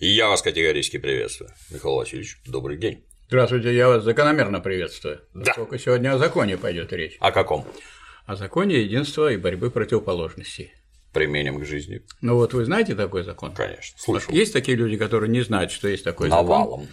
И я вас категорически приветствую. Михаил Васильевич, добрый день. Здравствуйте, я вас закономерно приветствую. Да. Только сегодня о законе пойдет речь. О каком? О законе единства и борьбы противоположностей. Применим к жизни. Ну вот вы знаете такой закон? Конечно. Слышал. Есть такие люди, которые не знают, что есть такой закон? Навалом.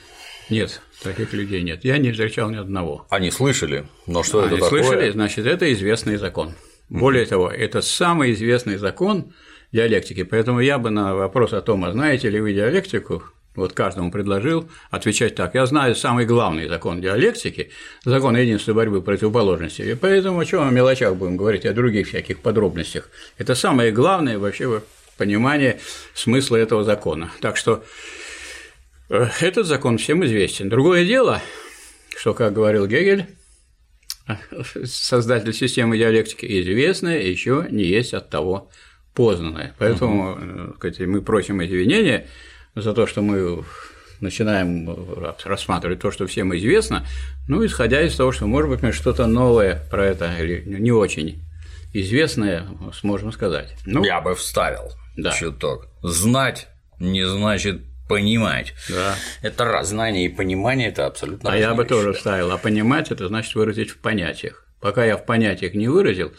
Нет, таких людей нет. Я не встречал ни одного. Они слышали, но что это Они такое? слышали, значит, это известный закон. Более того, это самый известный закон диалектики. Поэтому я бы на вопрос о том, а знаете ли вы диалектику, вот каждому предложил отвечать так. Я знаю самый главный закон диалектики, закон единства борьбы противоположностей. И поэтому о чем о мелочах будем говорить, о других всяких подробностях. Это самое главное вообще понимание смысла этого закона. Так что э, этот закон всем известен. Другое дело, что, как говорил Гегель, создатель системы диалектики, известное еще не есть от того познанное. Поэтому угу. сказать, мы просим извинения за то, что мы начинаем рассматривать то, что всем известно, ну, исходя из того, что, может быть, мы что-то новое про это или не очень известное сможем сказать. Ну, Я бы вставил да. чуток. Знать не значит понимать. Да. Это раз. Знание и понимание – это абсолютно А я бы тоже вставил. А понимать – это значит выразить в понятиях. Пока я в понятиях не выразил,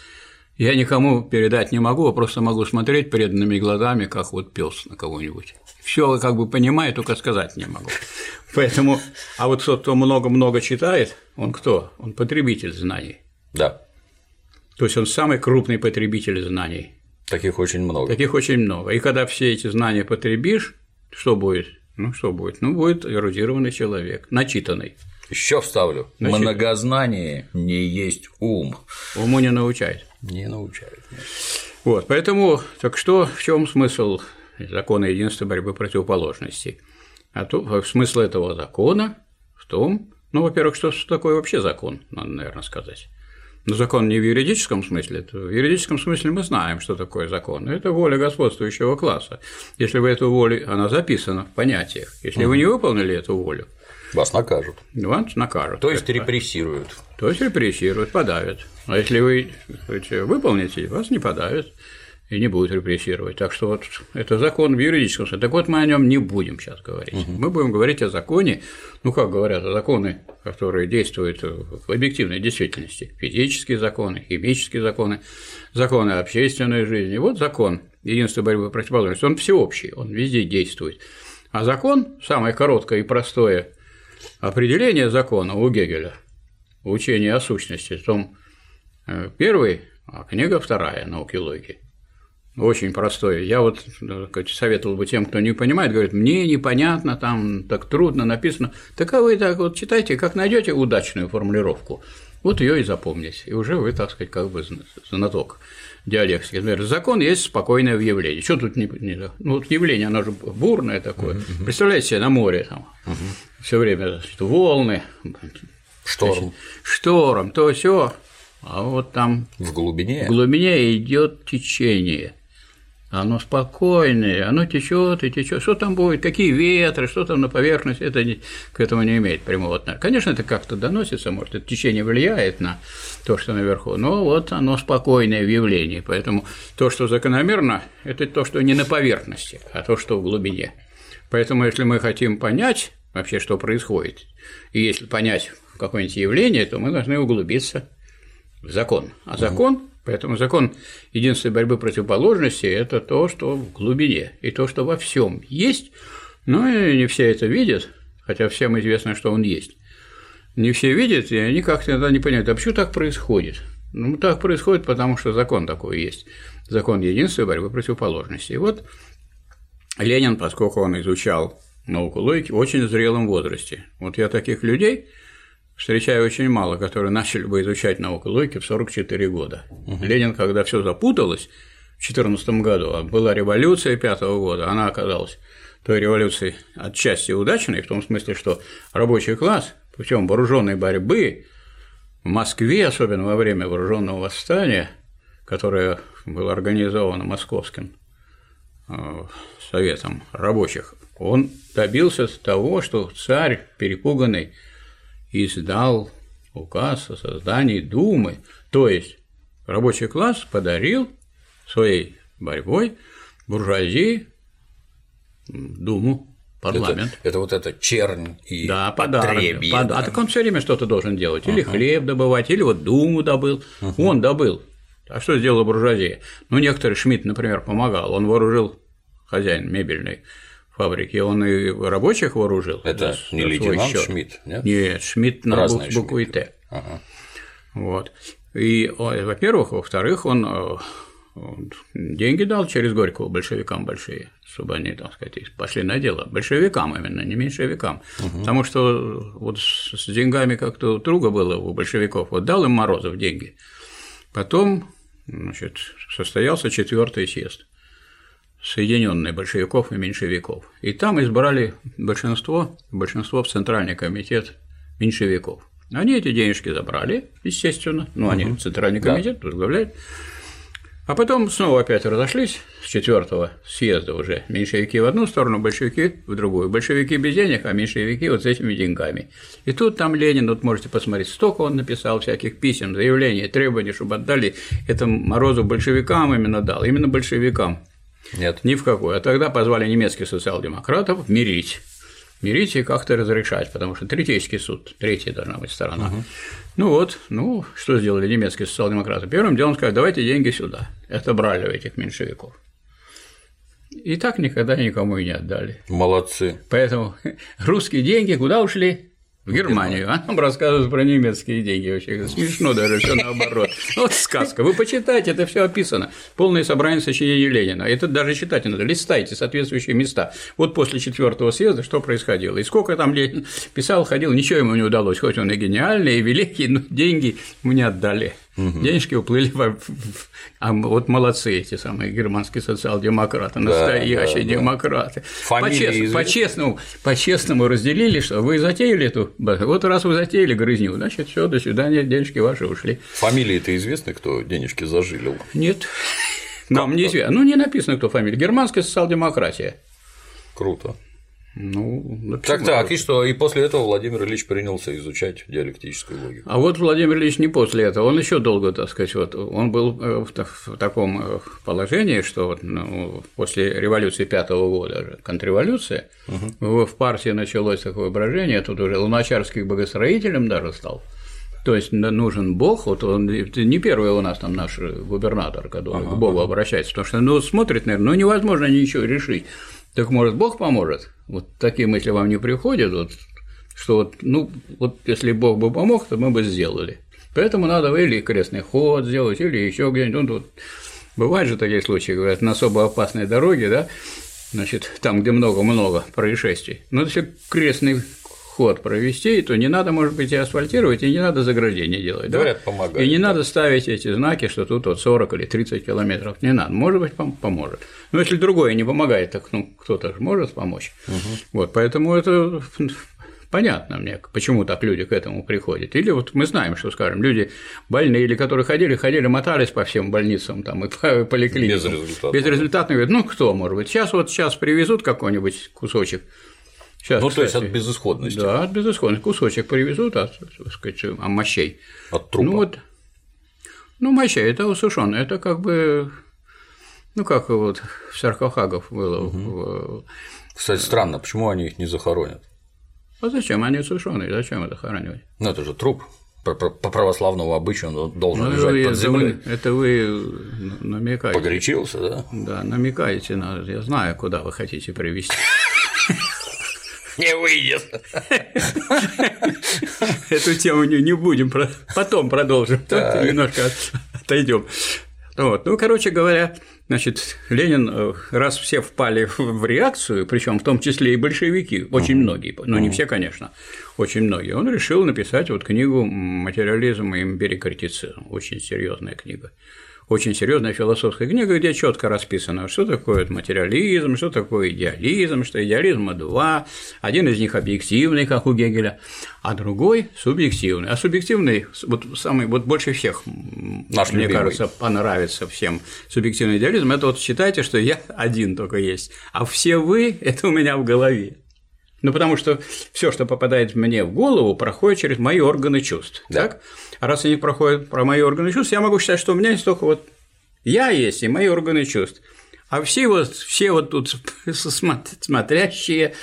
я никому передать не могу, а просто могу смотреть преданными глазами, как вот пес на кого-нибудь. Все как бы понимаю, только сказать не могу. Поэтому, а вот тот, кто много-много читает, он кто? Он потребитель знаний. Да. То есть он самый крупный потребитель знаний. Таких очень много. Таких очень много. И когда все эти знания потребишь, что будет? Ну, что будет? Ну, будет эрудированный человек, начитанный. Еще вставлю. Значит- Многознание не есть ум. Уму не научает. Не научает. Вот, поэтому, так что, в чем смысл закона единства борьбы противоположностей? А то, смысл этого закона в том, ну, во-первых, что такое вообще закон, надо, наверное, сказать. Но закон не в юридическом смысле, в юридическом смысле мы знаем, что такое закон. Это воля господствующего класса. Если вы эту волю, она записана в понятиях. Если вы не выполнили эту волю, Вас накажут. вас накажут. То есть репрессируют. То есть репрессируют, подавят. А если вы выполните, вас не подавят и не будут репрессировать. Так что вот это закон в юридическом смысле. Так вот мы о нем не будем сейчас говорить. Мы будем говорить о законе, ну как говорят, о законы, которые действуют в объективной действительности. Физические законы, химические законы, законы общественной жизни. Вот закон единства борьбы противоположности, он всеобщий, он везде действует. А закон, самое короткое и простое определение закона у Гегеля, учение о сущности, том э, первый, а книга вторая науки логики. Очень простое. Я вот советовал бы тем, кто не понимает, говорит, мне непонятно, там так трудно написано. Так а вы так вот читайте, как найдете удачную формулировку, вот ее и запомните. И уже вы, так сказать, как бы зна- знаток диалектики. Например, закон есть спокойное в явлении. Что тут не, не- ну вот явление, оно же бурное такое. Представляете себе на море там все время значит, волны, Шторм. шторм, то все, а вот там В глубине. в глубине идет течение. Оно спокойное, оно течет и течет. Что там будет, какие ветры, что там на поверхности, это не- к этому не имеет прямого отношения. Конечно, это как-то доносится, может, это течение влияет на то, что наверху, но вот оно спокойное в явлении. Поэтому то, что закономерно, это то, что не на поверхности, а то, что в глубине. Поэтому, если мы хотим понять вообще, что происходит, и если понять какое-нибудь явление, то мы должны углубиться в закон. А закон, поэтому закон единственной борьбы противоположностей – это то, что в глубине, и то, что во всем есть, но не все это видят, хотя всем известно, что он есть. Не все видят, и они как-то иногда не понимают, а почему так происходит? Ну, так происходит, потому что закон такой есть. Закон единства борьбы противоположностей. И вот Ленин, поскольку он изучал науку логики в очень зрелом возрасте. Вот я таких людей встречаю очень мало, которые начали бы изучать науку логики в 44 года. Ленин, когда все запуталось в 2014 году, а была революция 5 года, она оказалась той революцией отчасти удачной, в том смысле, что рабочий класс путем вооруженной борьбы в Москве, особенно во время вооруженного восстания, которое было организовано московским э, советом рабочих, он добился того, что царь, перепуганный, издал указ о создании Думы, то есть рабочий класс подарил своей борьбой буржуазии Думу, парламент. Это, это вот это чернь и да, подарок, потребье, под... да? А так он все время что-то должен делать. Или uh-huh. хлеб добывать, или вот думу добыл. Uh-huh. Он добыл. А что сделала буржуазия? Ну, некоторый Шмидт, например, помогал. Он вооружил хозяин мебельной фабрики, он и рабочих вооружил. Это не лейтенант. Шмидт, нет? Нет, Шмидт на Разные букву Шмидты. Т. Ага. Вот. И, во-первых, во-вторых, он он деньги дал через Горького большевикам большие, чтобы они, так сказать, пошли на дело. Большевикам именно, не меньшевикам. Угу. Потому что вот с деньгами как-то туго было у большевиков. Вот дал им Морозов деньги. Потом значит, состоялся четвертый съезд соединенный большевиков и меньшевиков. И там избрали большинство, большинство в Центральный комитет меньшевиков. Они эти денежки забрали, естественно, ну, они угу. Центральный комитет да. возглавляют. А потом снова опять разошлись с четвертого съезда уже. Меньшевики в одну сторону, большевики в другую. Большевики без денег, а меньшевики вот с этими деньгами. И тут там Ленин, вот можете посмотреть, столько он написал всяких писем, заявлений, требований, чтобы отдали это Морозу большевикам именно дал, именно большевикам. Нет. Ни в какой. А тогда позвали немецких социал-демократов мирить. Мирить и как-то разрешать, потому что Третейский суд, третья должна быть сторона. Угу. Ну вот, ну, что сделали немецкие социал-демократы? Первым делом сказали, давайте деньги сюда. Это брали у этих меньшевиков. И так никогда никому и не отдали. Молодцы. Поэтому русские деньги куда ушли? В Германию, а нам рассказывают про немецкие деньги вообще. Смешно даже все наоборот. Вот сказка. Вы почитайте, это все описано. Полное собрание сочинений Ленина. Это даже читать надо. Листайте соответствующие места. Вот после четвертого съезда что происходило. И сколько там Ленин писал, ходил, ничего ему не удалось. Хоть он и гениальный, и великий, но деньги мне отдали. Угу. Денежки уплыли в... А вот молодцы эти самые германские социал-демократы, настоящие да, да, демократы. Фамилии по-честному, по-честному разделили, что вы затеяли эту. Вот раз вы затеяли грызню, значит, все, до свидания, денежки ваши ушли. Фамилии-то известны, кто денежки зажилил? Нет. Нам неизвестно. Ну, не написано, кто фамилия. Германская социал-демократия. Круто. Ну, так, так, и что? И после этого Владимир Ильич принялся изучать диалектическую логику. А вот Владимир Ильич не после этого, он еще долго, так сказать, вот, он был э, в, таком э, положении, что вот, ну, после революции пятого года, контрреволюция, угу. в партии началось такое брожение, тут уже Луначарский богостроителем даже стал. То есть нужен Бог, вот он не первый у нас там наш губернатор, который ага, к Богу ага. обращается, потому что ну, смотрит, наверное, ну невозможно ничего решить. Так может Бог поможет? Вот такие мысли вам не приходят, вот, что вот, ну, вот если Бог бы помог, то мы бы сделали. Поэтому надо или крестный ход сделать, или еще где-нибудь. Ну, вот, бывают же такие случаи, говорят, на особо опасной дороге, да, значит, там, где много-много происшествий. Но если крестный ход провести, то не надо, может быть, и асфальтировать, и не надо заграждение делать. Говорят, да? помогает. И не да. надо ставить эти знаки, что тут вот 40 или 30 километров. Не надо. Может быть, поможет. Но если другое не помогает, так ну, кто-то же может помочь. Угу. Вот, поэтому это понятно мне, почему так люди к этому приходят. Или вот мы знаем, что, скажем, люди больные, или которые ходили, ходили, мотались по всем больницам там, и по поликлиникам. Безрезультатно. Безрезультатно. Говорят, ну кто, может быть, сейчас вот сейчас привезут какой-нибудь кусочек Сейчас, ну, кстати, то есть от безысходности. Да, от безысходности. Кусочек привезут от, так сказать, мощей. От трупа. Ну, вот, ну, мощей, это усушенное, это как бы, ну, как вот в саркофагов было. Угу. Кстати, странно, почему они их не захоронят? А зачем? Они сушеные, зачем это захоранивать? Ну, это же труп. По православному обычаю он должен ну, лежать под землей. Вы, это вы намекаете. Погорячился, да? Да, намекаете на. Я знаю, куда вы хотите привести. Не выйдет. Эту тему не будем, потом продолжим. Немножко отойдем. Вот. Ну, короче говоря, значит, Ленин, э, раз все впали в реакцию, причем в том числе и большевики, очень uh-huh. многие, но не все, конечно, очень многие, он решил написать вот книгу «Материализм и империкритицизм», очень серьезная книга очень серьезная философская книга, где четко расписано, что такое материализм, что такое идеализм, что идеализма два, один из них объективный, как у Гегеля, а другой субъективный. А субъективный, вот самый, вот больше всех, Наш мне любимый. кажется, понравится всем субъективный идеализм, это вот считайте, что я один только есть, а все вы – это у меня в голове. Ну, потому что все, что попадает мне в голову, проходит через мои органы чувств. Да. Так? А раз они проходят про мои органы чувств, я могу считать, что у меня есть только вот я есть и мои органы чувств. А все вот, все вот тут смотрящие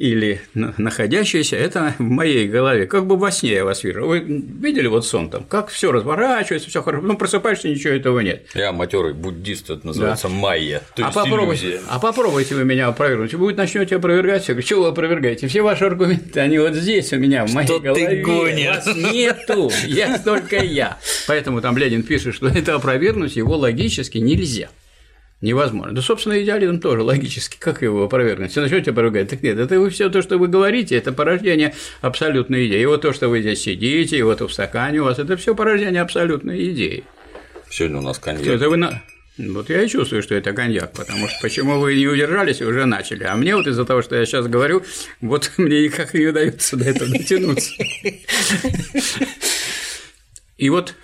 или находящиеся, это в моей голове, как бы во сне я вас вижу. Вы видели вот сон там, как все разворачивается, все хорошо, ну просыпаешься, ничего этого нет. Я матерый буддист, это называется да. майя, то а есть попробуйте, иллюзия. А попробуйте вы меня опровергнуть, вы начнете опровергать, говорю, что вы опровергаете? Все ваши аргументы, они вот здесь у меня, в моей что голове. ты гонишь? Вас нету, я только я. Поэтому там Ленин пишет, что это опровергнуть его логически нельзя невозможно. Да, собственно, идеализм тоже логически, как его опровергнуть? Все начнете опровергать, так нет, это вы все то, что вы говорите, это порождение абсолютной идеи. И вот то, что вы здесь сидите, и вот в стакане у вас, это все порождение абсолютной идеи. Сегодня у нас коньяк. Это вы на... Вот я и чувствую, что это коньяк, потому что почему вы не удержались и уже начали. А мне вот из-за того, что я сейчас говорю, вот мне никак не удается до этого дотянуться. И вот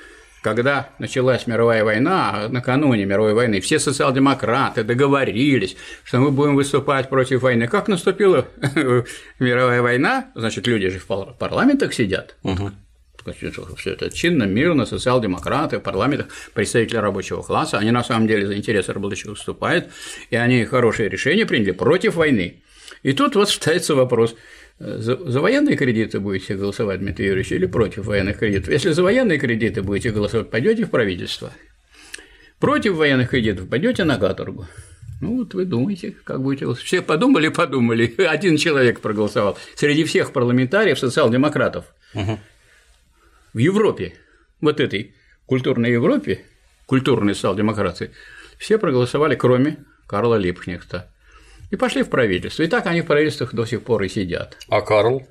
когда началась мировая война, накануне мировой войны, все социал-демократы договорились, что мы будем выступать против войны. Как наступила мировая война, значит, люди же в парламентах сидят. Угу. Все это чинно, мирно, социал-демократы в парламентах, представители рабочего класса, они на самом деле за интересы рабочих выступают, и они хорошие решения приняли против войны. И тут вот ставится вопрос, за, за военные кредиты будете голосовать, Дмитрий Юрьевич, или против военных кредитов? Если за военные кредиты будете голосовать, пойдете в правительство. Против военных кредитов пойдете на каторгу. Ну вот вы думаете, как будете голосовать. Все подумали, подумали. Один человек проголосовал. Среди всех парламентариев, социал-демократов угу. в Европе, вот этой культурной Европе, культурной социал-демократии, все проголосовали, кроме Карла Липкнехта и пошли в правительство. И так они в правительствах до сих пор и сидят. А Карл?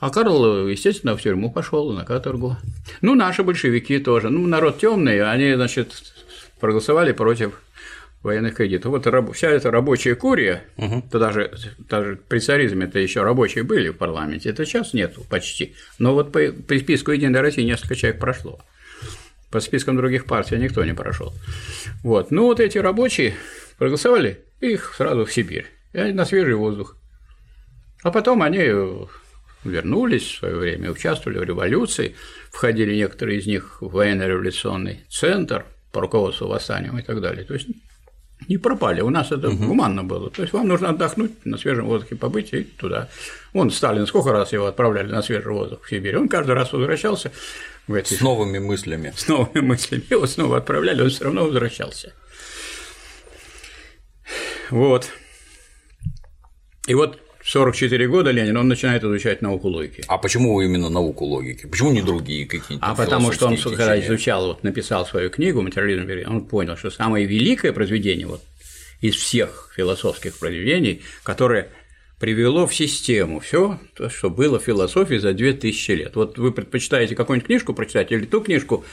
А Карл, естественно, в тюрьму пошел на каторгу. Ну, наши большевики тоже. Ну, народ темный, они, значит, проголосовали против военных кредитов. Вот вся эта рабочая курия, угу. то даже, даже при царизме это еще рабочие были в парламенте, это сейчас нету почти. Но вот по, по списку Единой России несколько человек прошло. По спискам других партий никто не прошел. Вот. Ну, вот эти рабочие проголосовали, их сразу в Сибирь и на свежий воздух. А потом они вернулись в свое время, участвовали в революции, входили некоторые из них в военно-революционный центр по руководству восстанием и так далее. То есть не пропали. У нас это угу. гуманно было. То есть вам нужно отдохнуть, на свежем воздухе побыть и туда. Вон Сталин, сколько раз его отправляли на свежий воздух в Сибирь. Он каждый раз возвращался в эти... С новыми мыслями. С новыми мыслями. Его снова отправляли, он все равно возвращался. Вот. И вот 44 года Ленин, он начинает изучать науку логики. А почему именно науку логики? Почему не другие какие-то? А потому что он, когда изучал, вот написал свою книгу «Материализм», он понял, что самое великое произведение вот, из всех философских произведений, которое привело в систему все то, что было в философии за 2000 лет. Вот вы предпочитаете какую-нибудь книжку прочитать или ту книжку,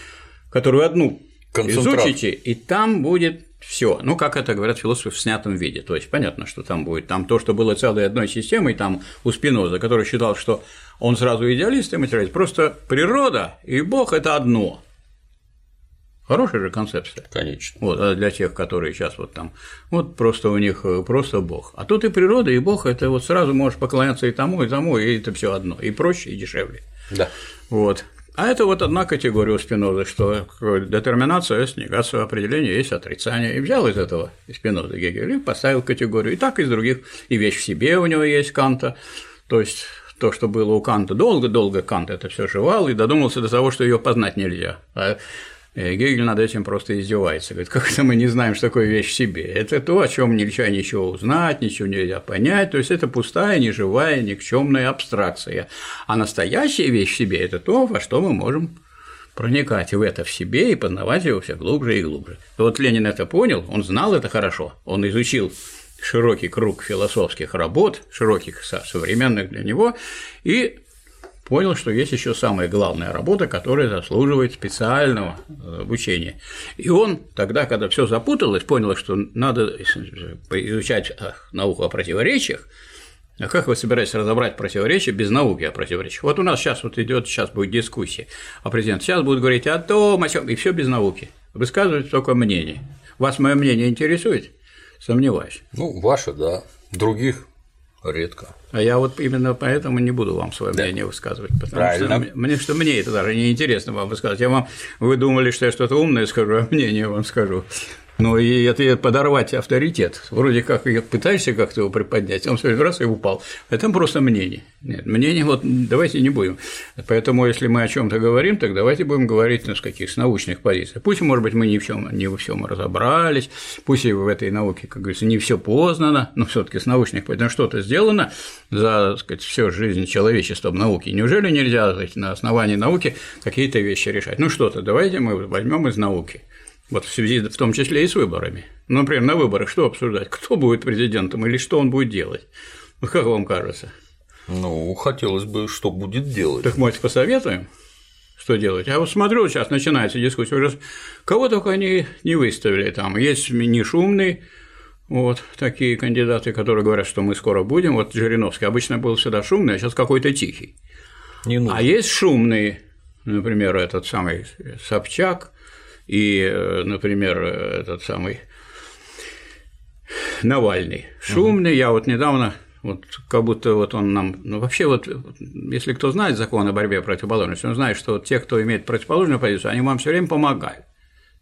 которую одну изучите, и там будет все. Ну, как это говорят философы в снятом виде. То есть понятно, что там будет там то, что было целой одной системой, там у Спиноза, который считал, что он сразу идеалист и материалист. Просто природа и Бог это одно. Хорошая же концепция. Конечно. Вот, а для тех, которые сейчас вот там, вот просто у них э, просто Бог. А тут и природа, и Бог, это вот сразу можешь поклоняться и тому, и тому, и это все одно, и проще, и дешевле. Да. Вот. А это вот одна категория у Спинозы, что детерминация есть негация, определение есть отрицание. И взял из этого из Спинозы Гегель и поставил категорию. И так из других, и вещь в себе у него есть Канта, то есть то, что было у Канта долго-долго, Кант это все жевал и додумался до того, что ее познать нельзя. А Гегель над этим просто издевается. Говорит, как это мы не знаем, что такое вещь в себе? Это то, о чем нельзя ничего узнать, ничего нельзя понять. То есть это пустая, неживая, никчемная абстракция. А настоящая вещь в себе это то, во что мы можем проникать в это в себе и познавать его все глубже и глубже. И вот Ленин это понял, он знал это хорошо, он изучил широкий круг философских работ, широких современных для него, и понял, что есть еще самая главная работа, которая заслуживает специального э, обучения. И он тогда, когда все запуталось, понял, что надо изучать э, науку о противоречиях, а как вы собираетесь разобрать противоречия без науки о противоречиях? Вот у нас сейчас вот идет, сейчас будет дискуссия, а президент сейчас будет говорить о том, о чем, и все без науки. Высказывать только мнение. Вас мое мнение интересует? Сомневаюсь. Ну, ваше, да. Других редко. А я вот именно поэтому не буду вам свое да. мнение высказывать, потому Правильно. что мне, что мне это даже не интересно вам высказывать. Я вам вы думали, что я что-то умное скажу, а мнение вам скажу. Ну, и это подорвать авторитет. Вроде как пытаешься как-то его приподнять, он все раз и упал. Это просто мнение. Нет, мнение вот давайте не будем. Поэтому, если мы о чем то говорим, так давайте будем говорить ну, с каких с научных позиций. Пусть, может быть, мы не, в чем, не во всем разобрались, пусть и в этой науке, как говорится, не все познано, но все таки с научных позиций что-то сделано за так всю жизнь человечества в науке. Неужели нельзя сказать, на основании науки какие-то вещи решать? Ну что-то, давайте мы возьмем из науки. Вот в связи в том числе и с выборами. Например, на выборах что обсуждать? Кто будет президентом или что он будет делать? Ну, как вам кажется? Ну, хотелось бы, что будет делать. Так, может, посоветуем? Что делать? Я вот смотрю, сейчас начинается дискуссия, уже кого только они не выставили там. Есть не шумный, вот такие кандидаты, которые говорят, что мы скоро будем. Вот Жириновский обычно был всегда шумный, а сейчас какой-то тихий. Не нужно. А есть шумные, например, этот самый Собчак, и, э, например, этот самый Навальный. Шумный, угу. я вот недавно вот как будто вот он нам, ну вообще вот, если кто знает закон о борьбе противоположности, он знает, что вот те, кто имеет противоположную позицию, они вам все время помогают.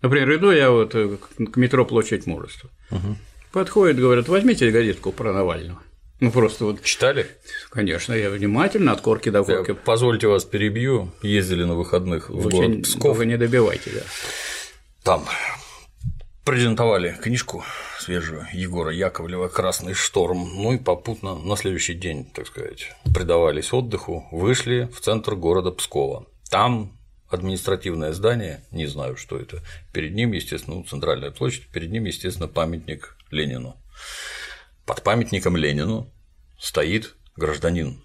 Например, иду я вот э, к метро Площадь Мужества. Угу. Подходит, говорят, возьмите газетку про Навального. Ну просто вот. Читали? Конечно, я внимательно от корки до корки. Позвольте вас перебью. Ездили на выходных в вы город Псков. Вы не добивайте, да. Там презентовали книжку свежую Егора Яковлева «Красный шторм», ну и попутно на следующий день, так сказать, предавались отдыху, вышли в центр города Пскова. Там административное здание, не знаю, что это, перед ним, естественно, ну, центральная площадь, перед ним, естественно, памятник Ленину. Под памятником Ленину стоит гражданин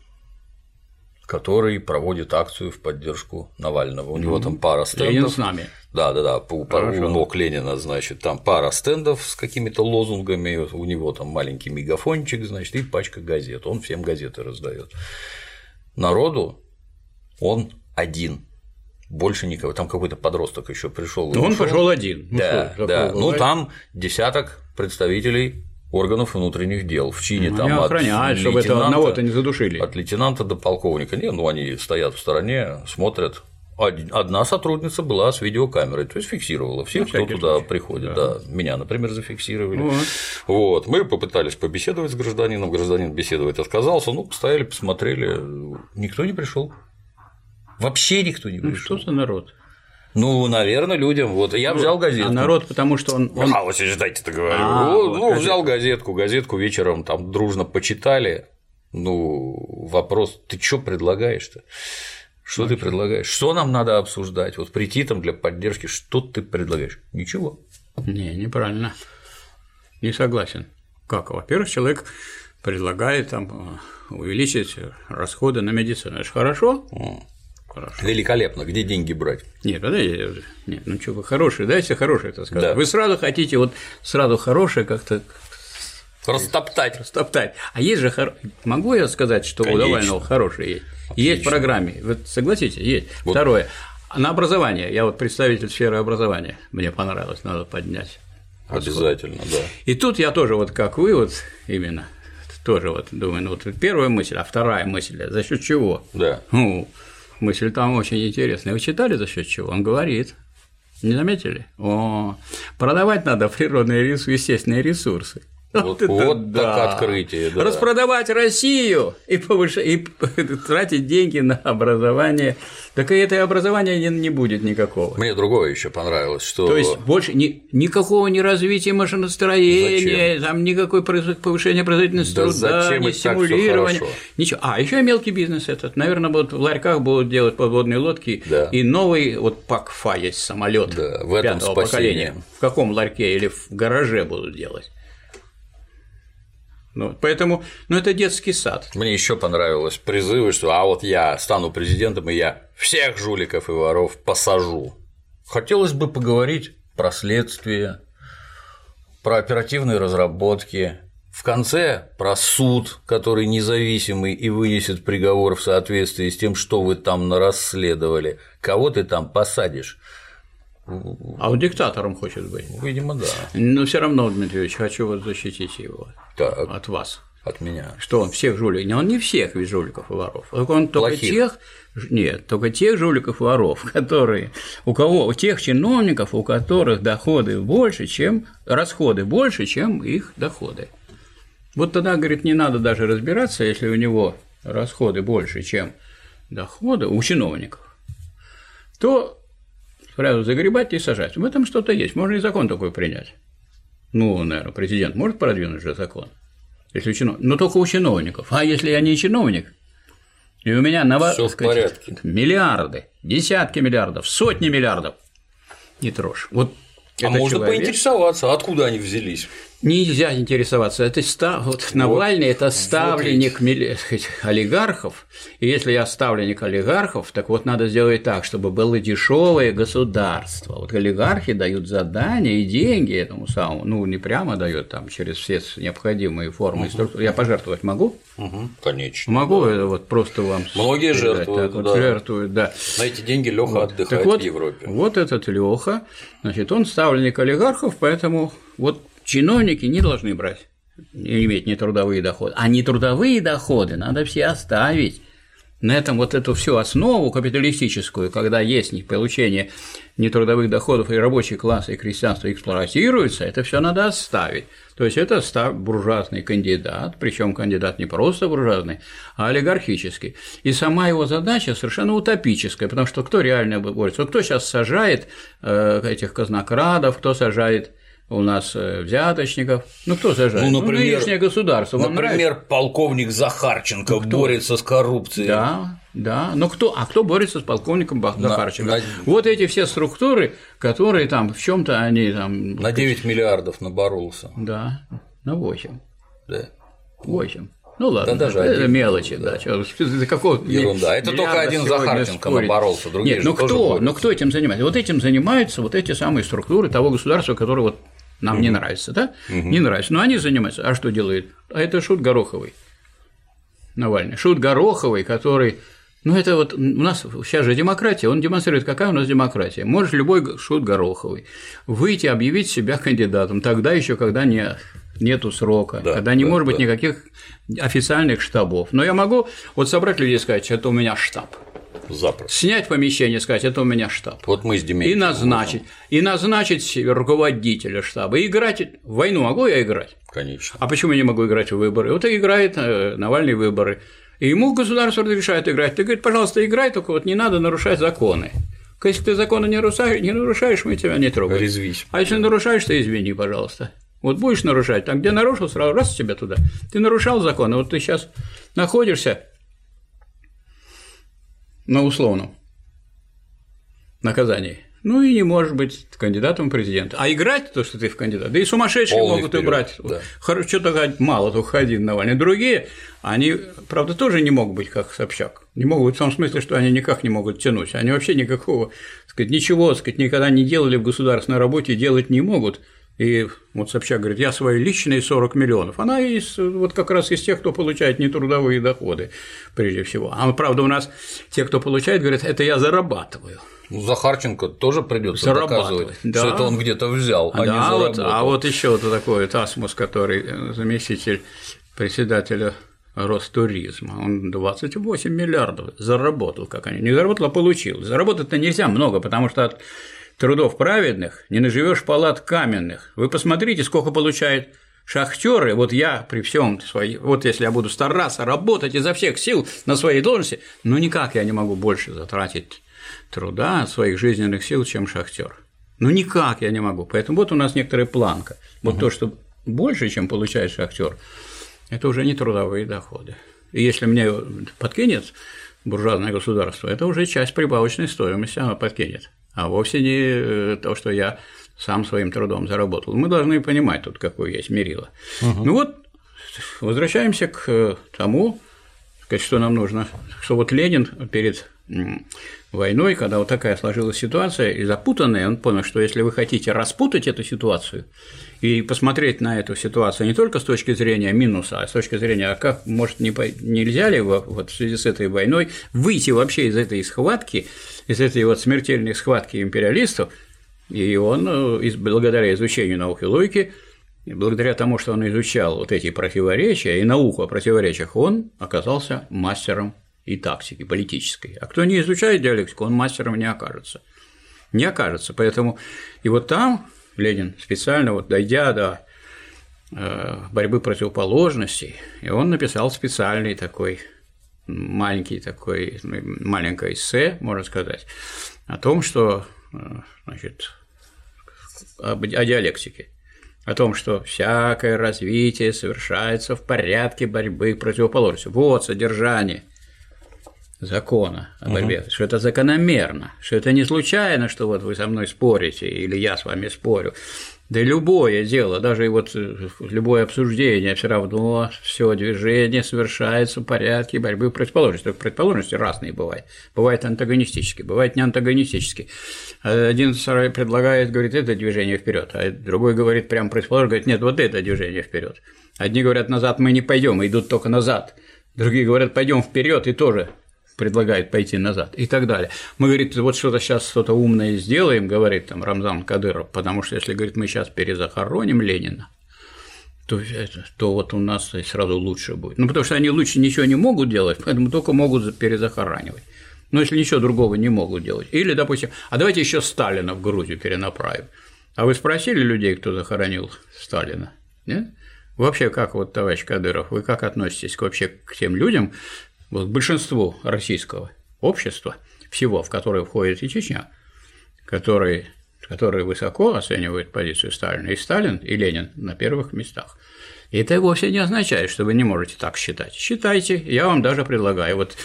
который проводит акцию в поддержку Навального. У него там пара стендов. Ленин с нами. Да, да, да, у, у ног Ленина, значит, там пара стендов с какими-то лозунгами, у него там маленький мегафончик, значит, и пачка газет. Он всем газеты раздает. Народу он один. Больше никого. Там какой-то подросток еще пришел. Он пошел один. Да, ну, да. Ну там десяток представителей органов внутренних дел в чине ну, там охраняют, чтобы это одного-то не задушили. От лейтенанта до полковника. Не, ну они стоят в стороне, смотрят. Одна сотрудница была с видеокамерой, то есть фиксировала всех, ну, кто туда случай. приходит. Да. да. Меня, например, зафиксировали. Вот. вот. Мы попытались побеседовать с гражданином, гражданин беседовать отказался. Ну, постояли, посмотрели. Никто не пришел. Вообще никто не пришел. Ну, что за народ? Ну, наверное, людям. Вот я взял а газетку. А народ, потому что он. он... А, вот ждайте-то говорю. А, ну, вот, ну газет... взял газетку, газетку вечером там дружно почитали. Ну, вопрос, ты что предлагаешь-то? Что ну, ты предлагаешь? Что нам надо обсуждать? Вот прийти там для поддержки, что ты предлагаешь? Ничего. Не, неправильно. Не согласен. Как? Во-первых, человек предлагает там увеличить расходы на медицину. Это же хорошо. Хорошо. Великолепно. Где деньги брать? Нет, подожди, нет, ну что вы хорошие, дайте хорошее это сказать. Да. Вы сразу хотите вот сразу хорошее как-то Растоптать. Растоптать. А есть же хор... Могу я сказать, что Конечно. у Навального хорошее есть? Отлично. Есть в программе. Вы согласитесь? Есть. Вот. Второе. На образование. Я вот представитель сферы образования. Мне понравилось, надо поднять. Обязательно, да. И тут я тоже вот как вы вот именно тоже вот думаю, ну вот первая мысль, а вторая мысль, за счет чего? Да. Ну, мысль там очень интересная. Вы читали за счет чего? Он говорит. Не заметили? О, продавать надо природные ресурсы, естественные ресурсы. Вот, вот, вот да. так открытие. Да. Распродавать Россию и, повыш... и тратить деньги на образование. Так и это образование не, не будет никакого. Мне другое еще понравилось, что. То есть больше ни, никакого ни развития машиностроения, зачем? там никакой повышения производительности да труда, зачем ни стимулирования. Ничего. А, еще мелкий бизнес этот. Наверное, будут в ларьках будут делать подводные лодки. Да. И новый вот ПАКФА есть самолет да, в этом пятого поколения. В каком ларьке или в гараже будут делать? Ну, поэтому, ну, это детский сад. Мне еще понравилось призывы, что а вот я стану президентом, и я всех жуликов и воров посажу. Хотелось бы поговорить про следствие, про оперативные разработки, в конце про суд, который независимый и вынесет приговор в соответствии с тем, что вы там нарасследовали, кого ты там посадишь. А он диктатором хочет быть. Видимо, да. Но все равно, Дмитрий Ильич, хочу вот защитить его так. от вас. от меня. Что он всех жуликов? Он не всех ведь жуликов и воров. Он только Плохих. тех, нет, только тех жуликов и воров, которые, у кого, у тех чиновников, у которых доходы больше, чем, расходы больше, чем их доходы. Вот тогда, говорит, не надо даже разбираться, если у него расходы больше, чем доходы у чиновников, то сразу загребать и сажать. В этом что-то есть. Можно и закон такой принять. Ну, наверное, президент может продвинуть же закон, если чинов... но только у чиновников. А если я не чиновник, и у меня на Всё в порядке. миллиарды, десятки миллиардов, сотни миллиардов, не трожь. Вот А можно человек- поинтересоваться, откуда они взялись. Нельзя интересоваться. Это ста... вот Навальный это ставленник милли- сказать, олигархов. И если я ставленник олигархов, так вот надо сделать так, чтобы было дешевое государство. Вот олигархи дают задания и деньги этому самому, ну не прямо дают там через все необходимые формы и структуры. Я пожертвовать могу? Угу, конечно. Могу это вот просто вам. Многие передать. жертвуют, Так вот да. жертвуют, да. На эти деньги Леха отдыхает Так вот, в Европе. Вот этот Леха, значит, он ставленник олигархов, поэтому вот чиновники не должны брать, иметь нетрудовые доходы. А нетрудовые доходы надо все оставить. На этом вот эту всю основу капиталистическую, когда есть получение нетрудовых доходов, и рабочий класс, и крестьянство эксплуатируется, это все надо оставить. То есть это буржуазный кандидат, причем кандидат не просто буржуазный, а олигархический. И сама его задача совершенно утопическая, потому что кто реально борется? Кто сейчас сажает э, этих казнокрадов, кто сажает у нас э, взяточников, ну кто сажает? Ну, например, нынешнее государство. Вам нравится? Например, полковник Захарченко борется с коррупцией. Да, да. Но кто, а кто борется с полковником Захарченко? на- Вот эти все структуры, которые там в чем-то они там. На 9 миллиардов наборолся. Да, на 8. Да. 8. Ну ладно, Да даже это один, мелочи, да. чё, за какого Ерунда. Это только один Захарченко спорить? наборолся, другие Нет, же ну тоже кто, борются. ну кто этим занимается? Вот этим занимаются вот эти самые структуры того государства, которое вот нам не нравится, да? Не нравится. Но они занимаются. А что делают? А это Шут Гороховый. Навальный. Шут Гороховый, который ну, это вот у нас сейчас же демократия, он демонстрирует, какая у нас демократия. Может любой шут Гороховый выйти, объявить себя кандидатом, тогда еще, когда не, нету срока, Да, когда не да, может быть да. никаких официальных штабов. Но я могу вот собрать людей и сказать, это у меня штаб. Запросто. Снять помещение, сказать, это у меня штаб. Вот мы с И Дементьевым назначить, и назначить руководителя штаба. И играть в войну могу я играть? Конечно. А почему я не могу играть в выборы? Вот и играет э, Навальный выборы. И ему государство разрешает играть. Ты говорит, пожалуйста, играй, только вот не надо нарушать законы. Если ты законы не нарушаешь, не нарушаешь, мы тебя не трогаем. Резвись. А если нарушаешь, то извини, пожалуйста. Вот будешь нарушать, там, где нарушил, сразу раз тебя туда. Ты нарушал законы, вот ты сейчас находишься на условном наказании. Ну и не можешь быть кандидатом в президента. А играть то, что ты в кандидат, да и сумасшедшие Полный могут вперед, убрать. да. Хорошо, что-то мало только один Навальный. Другие, они, правда, тоже не могут быть как Собчак. Не могут в том смысле, что они никак не могут тянуть. Они вообще никакого, так сказать, ничего, так сказать, никогда не делали в государственной работе, делать не могут. И вот Собчак говорит, я свои личные 40 миллионов. Она из, вот как раз из тех, кто получает нетрудовые доходы, прежде всего. А правда, у нас те, кто получает, говорят, это я зарабатываю. Ну, Захарченко тоже придется доказывать, да. что это он где-то взял, а не да, вот, заработал. а вот еще вот такой Тасмус, который э, заместитель председателя Ростуризма, он 28 миллиардов заработал, как они, не заработал, а получил. Заработать-то нельзя много, потому что от трудов праведных не наживешь палат каменных. Вы посмотрите, сколько получает шахтеры, вот я при всем своей, вот если я буду стараться работать изо всех сил на своей должности, ну никак я не могу больше затратить труда, своих жизненных сил, чем шахтер. Ну никак я не могу. Поэтому вот у нас некоторая планка. Вот то, что больше, чем получает шахтер, это уже не трудовые доходы. И если мне подкинет буржуазное государство, это уже часть прибавочной стоимости оно подкинет, а вовсе не э, то, что я сам своим трудом заработал. Мы должны понимать тут, какое есть мерило. Ну вот, возвращаемся к э, тому, сказать, что нам нужно, что вот Ленин перед войной, когда вот такая сложилась ситуация и запутанная, он понял, что если вы хотите распутать эту ситуацию и посмотреть на эту ситуацию не только с точки зрения минуса, а с точки зрения, а как, может, не, нельзя ли во- вот в связи с этой войной выйти вообще из этой схватки, из этой вот смертельной схватки империалистов, и он, э, благодаря изучению науки логики, благодаря тому, что он изучал вот эти противоречия и науку о противоречиях, он оказался мастером и тактики политической. А кто не изучает диалектику, он мастером не окажется. Не окажется. Поэтому и вот там Ленин специально, вот дойдя до э, борьбы противоположностей, и он написал специальный такой маленький такой, маленькое эссе, можно сказать, о том, что э, значит, о диалектике о том, что всякое развитие совершается в порядке борьбы противоположностей. Вот содержание закона о борьбе, угу. что это закономерно, что это не случайно, что вот вы со мной спорите или я с вами спорю, да любое дело, даже и вот э, любое обсуждение, все равно все движение совершается в порядке борьбы противоположности. Только противоположности разные бывают. Бывает антагонистические, бывает не антагонистические. Один предлагает, говорит, это движение вперед, а другой говорит прям противоположно, говорит, нет, вот это движение вперед. Одни говорят, назад мы не пойдем, идут только назад. Другие говорят, пойдем вперед и тоже предлагает пойти назад и так далее. Мы, говорит, вот что-то сейчас что-то умное сделаем, говорит там Рамзан Кадыров, потому что если, говорит, мы сейчас перезахороним Ленина, то, то вот у нас сразу лучше будет. Ну, потому что они лучше ничего не могут делать, поэтому только могут перезахоранивать. Но если ничего другого не могут делать. Или, допустим, а давайте еще Сталина в Грузию перенаправим. А вы спросили людей, кто захоронил Сталина? Нет? Вообще, как вот, товарищ Кадыров, вы как относитесь вообще к тем людям, вот большинству российского общества, всего, в которое входит и Чечня, которые, которые высоко оценивают позицию Сталина, и Сталин, и Ленин на первых местах. И это вовсе не означает, что вы не можете так считать. Считайте, я вам даже предлагаю. Вот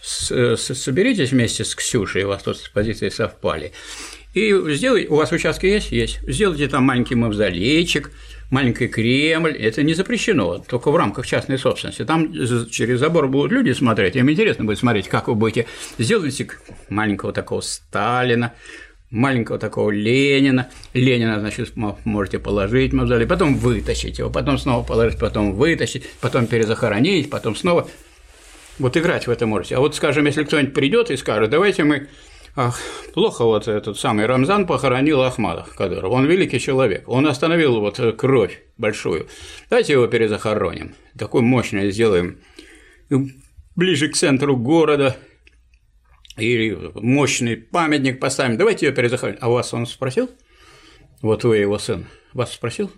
соберитесь вместе с Ксюшей, у вас тут позиции совпали, и сделайте, у вас участки есть? Есть. Сделайте там маленький мавзолейчик, маленький Кремль, это не запрещено, только в рамках частной собственности. Там через забор будут люди смотреть, им интересно будет смотреть, как вы будете. Сделайте маленького такого Сталина, маленького такого Ленина. Ленина, значит, можете положить в мавзолей, потом вытащить его, потом снова положить, потом вытащить, потом перезахоронить, потом снова. Вот играть в это можете. А вот, скажем, если кто-нибудь придет и скажет, давайте мы Ах, плохо вот этот самый Рамзан похоронил Ахмада Кадырова. Он великий человек. Он остановил вот кровь большую. Давайте его перезахороним. Такой мощный сделаем ближе к центру города. И мощный памятник поставим. Давайте ее перезахороним. А вас он спросил? Вот вы его сын. Вас спросил?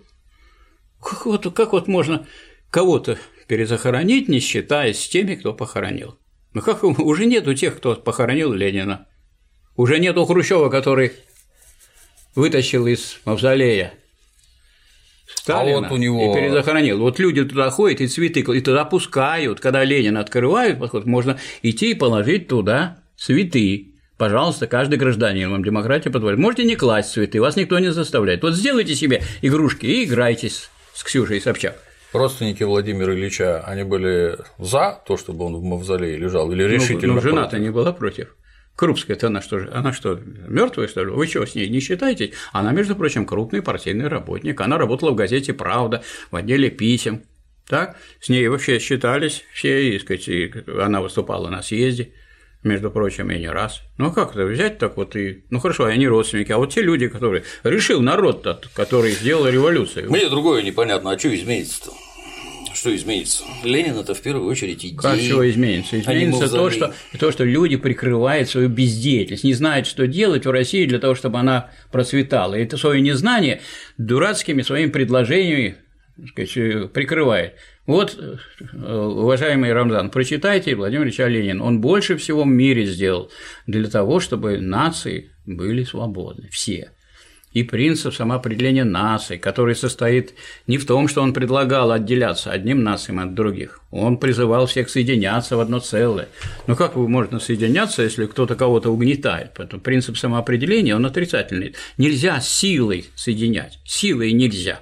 Как вот, как вот можно кого-то перезахоронить, не считаясь с теми, кто похоронил? Ну как уже нету тех, кто похоронил Ленина. Уже нету Хрущева, который вытащил из мавзолея Сталина а вот у него... и перезахоронил. Вот люди туда ходят и цветы, и туда пускают. Когда Ленина открывают, подход, можно идти и положить туда цветы. Пожалуйста, каждый гражданин вам демократия позволяет. Можете не класть цветы, вас никто не заставляет. Вот сделайте себе игрушки и играйтесь с Ксюшей Собчак. Родственники Владимира Ильича, они были за то, чтобы он в мавзолее лежал, или решительно? Ну, ну жена-то не была против. Крупская-то она что же, она что, мертвая, что ли? Вы что, с ней не считаете? Она, между прочим, крупный партийный работник. Она работала в газете Правда, в отделе писем. Так? С ней вообще считались все, и, сказать, и она выступала на съезде, между прочим, и не раз. Ну а как это взять так вот и. Ну хорошо, они родственники, а вот те люди, которые. Решил народ тот, который сделал революцию. Мне другое непонятно, а что изменится-то? Что изменится? Ленин это в первую очередь идея. Как все изменится? Изменится то что, то, что люди прикрывают свою бездеятельность, не знают, что делать в России для того, чтобы она процветала. И это свое незнание дурацкими своими предложениями сказать, прикрывает. Вот, э, уважаемый Рамзан, прочитайте Владимир Ильич Ленин. Он больше всего в мире сделал для того, чтобы нации были свободны, все и принцип самоопределения наций, который состоит не в том, что он предлагал отделяться одним нациям от других, он призывал всех соединяться в одно целое. Но как вы можете соединяться, если кто-то кого-то угнетает? Поэтому принцип самоопределения, он отрицательный. Нельзя силой соединять, силой нельзя.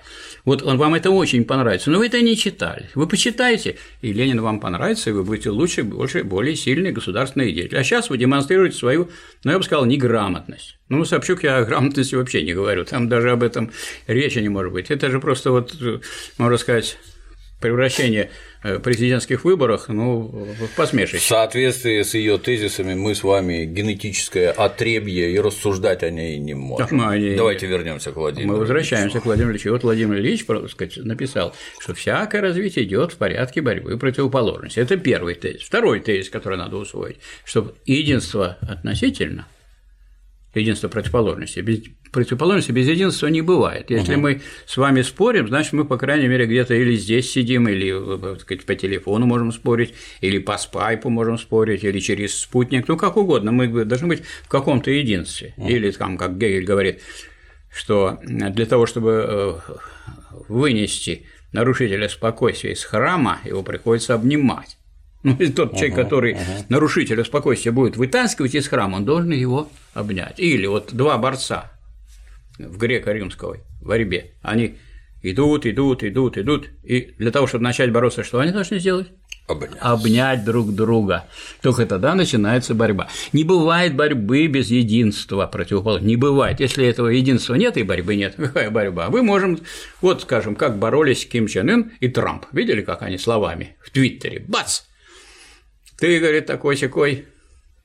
Вот он, вам это очень понравится, но вы это не читали. Вы почитаете, и Ленин вам понравится, и вы будете лучше, больше, более сильный государственный деятель. А сейчас вы демонстрируете свою, ну, я бы сказал, неграмотность. Ну, Собчук я о грамотности вообще не говорю, там даже об этом речи не может быть. Это же просто вот, можно сказать, превращение э, президентских выборах ну, посмешище. В соответствии с ее тезисами мы с вами генетическое отребье и рассуждать о ней не можем. они... Давайте вернемся к Владимиру. Мы возвращаемся Ильичу. к Владимиру Ильичу. Вот Владимир Ильич сказать, написал, что всякое развитие идет в порядке борьбы противоположности. Это первый тезис. Второй тезис, который надо усвоить, что единство относительно единство противоположности. Противоположности без единства не бывает. Если угу. мы с вами спорим, значит, мы, по крайней мере, где-то или здесь сидим, или так сказать, по телефону можем спорить, или по спайпу можем спорить, или через спутник, ну, как угодно. Мы должны быть в каком-то единстве. Угу. Или, там, как Гегель говорит, что для того, чтобы э, вынести нарушителя спокойствия из храма, его приходится обнимать. Ну, и тот человек, uh-huh, который uh-huh. нарушителя спокойствия будет вытаскивать из храма, он должен его обнять. Или вот два борца в греко-римской борьбе, они идут, идут, идут, идут, и для того, чтобы начать бороться, что они должны сделать? Обнять. Обнять друг друга. Только тогда начинается борьба. Не бывает борьбы без единства противоположного. Не бывает. Если этого единства нет и борьбы нет, какая борьба? Мы можем, вот скажем, как боролись Ким Чен Ын и Трамп. Видели, как они словами в Твиттере? Бац! Ты, говорит, такой секой,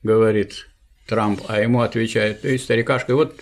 говорит Трамп, а ему отвечает, ты старикашка, и вот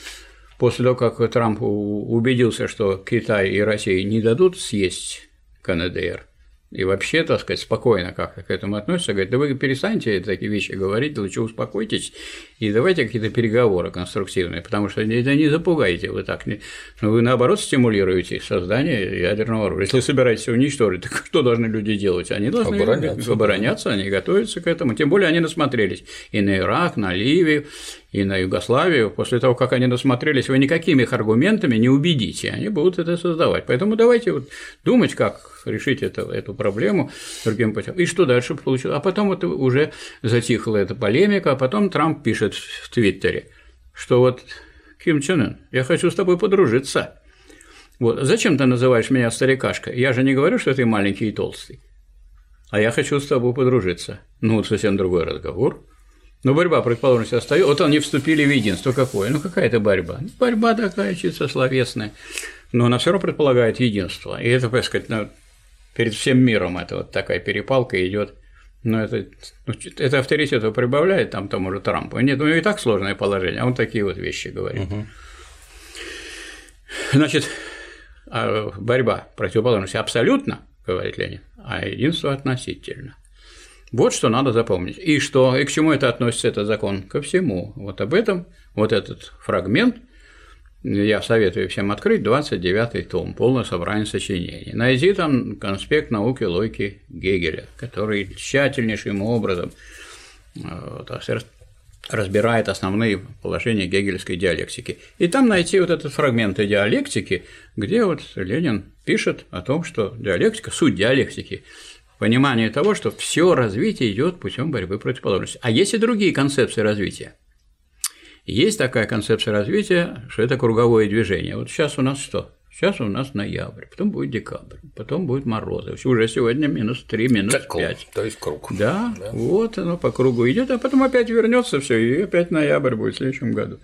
после того, как Трамп убедился, что Китай и Россия не дадут съесть КНДР, и вообще, так сказать, спокойно как к этому относятся, говорит, да вы перестаньте такие вещи говорить, лучше успокойтесь и давайте какие-то переговоры конструктивные, потому что это не запугаете вы так, но ну, вы наоборот стимулируете создание ядерного оружия. Если вы собираетесь уничтожить, так что должны люди делать? Они должны обороняться, обороняться они готовятся к этому, тем более они насмотрелись и на Ирак, на Ливию, и на Югославию, после того, как они насмотрелись, вы никакими их аргументами не убедите, они будут это создавать. Поэтому давайте вот думать, как решить это, эту проблему другим путем. И что дальше получилось? А потом это уже затихла эта полемика, а потом Трамп пишет в Твиттере, что вот Ким Чен Ын, я хочу с тобой подружиться. Вот. Зачем ты называешь меня старикашкой? Я же не говорю, что ты маленький и толстый. А я хочу с тобой подружиться. Ну, вот совсем другой разговор. Но борьба, предположим, остается. Вот они вступили в единство. Какое? Ну, какая это борьба? Борьба такая чисто словесная. Но она все равно предполагает единство. И это, так сказать, ну, перед всем миром это вот такая перепалка идет. Но это, ну, это авторитета прибавляет там тому же Трампу. Нет, ну и так сложное положение, а он такие вот вещи говорит. Угу. Значит, а борьба противоположности абсолютно, говорит Ленин, а единство относительно. Вот что надо запомнить. И что, и к чему это относится, этот закон? Ко всему. Вот об этом, вот этот фрагмент я советую всем открыть 29-й том, полное собрание сочинений. Найди там конспект науки логики Гегеля, который тщательнейшим образом э, разбирает основные положения гегельской диалектики. И там найти вот этот фрагмент диалектики, где вот Ленин пишет о том, что диалектика, суть диалектики понимание того, что все развитие идет путем борьбы противоположности. А есть и другие концепции развития. Есть такая концепция развития, что это круговое движение. Вот сейчас у нас что? Сейчас у нас ноябрь, потом будет декабрь, потом будет морозы. Уже сегодня минус 3, минус так, 5. То есть круг. Да, да, вот оно по кругу идет, а потом опять вернется все, и опять ноябрь будет в следующем году.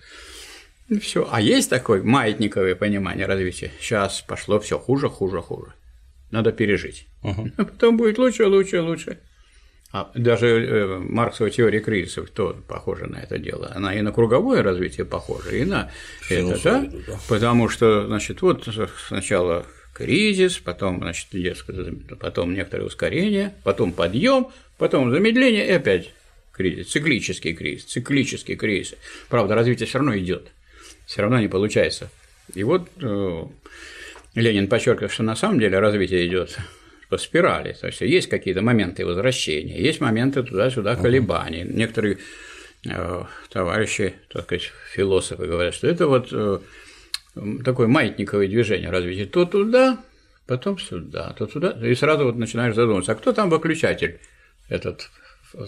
И все. А есть такое маятниковое понимание развития. Сейчас пошло все хуже, хуже, хуже надо пережить. Угу. А потом будет лучше, лучше, лучше. А даже э, Марксова теория кризисов тоже похожа на это дело. Она и на круговое развитие похожа, и на это, да? да? Потому что, значит, вот сначала кризис, потом, значит, потом некоторое ускорение, потом подъем, потом замедление и опять кризис, циклический кризис, циклический кризис. Правда, развитие все равно идет, все равно не получается. И вот э, Ленин подчеркивает, что на самом деле развитие идет по спирали. То есть есть какие-то моменты возвращения, есть моменты туда-сюда колебаний. Uh-huh. Некоторые э, товарищи, так сказать, философы говорят, что это вот э, такое маятниковое движение развития. То туда, потом сюда, то туда. И сразу вот начинаешь задумываться, а кто там выключатель этот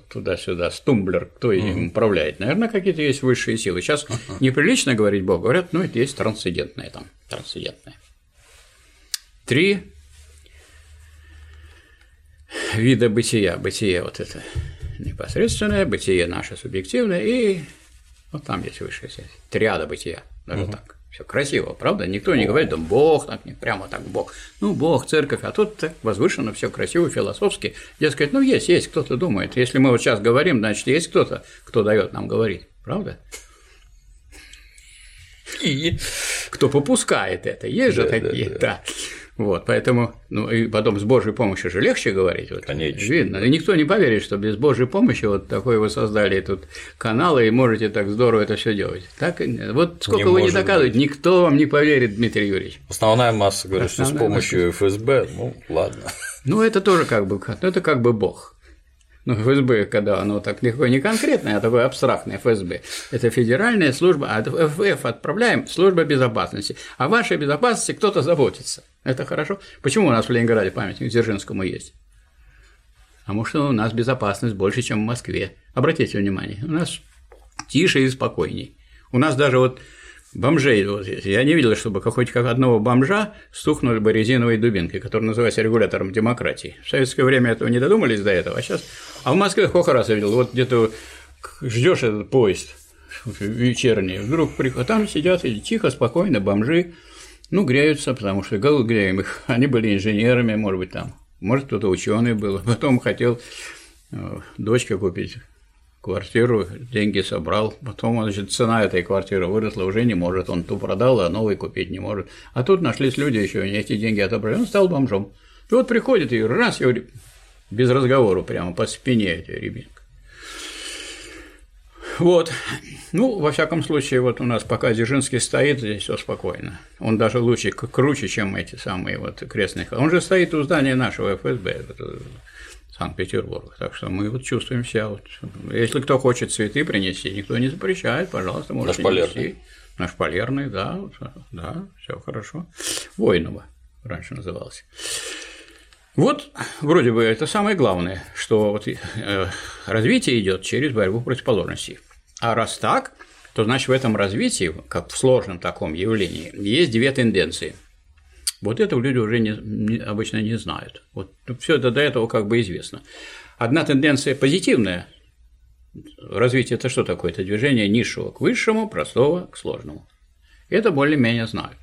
туда-сюда, стумблер, кто им управляет. Наверное, какие-то есть высшие силы. Сейчас неприлично говорить Бог, говорят, ну, это есть трансцендентное там, трансцендентное. Три вида бытия. Бытие вот это непосредственное, бытие наше субъективное, и вот там есть высшая связь. Триада бытия, даже угу. так. Все красиво, правда? Никто не говорит, да Бог, так не прямо так Бог. Ну, Бог, церковь, а тут так возвышенно, все красиво, философски. Дескать, ну, есть, есть, кто-то думает. Если мы вот сейчас говорим, значит, есть кто-то, кто дает нам говорить, правда? И кто попускает это, есть же такие, да. Вот, поэтому, ну и потом с Божьей помощью же легче говорить. Вот, Конечно. Видно. И никто не поверит, что без Божьей помощи вот такой вы создали тут каналы и можете так здорово это все делать. Так, вот сколько Не вы не доказываете, никто вам не поверит, Дмитрий Юрьевич. Основная масса говорит, что с Основная помощью ФСБ, ну ладно. Ну, это тоже как бы, это как бы Бог. Ну, ФСБ, когда оно так легко не конкретное, а такое абстрактное ФСБ, это федеральная служба, а ФФ отправляем служба безопасности. О вашей безопасности кто-то заботится. Это хорошо. Почему у нас в Ленинграде памятник Дзержинскому есть? Потому что у нас безопасность больше, чем в Москве. Обратите внимание, у нас тише и спокойней. У нас даже вот бомжей, я не видел, чтобы хоть как одного бомжа стукнули бы резиновой дубинкой, которая называется регулятором демократии. В советское время этого не додумались до этого, а сейчас. А в Москве сколько раз я видел, вот где-то ждешь этот поезд вечерний, вдруг приходит, а там сидят и тихо, спокойно бомжи, ну, греются, потому что голод греем их. Они были инженерами, может быть, там. Может, кто-то ученый был. Потом хотел э, дочке купить квартиру, деньги собрал. Потом, значит, цена этой квартиры выросла, уже не может. Он ту продал, а новый купить не может. А тут нашлись люди еще, они эти деньги отобрали. Он стал бомжом. И вот приходит и раз его без разговора прямо по спине эти ребенка. Вот. Ну, во всяком случае, вот у нас пока Дзержинский стоит, здесь все спокойно. Он даже лучше, круче, чем эти самые вот крестные. Он же стоит у здания нашего ФСБ, это Санкт-Петербург. Так что мы вот чувствуем себя. Вот. Если кто хочет цветы принести, никто не запрещает, пожалуйста, можете Шпалерный. нести. На шпалерный, да, вот, да, все хорошо. Воинова раньше назывался. Вот, вроде бы, это самое главное, что вот, э, развитие идет через борьбу противоположностей. А раз так, то значит в этом развитии, как в сложном таком явлении, есть две тенденции. Вот это люди уже не, не- обычно не знают. Вот все это до этого как бы известно. Одна тенденция позитивная. Развитие это что такое? Это движение низшего к высшему, простого к сложному. Это более-менее знают.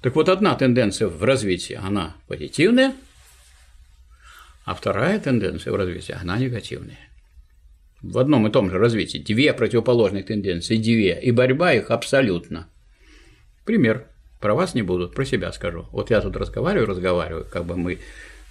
Так вот, одна тенденция в развитии, она позитивная, а вторая тенденция в развитии, она негативная. В одном и том же развитии две противоположные тенденции, две, и борьба их абсолютно. Пример. Про вас не буду, про себя скажу. Вот я тут разговариваю, разговариваю, как бы мы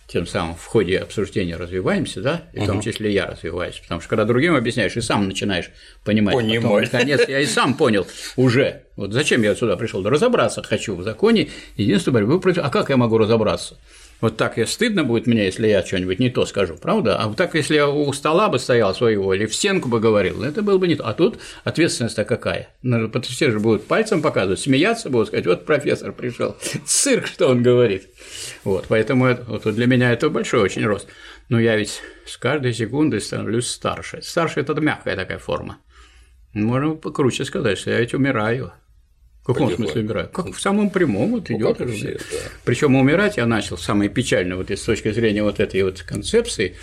тем самым в ходе обсуждения развиваемся, да, и в том числе я развиваюсь, потому что когда другим объясняешь, и сам начинаешь понимать. Потом, Понимать. наконец, я и сам понял уже. Вот зачем я сюда пришел? Да разобраться хочу в законе единства борьбы против. А как я могу разобраться? Вот так я стыдно будет мне, если я что-нибудь не то скажу, правда? А вот так, если я у стола бы стоял своего или в стенку бы говорил, ну, это было бы не то. А тут ответственность-то какая? Ну, все же будут пальцем показывать, смеяться будут, сказать, вот профессор пришел, цирк, что он говорит. Вот, поэтому это, вот для меня это большой очень рост. Но я ведь с каждой секундой становлюсь старше. Старше – это мягкая такая форма. Можно покруче сказать, что я ведь умираю. В каком Потихоньку. смысле умираю? Как в самом прямом вот идет. как и все, да. Причем умирать я начал самое печальное вот с точки зрения вот этой вот концепции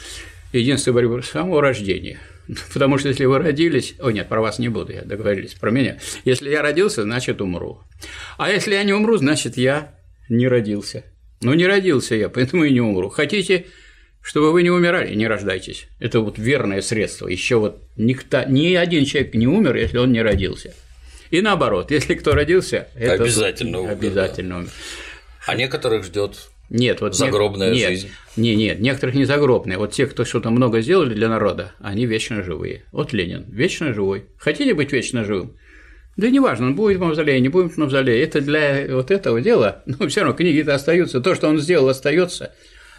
единственной борьбы с самого рождения. Потому что если вы родились, о нет, про вас не буду, я договорились про меня. Если я родился, значит умру. А если я не умру, значит я не родился. Ну не родился я, поэтому и не умру. Хотите, чтобы вы не умирали, не рождайтесь. Это вот верное средство. Еще вот никто, ни один человек не умер, если он не родился. И наоборот, если кто родился, это Обязательно умер, обязательно умер. А некоторых ждет Нет, вот Загробная нет, жизнь. Не, нет, некоторых не загробные. Вот те, кто что-то много сделали для народа, они вечно живые. Вот Ленин, вечно живой. Хотите быть вечно живым? Да неважно, он будет в мавзолее, не будет в мавзолее. Это для вот этого дела, но все равно книги-то остаются. То, что он сделал, остается.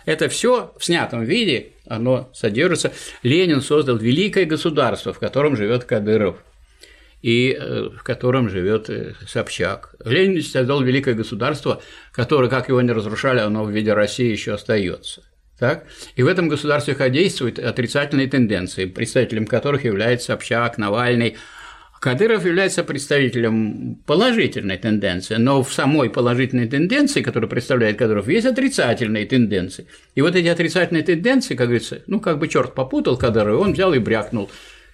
Это все в снятом виде, оно содержится. Ленин создал великое государство, в котором живет Кадыров и э, в котором живет э, Собчак. Ленин создал великое государство, которое, как его не разрушали, оно в виде России еще остается. Так? И в этом государстве действуют отрицательные тенденции, представителем которых является Собчак, Навальный. Кадыров является представителем положительной тенденции, но в самой положительной тенденции, которую представляет Кадыров, есть отрицательные тенденции. И вот эти отрицательные тенденции, как говорится, ну, как бы черт попутал Кадырова, он взял и брякнул.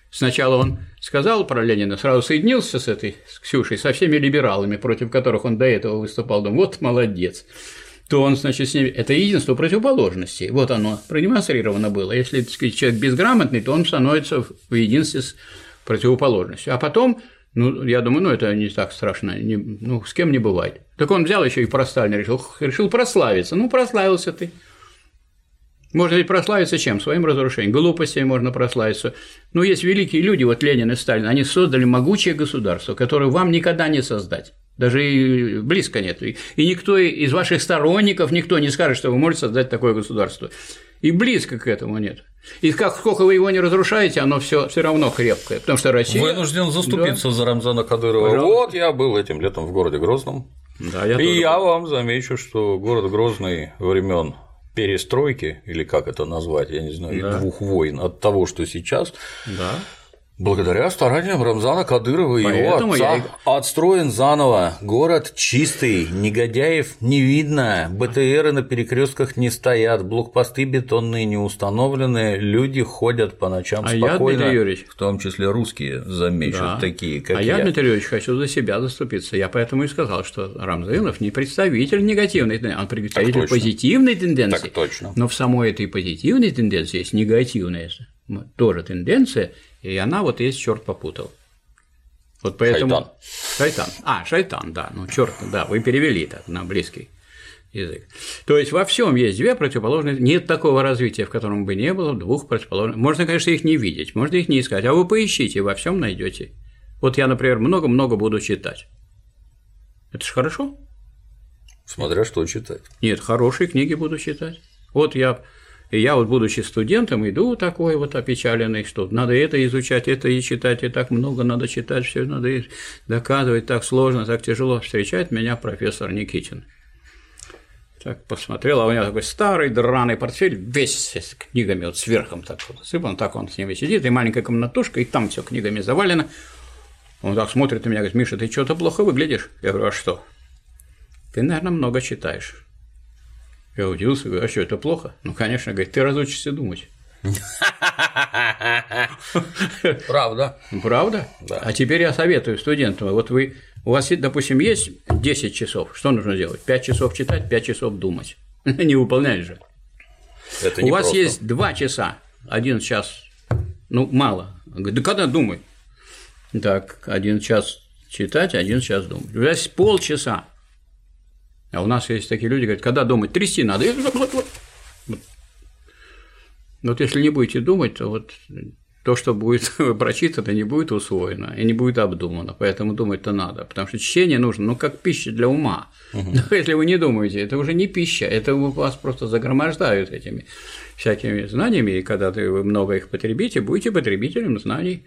Сначала он сказал про Ленина, сразу соединился с этой с Ксюшей, со всеми либералами, против которых он до этого выступал, думаю, вот молодец. То он, значит, с ними... Это единство противоположностей. Вот оно продемонстрировано было. Если так сказать, человек безграмотный, то он становится в единстве с противоположностью. А потом ну, я думаю, ну, это не так страшно, не, ну, с кем не бывает. Так он взял еще и про Сталина решил, решил прославиться. Ну, прославился ты. Можно ведь прославиться чем? Своим разрушением. Глупостями можно прославиться. Но есть великие люди, вот Ленин и Сталин, они создали могучее государство, которое вам никогда не создать. Даже и близко нет. И никто из ваших сторонников, никто не скажет, что вы можете создать такое государство. И близко к этому нет. И как сколько вы его не разрушаете, оно все все равно крепкое, потому что Россия. Вынужден заступиться да. за Рамзана Кадырова. Пожалуйста. Вот я был этим летом в городе Грозном. Да, я и тоже я вам замечу, что город Грозный времен перестройки, или как это назвать, я не знаю, да. двух войн от того, что сейчас, да. Благодаря стараниям Рамзана Кадырова и его отца и... отстроен заново. Город чистый, негодяев не видно, БТРы на перекрестках не стоят, блокпосты бетонные не установлены, люди ходят по ночам а спокойно. Я, Юрьевич, в том числе русские, замечу, да. такие, как а я. А я, Дмитрий Юрьевич, хочу за себя заступиться. Я поэтому и сказал, что Рамзанов не представитель негативной тенденции, он представитель позитивной тенденции. Так точно. Но в самой этой позитивной тенденции есть негативная тоже тенденция, и она вот есть черт попутал. Вот поэтому. Шайтан. Шайтан. А, шайтан, да. Ну, черт, да, вы перевели так на близкий язык. То есть во всем есть две противоположные. Нет такого развития, в котором бы не было двух противоположных. Можно, конечно, их не видеть, можно их не искать, а вы поищите, во всем найдете. Вот я, например, много-много буду читать. Это же хорошо. Смотря что читать. Нет, хорошие книги буду читать. Вот я и я вот, будучи студентом, иду такой вот опечаленный, что надо это изучать, это и читать, и так много надо читать, все надо доказывать, так сложно, так тяжело. Встречает меня профессор Никитин. Так посмотрел, а у него такой старый драный портфель, весь с книгами, вот сверхом так вот засыпан, так он с ними сидит, и маленькая комнатушка, и там все книгами завалено. Он так смотрит на меня, говорит, Миша, ты что-то плохо выглядишь? Я говорю, а что? Ты, наверное, много читаешь. Я удивился, говорю, а что, это плохо? Ну, конечно, говорит, ты разучишься думать. Правда. Правда? Да. А теперь я советую студентам, вот вы, у вас, допустим, есть 10 часов, что нужно делать? 5 часов читать, 5 часов думать. Не выполнять же. Это у вас просто. есть 2 часа, один час, ну, мало. Да когда думай? Так, один час читать, один час думать. У вас есть полчаса, а у нас есть такие люди, говорят, когда думать, трясти надо. Вот если не будете думать, то вот то, что будет прочитано, не будет усвоено и не будет обдумано. Поэтому думать-то надо. Потому что чтение нужно, ну, как пища для ума. Угу. Но если вы не думаете, это уже не пища, это вас просто загромождают этими всякими знаниями, и когда вы много их потребите, будете потребителем знаний,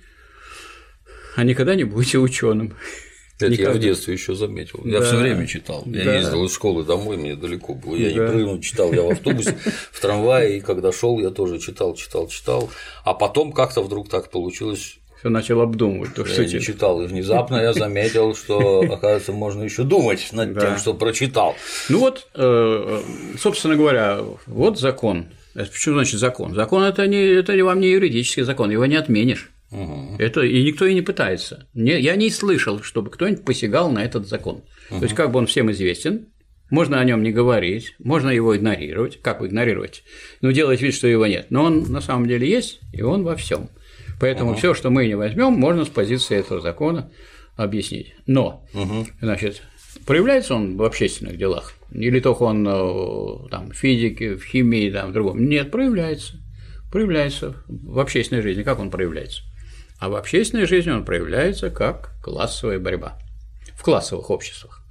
а никогда не будете ученым. Это Никогда. я в детстве еще заметил. Я да. все время читал. Я да. ездил из школы домой, мне далеко было. Я да. не прыгнул, читал. Я в автобусе, в трамвае, и когда шел, я тоже читал, читал, читал. А потом как-то вдруг так получилось. Все начал обдумывать то, что я читал. И внезапно я заметил, что, оказывается, можно еще думать над да. тем, что прочитал. Ну вот, э, собственно говоря, вот закон. Почему значит закон? Закон это не это вам не юридический закон, его не отменишь. Угу. Это и никто и не пытается. Не, я не слышал, чтобы кто-нибудь посягал на этот закон. Угу. То есть, как бы он всем известен, можно о нем не говорить, можно его игнорировать. Как игнорировать? Ну, делать вид, что его нет. Но он на самом деле есть, и он во всем. Поэтому угу. все, что мы не возьмем, можно с позиции этого закона объяснить. Но, угу. значит, проявляется он в общественных делах, или только он э, там, в физике, в химии, там, в другом. Нет, проявляется. Проявляется в общественной жизни. Как он проявляется? А в общественной жизни он проявляется как классовая борьба в классовых обществах.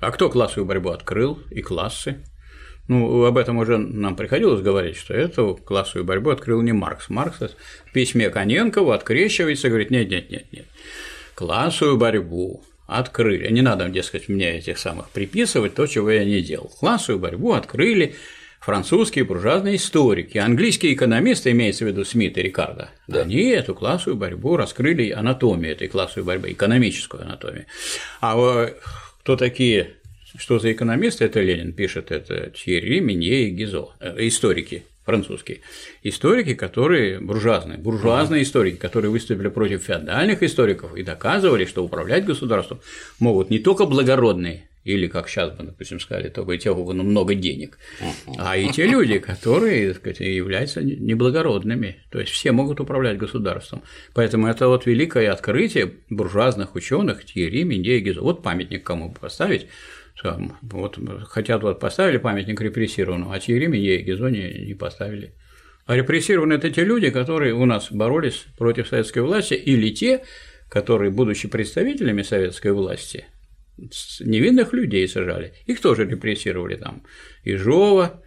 А кто классовую борьбу открыл и классы? Ну, об этом уже нам приходилось говорить, что эту классовую борьбу открыл не Маркс. Маркс в письме Коненкову открещивается и говорит, нет, нет, нет, нет, классовую борьбу открыли. Не надо, дескать, мне этих самых приписывать то, чего я не делал. Классовую борьбу открыли французские буржуазные историки, английские экономисты, имеется в виду Смит и Рикардо, да. они эту классовую борьбу раскрыли анатомию этой классовой борьбы, экономическую анатомию. А кто такие, что за экономисты, это Ленин пишет, это Тьерри, Минье и Гизо, э, историки, французские, историки, которые буржуазные, буржуазные историки, которые выступили против феодальных историков и доказывали, что управлять государством могут не только благородные, или, как сейчас бы, допустим, сказали, только те, у кого много денег, а и те люди, которые так сказать, являются неблагородными. То есть все могут управлять государством. Поэтому это вот великое открытие буржуазных ученых Тьерри, Менде и Гизо. Вот памятник кому поставить. Вот хотят вот поставили памятник репрессированным, а Тьерри, Менде и Гизо не, не поставили. А репрессированные – это те люди, которые у нас боролись против советской власти, или те, которые, будучи представителями советской власти, невинных людей сажали. Их тоже репрессировали там. Ижова,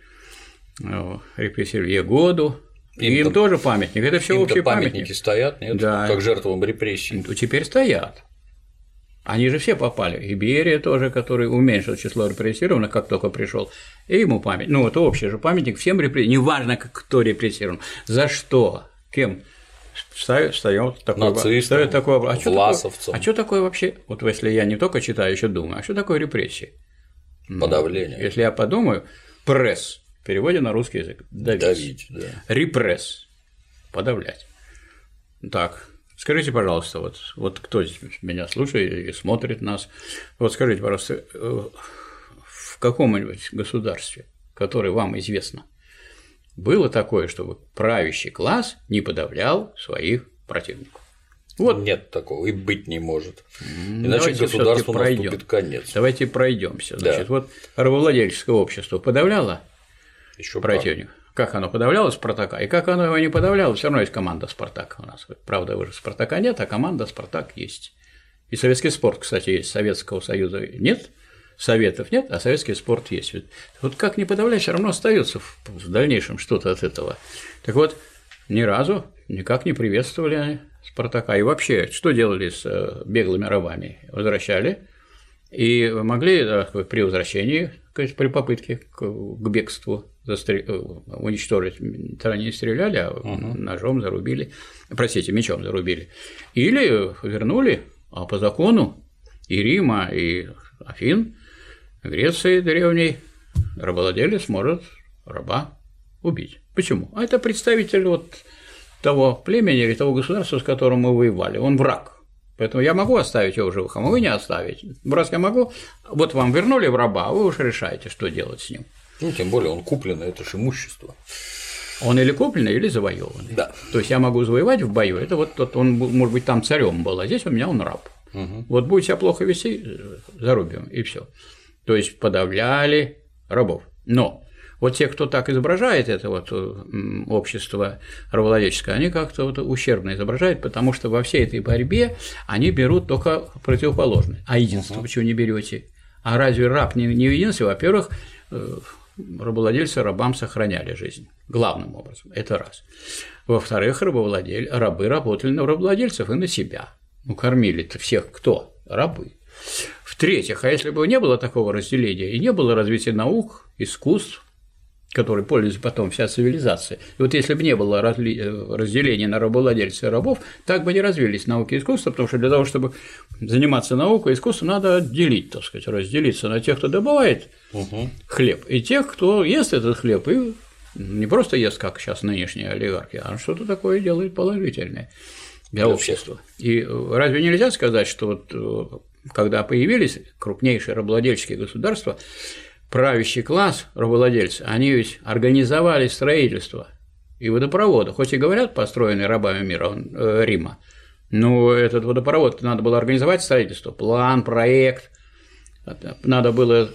э, репрессировали Егоду, им, им тоже памятник. Это все общие памятники памятники. стоят, нет? Да. Как жертвам репрессий. Ну, теперь стоят. Они же все попали. И Берия тоже, который уменьшил число репрессированных, как только пришел, и ему память. Ну, это общий же памятник всем репрессированным. Неважно, кто репрессирован. За что? Кем? Ставят, встает такой, Нацистам, ставят такой а что такое, а что такое вообще, вот если я не только читаю, еще думаю, а что такое репрессии? Подавление. Ну, если я подумаю, пресс, в переводе на русский язык, давить, давить да. репресс, подавлять. Так, скажите, пожалуйста, вот, вот кто меня слушает и смотрит нас, вот скажите, пожалуйста, э, в каком-нибудь государстве, которое вам известно, было такое, чтобы правящий класс не подавлял своих противников. Вот. Нет такого, и быть не может. Иначе Давайте государству наступит конец. Давайте пройдемся. Значит, да. вот рабовладельческое общество подавляло Еще противника. Как. как оно подавляло Спартака, и как оно его не подавляло, все равно есть команда Спартак у нас. Правда, уже Спартака нет, а команда Спартак есть. И советский спорт, кстати, есть, Советского Союза нет, советов нет, а советский спорт есть. Вот как не подавлять, все равно остается в дальнейшем что-то от этого. Так вот, ни разу никак не приветствовали Спартака. И вообще, что делали с э, беглыми рабами? Возвращали и могли при возвращении, при попытке к бегству застрел... Э, уничтожить, тогда не стреляли, а угу. ножом зарубили, простите, мечом зарубили, или вернули, а по закону и Рима, и Афин Греции древней рабовладелец может раба убить. Почему? А это представитель вот того племени или того государства, с которым мы воевали. Он враг. Поэтому я могу оставить его в живых, а вы не оставить. Раз я могу, вот вам вернули в раба, вы уж решаете, что делать с ним. Ну, тем более он купленный, это же имущество. Он или купленный, или завоеванный. Да. То есть я могу завоевать в бою, это вот тот, он, может быть, там царем был, а здесь у меня он раб. Угу. Вот будет себя плохо вести, зарубим, и все то есть подавляли рабов. Но вот те, кто так изображает это вот общество рабовладельческое, они как-то вот ущербно изображают, потому что во всей этой борьбе они берут только противоположное. А единство uh-huh. почему не берете? А разве раб не, не единство? Во-первых, э, рабовладельцы рабам сохраняли жизнь, главным образом, это раз. Во-вторых, рабовладель... рабы работали на рабовладельцев и на себя. Ну, кормили-то всех кто? Рабы. В-третьих, а если бы не было такого разделения и не было развития наук, искусств, которой пользуется потом вся цивилизация. И вот если бы не было разли... разделения на рабовладельцев и рабов, так бы не развились науки и искусства, потому что для того, чтобы заниматься наукой и искусством, надо отделить, так сказать, разделиться на тех, кто добывает угу. хлеб, и тех, кто ест этот хлеб, и не просто ест, как сейчас нынешние олигархи, а что-то такое делает положительное для общества. И разве нельзя сказать, что вот когда появились крупнейшие рабовладельческие государства, правящий класс рабовладельцы, они ведь организовали строительство и водопровода, хоть и говорят, построенные рабами мира, э, Рима, но этот водопровод надо было организовать строительство, план, проект, надо было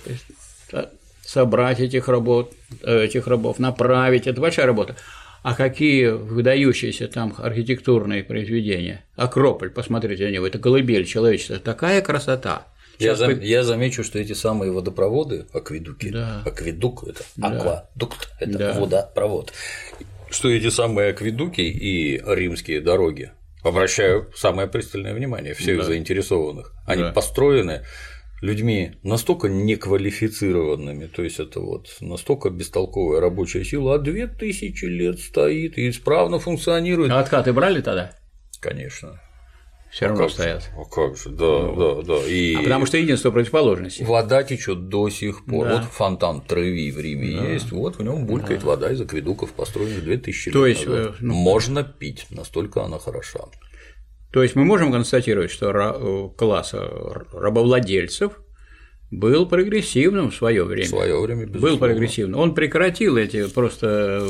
э, собрать этих рабов, э, этих рабов, направить, это большая работа. А какие выдающиеся там архитектурные произведения. Акрополь, посмотрите на него, это колыбель человечества, такая красота. Я, зам, по... я замечу, что эти самые водопроводы, акведуки, да. акведук – это да. аквадукт, это да. водопровод, что эти самые акведуки и римские дороги обращаю самое пристальное внимание всех да. заинтересованных. Они да. построены людьми настолько неквалифицированными, то есть это вот настолько бестолковая рабочая сила, а две тысячи лет стоит и исправно функционирует. А откаты брали тогда? Конечно. все равно же, стоят. А как же, да, да, да. И А потому что единство противоположностей. вода течет до сих пор. Да. Вот фонтан Треви в Риме есть, вот в нем булькает вода из акведуков, построенных 2000 То лет есть, назад. э, ну, Можно пить, настолько она хороша. То есть мы можем констатировать, что э, класс э, рабовладельцев был прогрессивным в свое время. В свое время, был безусловно. прогрессивным. Он прекратил эти просто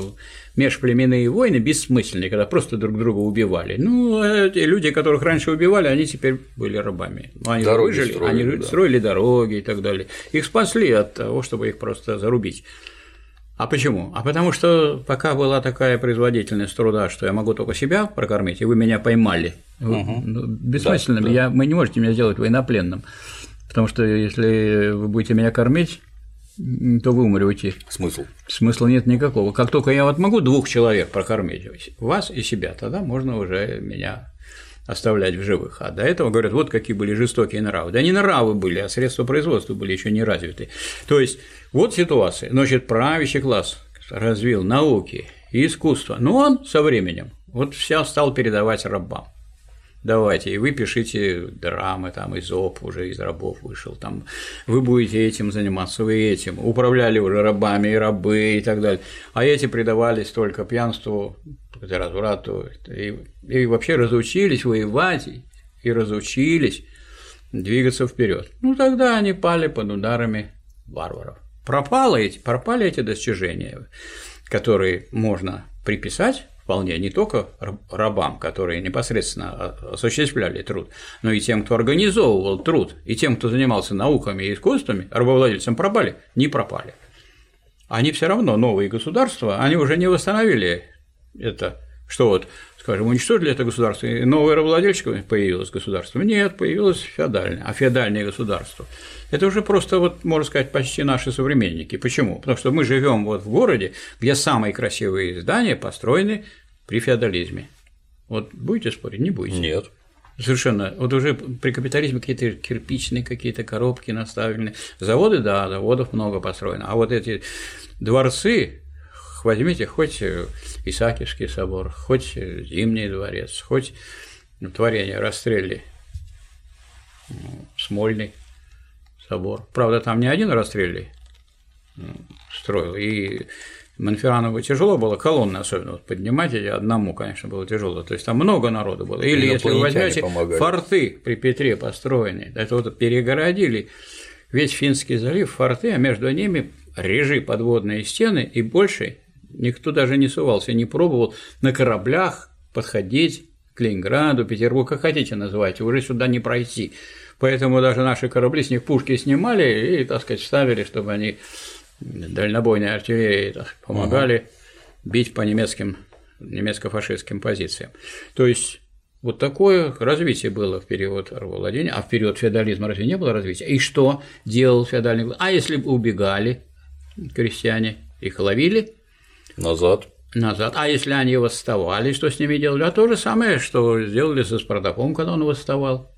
межплеменные войны бессмысленные, когда просто друг друга убивали. Ну, эти люди, которых раньше убивали, они теперь были рабами. Ну, Они Дороги выжили, строили, они да. строили дороги и так далее. Их спасли от того, чтобы их просто зарубить. А почему? А потому что пока была такая производительность труда, что я могу только себя прокормить, и вы меня поймали. Ну, бессмысленно, Да, да. Я, вы не можете меня сделать военнопленным. Потому что если вы будете меня кормить, то вы умрете. Смысл. Смысла нет никакого. Как только я вот могу двух человек прокормить, вас и себя, тогда можно уже меня оставлять в живых. А до этого говорят, вот какие были жестокие нравы. Да не нравы были, а средства производства были еще не развиты. То есть вот ситуация. Значит, правящий класс развил науки и искусство, но он со временем вот все стал передавать рабам. Давайте, и вы пишите драмы, там, Изоп уже из рабов вышел, там, вы будете этим заниматься, вы этим, управляли уже рабами и рабы и так далее, а эти предавались только пьянству, разврату, и, и вообще разучились воевать, и- разучились двигаться вперед. Ну, тогда они пали под ударами варваров. Пропало эти, пропали эти достижения, которые можно приписать вполне не только раб- рабам, которые непосредственно а, осуществляли труд, но и тем, кто организовывал труд, и тем, кто занимался науками и искусствами, рабовладельцам пропали, не пропали. Они все равно, новые государства, они уже не восстановили это, что вот, скажем, уничтожили это государство, и новое рабовладельческое появилось государство. Нет, появилось феодальное, а феодальное государство. Это уже просто, вот, можно сказать, почти наши современники. Почему? Потому что мы живем вот в городе, где самые красивые здания построены при феодализме. Вот будете спорить? Не будете. Нет. Совершенно. Вот уже при капитализме какие-то кирпичные какие-то коробки наставлены. Заводы, да, заводов много построено. А вот эти дворцы, возьмите хоть э, Исаакиевский собор, хоть э, Зимний дворец, хоть творение Растрелли, ну, Смольный собор. Правда, там не один Растрелли м, строил, и Монферранову тяжело было, колонны особенно вот поднимать эти одному, конечно, было тяжело. То есть там много народу было. Или если вы возьмете помогали. форты при Петре построенные, это вот перегородили весь Финский залив, форты, а между ними режи подводные стены, и больше никто даже не сувался, не пробовал на кораблях подходить к Ленинграду, Петербургу, как хотите называйте, уже сюда не пройти. Поэтому даже наши корабли с них пушки снимали и, так сказать, ставили, чтобы они дальнобойной артиллерией так, помогали бить по немецким, немецко-фашистским позициям. То есть вот такое развитие было в период рабовладения, а в период феодализма разве не было развития? И что делал феодальный? А если бы убегали крестьяне, их ловили Назад. назад, а если они восставали, что с ними делали? А то же самое, что сделали со Спартаком, когда он восставал.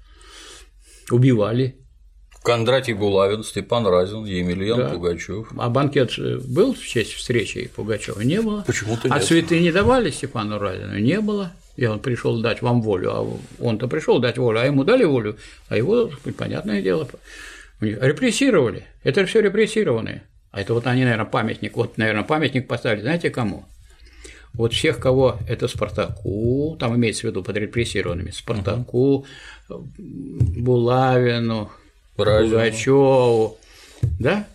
Убивали. Кондратий Булавин, Степан Разин, Емельян Да. Пугачев. А банкет был в честь встречи Пугачева? Не было. Почему-то А нет. цветы не давали Степану Разину? Не было. И он пришел дать вам волю, а он-то пришел дать волю, а ему дали волю, а его, понятное дело, репрессировали. Это все репрессированные. А это вот они, наверное, памятник, вот, наверное, памятник поставили, знаете, кому? Вот всех, кого это Спартаку, там имеется в виду под репрессированными, Спартаку, Булавину, Разину. Пугачеву, да?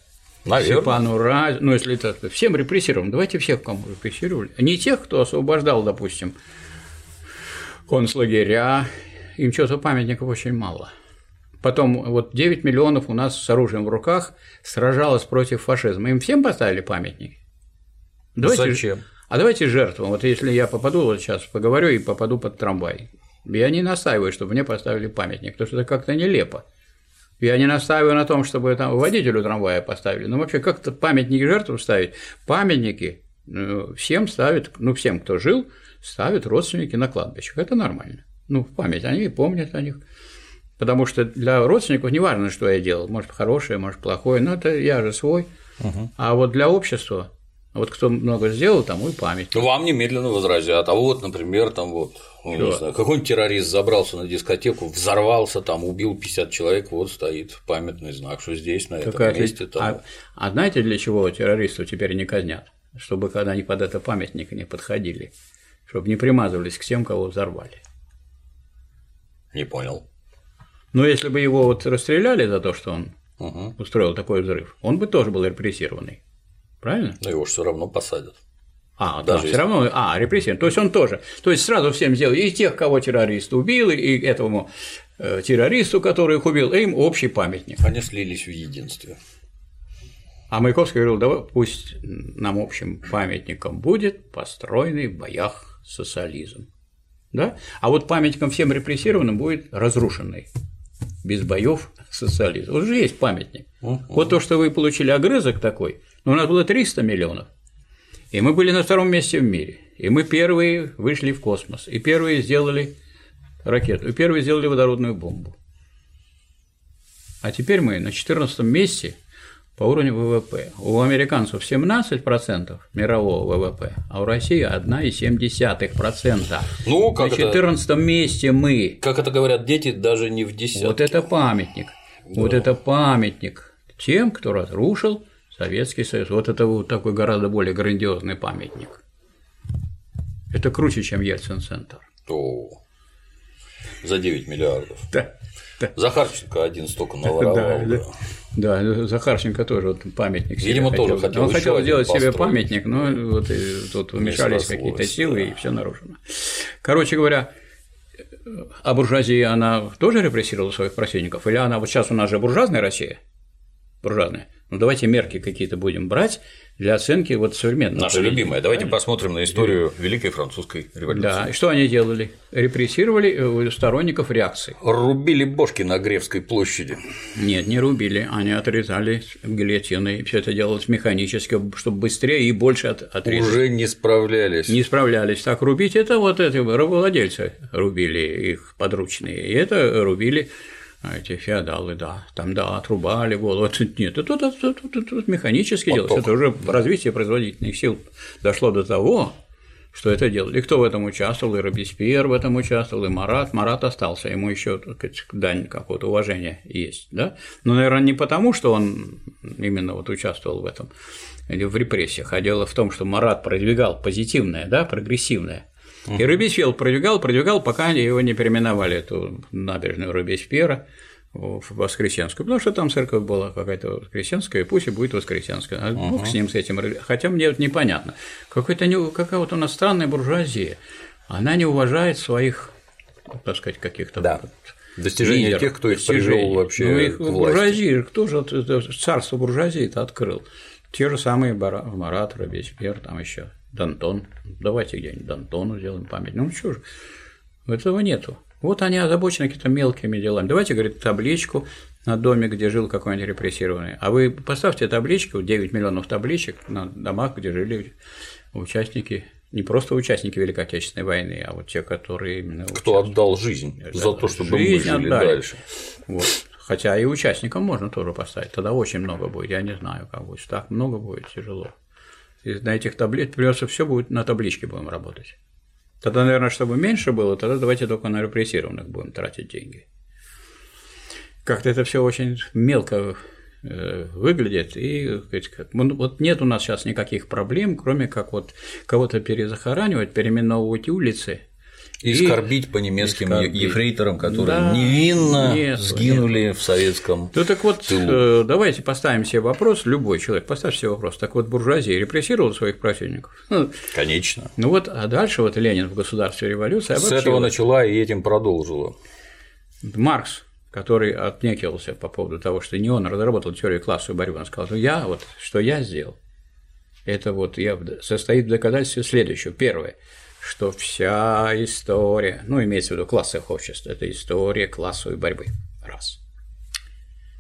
Наверное. Степану Раз, ну если так, всем репрессированным, давайте всех, кому репрессировали. Не тех, кто освобождал, допустим, концлагеря, им что-то памятников очень мало. Потом вот 9 миллионов у нас с оружием в руках сражалось против фашизма. Им всем поставили памятники? Давайте, Зачем? А давайте жертвам. Вот если я попаду, вот сейчас поговорю и попаду под трамвай. Я не настаиваю, чтобы мне поставили памятник, потому что это как-то нелепо. Я не настаиваю на том, чтобы там водителю трамвая поставили. Но вообще как-то памятники жертвам ставить. Памятники ну, всем ставят, ну всем, кто жил, ставят родственники на кладбищах. Это нормально. Ну, в память они помнят о них. Потому что для родственников не важно, что я делал. Может, хорошее, может, плохое, но это я же свой. А вот для общества Вот кто много сделал, тому и память. Вам немедленно возразят. А вот, например, там вот, ну, не знаю, какой-нибудь террорист забрался на дискотеку, взорвался, там убил 50 человек, вот стоит памятный знак, что здесь, на этом Какая месте. Там... А, а знаете, для чего террористов теперь не казнят? Чтобы когда они под это памятник не подходили, чтобы не примазывались к тем, кого взорвали. Не понял. Но если бы его вот расстреляли за то, что он Угу. устроил такой взрыв, он бы тоже был репрессированный. Правильно? Но его же все равно посадят. А, Даже да, если- все равно, а, репрессирован. То есть он тоже. То есть сразу всем сделали, и тех, кого террорист убил, и этому э, террористу, который их убил, и им общий памятник. Они слились в единстве. А Маяковский говорил, давай пусть нам общим памятником будет построенный в боях социализм. Да? А вот памятником всем репрессированным будет разрушенный. Без боев социализм. Вот же есть памятник. Вот то, что вы получили огрызок такой, но у нас было 300 миллионов, и мы были на втором месте в мире, и мы первые вышли в космос, и первые сделали ракету, и первые сделали водородную бомбу. А теперь мы на 14 месте по уровню ВВП. У американцев 17% мирового ВВП, а у России 1,7%. Ну, как на это- 14 месте мы. Как это говорят дети, даже не в десятке. Вот это памятник. Вот это памятник тем, кто разрушил Советский Союз. Вот это вот такой гораздо более грандиозный памятник. Это круче, чем Ельцин-центр. О, за 9 миллиардов. Да. Да. Захарченко один столько наворовал. Да, да. Да. Да, Захарченко тоже вот памятник себе Видимо, тоже хотел Он хотел сделать себе памятник, но вот и тут вмешались какие-то да. силы, и все нарушено. Короче говоря, а буржуазия, она тоже репрессировала своих противников? Или она, вот сейчас у нас же буржуазная Россия? Буржуазная. Ну, давайте мерки какие-то будем брать для оценки вот современного Наша поведения. любимая. Давайте посмотрим на историю Великой Французской революции. Да, и что они делали? Репрессировали э, сторонников реакции. Рубили бошки на Гревской площади. Нет, не рубили, они отрезали гильотиной. Все это делалось механически, чтобы быстрее и больше от, отрезать. Уже не справлялись. Не справлялись. Так рубить это вот эти рабовладельцы рубили их подручные. И это рубили эти феодалы, да, там, да, отрубали голову. Тут Нет, это, это, это, это- это механически Вот делалось. Это уже развитие производительных сил дошло до того, что это делали. И кто в этом участвовал? И Робеспьер в этом участвовал, и Марат. Марат остался, ему еще так сказать, дань какого-то уважения есть, да? Но, наверное, не потому, что он именно вот участвовал в этом или в репрессиях, а дело в том, что Марат продвигал позитивное, да, прогрессивное. И Робеспьер продвигал, продвигал, пока его не переименовали эту набережную Робеспьера в Воскресенскую, потому что там церковь была какая-то воскресенская, и пусть и будет воскресенская. А Бог с ним, с этим. Хотя мне вот непонятно. Какой-то не, какая вот у нас странная буржуазия. Она не уважает своих, так сказать, каких-то Да. вот лидеров, тех, кто их привел достижений. вообще Ну, их к власти. буржуазии, кто же царство буржуазии-то открыл? Те же самые Марат, Робеспьер, там еще Дантон. Давайте где-нибудь Дантону сделаем память. Ну что же, этого нету. Вот они озабочены какими-то мелкими делами. Давайте, говорит, табличку на доме, где жил какой-нибудь репрессированный. А вы поставьте табличку, 9 миллионов табличек на домах, где жили участники, не просто участники Великой Отечественной войны, а вот те, которые именно Кто отдал жизнь за то, чтобы мы Жизнь жили отдали. дальше. вот. Хотя и участникам можно тоже поставить. Тогда очень много будет. Я не знаю, как будет. Так много будет тяжело. На этих таблицах придется все будет на табличке будем работать. Тогда, наверное, чтобы меньше было, тогда давайте только на репрессированных будем тратить деньги. Как-то это все очень мелко э, выглядит, и ну, вот нет у нас сейчас никаких проблем, кроме как вот кого-то перезахоранивать, переименовывать улицы, И скорбить по немецким скорбить. ефрейторам, которые Да, невинно нет, сгинули в советском. Ну так вот, тылу. э, давайте поставим себе вопрос, любой человек, поставь себе вопрос. Так вот, буржуазия репрессировала своих противников. Ну, Конечно. ну вот, а дальше вот Ленин в государстве революции С этого начала и этим продолжила. Маркс, который отнекивался по поводу того, что не он разработал теорию классовой борьбы, он сказал, что я вот, что я сделал, это вот я состоит в доказательстве следующего. Первое, что вся история, ну, имеется в виду классовых обществ, это история классовой борьбы. Раз.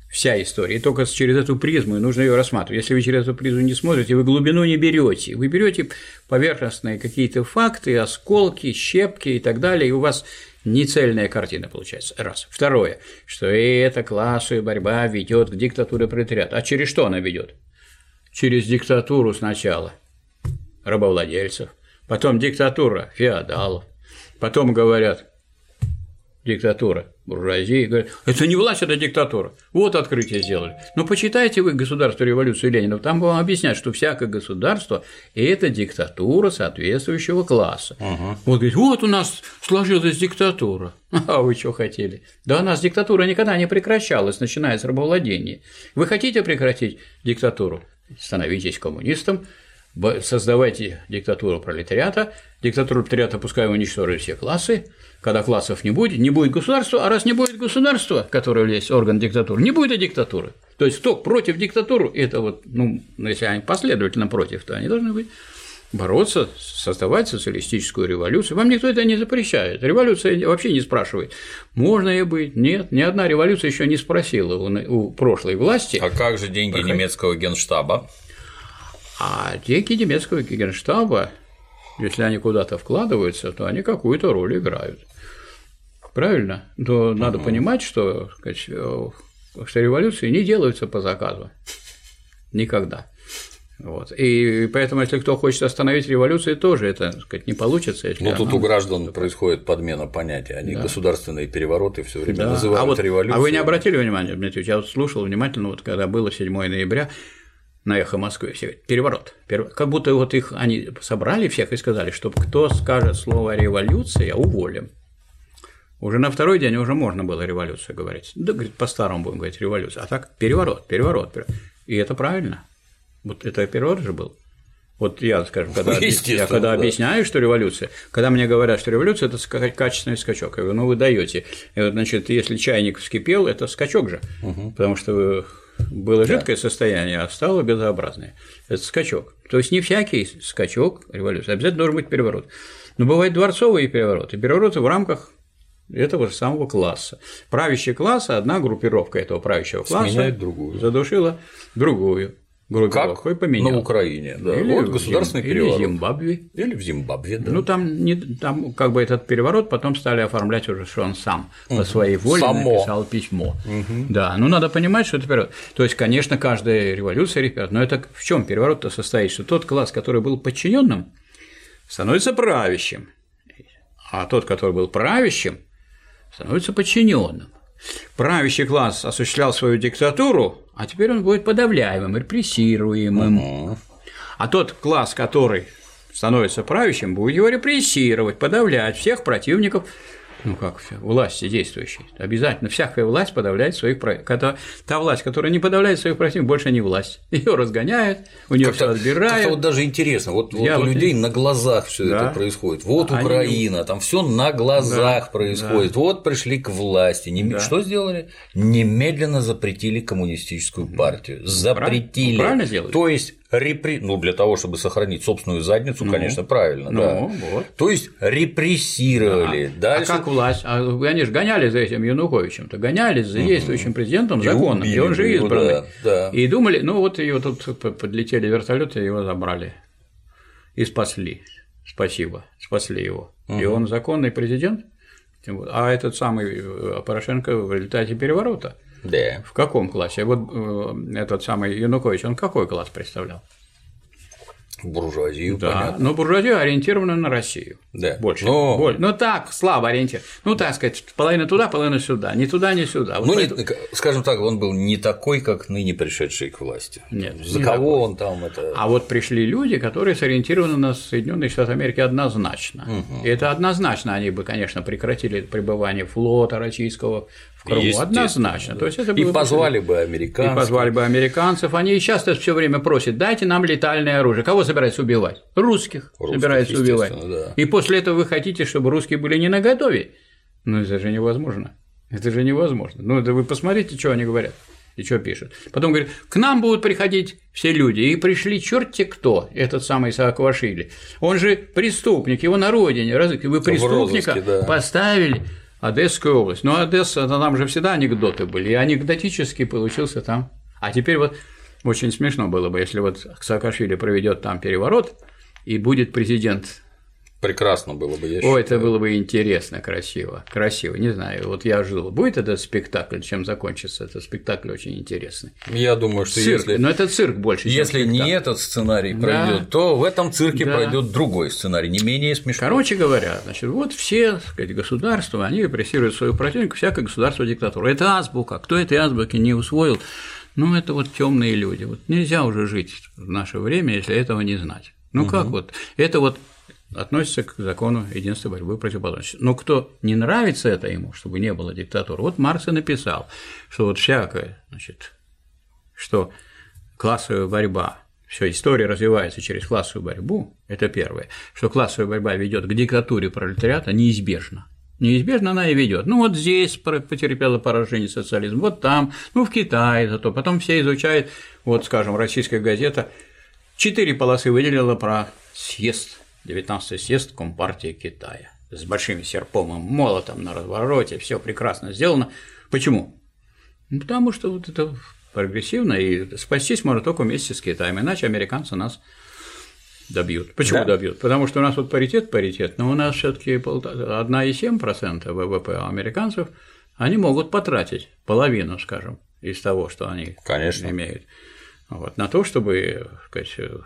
Вся история. И только через эту призму и нужно ее рассматривать. Если вы через эту призму не смотрите, вы глубину не берете. Вы берете поверхностные какие-то факты, осколки, щепки и так далее, и у вас нецельная картина получается. Раз. Второе, что эта классовая борьба ведет к диктатуре пролетариата. А через что она ведет? Через диктатуру сначала рабовладельцев, потом диктатура феодалов, потом говорят диктатура буржуазии, говорят, это не власть, это диктатура. Вот открытие сделали. Но почитайте вы «Государство революции Ленина», там вам объясняют, что всякое государство – это диктатура соответствующего класса. Угу. Вот говорит, вот у нас сложилась диктатура. А вы что хотели? Да у нас диктатура никогда не прекращалась, начиная с рабовладения. Вы хотите прекратить диктатуру? Становитесь коммунистом, создавайте диктатуру пролетариата, диктатуру пролетариата пускай уничтожит все классы, когда классов не будет, не будет государства, а раз не будет государства, которое есть орган диктатуры, не будет и диктатуры. То есть кто против диктатуры, это вот, ну, если они последовательно против, то они должны быть бороться, создавать социалистическую революцию. Вам никто это не запрещает. Революция вообще не спрашивает, можно ей быть, нет. Ни одна революция еще не спросила у, прошлой власти. А как же деньги проходить? немецкого генштаба? А деньги немецкого генштаба, если они куда-то вкладываются, то они какую-то роль играют. Правильно? Но угу. надо понимать, что, э, что революции не делаются по заказу. Никогда. Вот. И поэтому, если кто хочет остановить революцию, тоже это так сказать, не получится. Если ну, тут у граждан происходит подмена понятия. Они да. государственные перевороты все время да. называют а вот, революцией. А вы не обратили внимания, Дмитрий, я вот слушал внимательно, вот когда было 7 ноября, на эхо Москвы, все переворот, как будто вот их они собрали всех и сказали, что кто скажет слово революция, уволим. Уже на второй день уже можно было революцию говорить. Да, говорит, по-старому будем говорить революция. А так переворот, переворот, переворот. И это правильно. Вот это переворот же был. Вот я, скажем, когда, я когда да. объясняю, что революция, когда мне говорят, что революция – это качественный скачок, я говорю, ну вы даете. Значит, если чайник вскипел, это скачок же, угу. потому что было жидкое состояние, а стало безобразное. Это скачок. То есть не всякий скачок революции, обязательно должен быть переворот. Но бывают дворцовые перевороты, перевороты в рамках этого же самого класса. Правящий класс, одна группировка этого правящего класса Сменяет другую. задушила другую группировку как поменял. на Украине, да. Или вот государственный Зим... переворот. Или в Зимбабве. Или в Зимбабве, да. Ну, там, не, там как бы этот переворот потом стали оформлять уже, что он сам угу. по своей воле Само. написал письмо. Угу. Да, ну, надо понимать, что это переворот. То есть, конечно, каждая революция, ребят, но это в чем переворот-то состоит, что тот класс, который был подчиненным, становится правящим, а тот, который был правящим, становится подчиненным. Правящий класс осуществлял свою диктатуру, а теперь он будет подавляемым, репрессируемым. Угу. А тот класс, который становится правящим, будет его репрессировать, подавлять всех противников ну как власти действующей. Обязательно всякая власть подавляет своих противников. Та власть, которая не подавляет своих противников, больше не власть. Ее разгоняют, у нее все отбирают. Как-то вот даже интересно, вот, вот у вот... людей на глазах все да. это происходит. Вот Они... Украина, там все на глазах да. происходит. Да. Вот пришли к власти. Нем... Да. Что сделали? Немедленно запретили коммунистическую партию. Запретили. Правильно сделали. То есть репри... ну, для того, чтобы сохранить собственную задницу, ну, конечно, правильно, ну, да. Вот. То есть репрессировали. Да. Дальше... А как власть? А они же гоняли за этим Януковичем-то, гонялись за действующим президентом законом, и, и он же избранный. Его, да, да. И думали, ну вот его тут подлетели вертолеты, его забрали и спасли. Спасибо, спасли его. Угу. И он законный президент. А этот самый э, Порошенко в результате переворота да. В каком классе? Вот э, этот самый Янукович, он какой класс представлял? буржуазию, да, понятно. Но буржуазия ориентирована на Россию. Да. Больше. Но... Больше. Ну так, слабо ориентирован. Ну, так сказать, половина туда, половина сюда. Не туда, не сюда. Вот ну, поэтому... не, скажем так, он был не такой, как ныне пришедший к власти. Нет. За не кого такой. он там это. А вот пришли люди, которые сориентированы на Соединенные Штаты Америки однозначно. Угу. И это однозначно они бы, конечно, прекратили пребывание флота российского Крыму, однозначно. То есть это и позвали бы американцев. И позвали бы американцев. Они часто все время просят, дайте нам летальное оружие. Кого собираются убивать? Русских, Русских собираются убивать. Да. И после этого вы хотите, чтобы русские были не наготове? Ну это же невозможно. Это же невозможно. Ну, это вы посмотрите, что они говорят и что пишут. Потом говорят, к нам будут приходить все люди, и пришли черти кто, этот самый Саакашвили. Он же преступник, его на родине, вы преступника розыске, да. поставили Одесскую область. Ну, Одесса, там же всегда анекдоты были, и анекдотически получился там. А теперь вот очень смешно было бы, если вот Саакашвили проведет там переворот, и будет президент Прекрасно было бы, я Ой, это было бы интересно, красиво, красиво, не знаю, вот я жил, будет этот спектакль, чем закончится, этот спектакль очень интересный. Я думаю, что цирк, если… но это цирк больше, Если не спектакль. этот сценарий Да. пройдет, то в этом цирке Да. пройдет другой сценарий, не менее смешной. Короче говоря, значит, вот все так сказать, государства, они репрессируют своего противника, всякое государство диктатура. Это азбука. Кто этой азбуки не усвоил, ну, это вот темные люди. Вот нельзя уже жить в наше время, если этого не знать. Ну как вот? Это вот относится к закону единства борьбы противоположности. Но кто не нравится это ему, чтобы не было диктатуры, вот Маркс и написал, что вот всякое, значит, что классовая борьба, все, история развивается через классовую борьбу, это первое, что классовая борьба ведет к диктатуре пролетариата неизбежно. Неизбежно она и ведет. Ну вот здесь потерпела поражение социализм, вот там, ну в Китае зато. Потом все изучают, вот, скажем, российская газета четыре полосы выделила про съезд, 19-й съезд Компартии Китая с большими серпом и молотом на развороте, все прекрасно сделано. Почему? Ну, потому что вот это прогрессивно, и спастись можно только вместе с Китаем, иначе американцы нас добьют. Почему Да. добьют? Потому что у нас вот паритет, паритет, но у нас все таки 1,7% ВВП, а американцев они могут потратить половину, скажем, из того, что они Конечно. имеют, вот, на то, чтобы так сказать,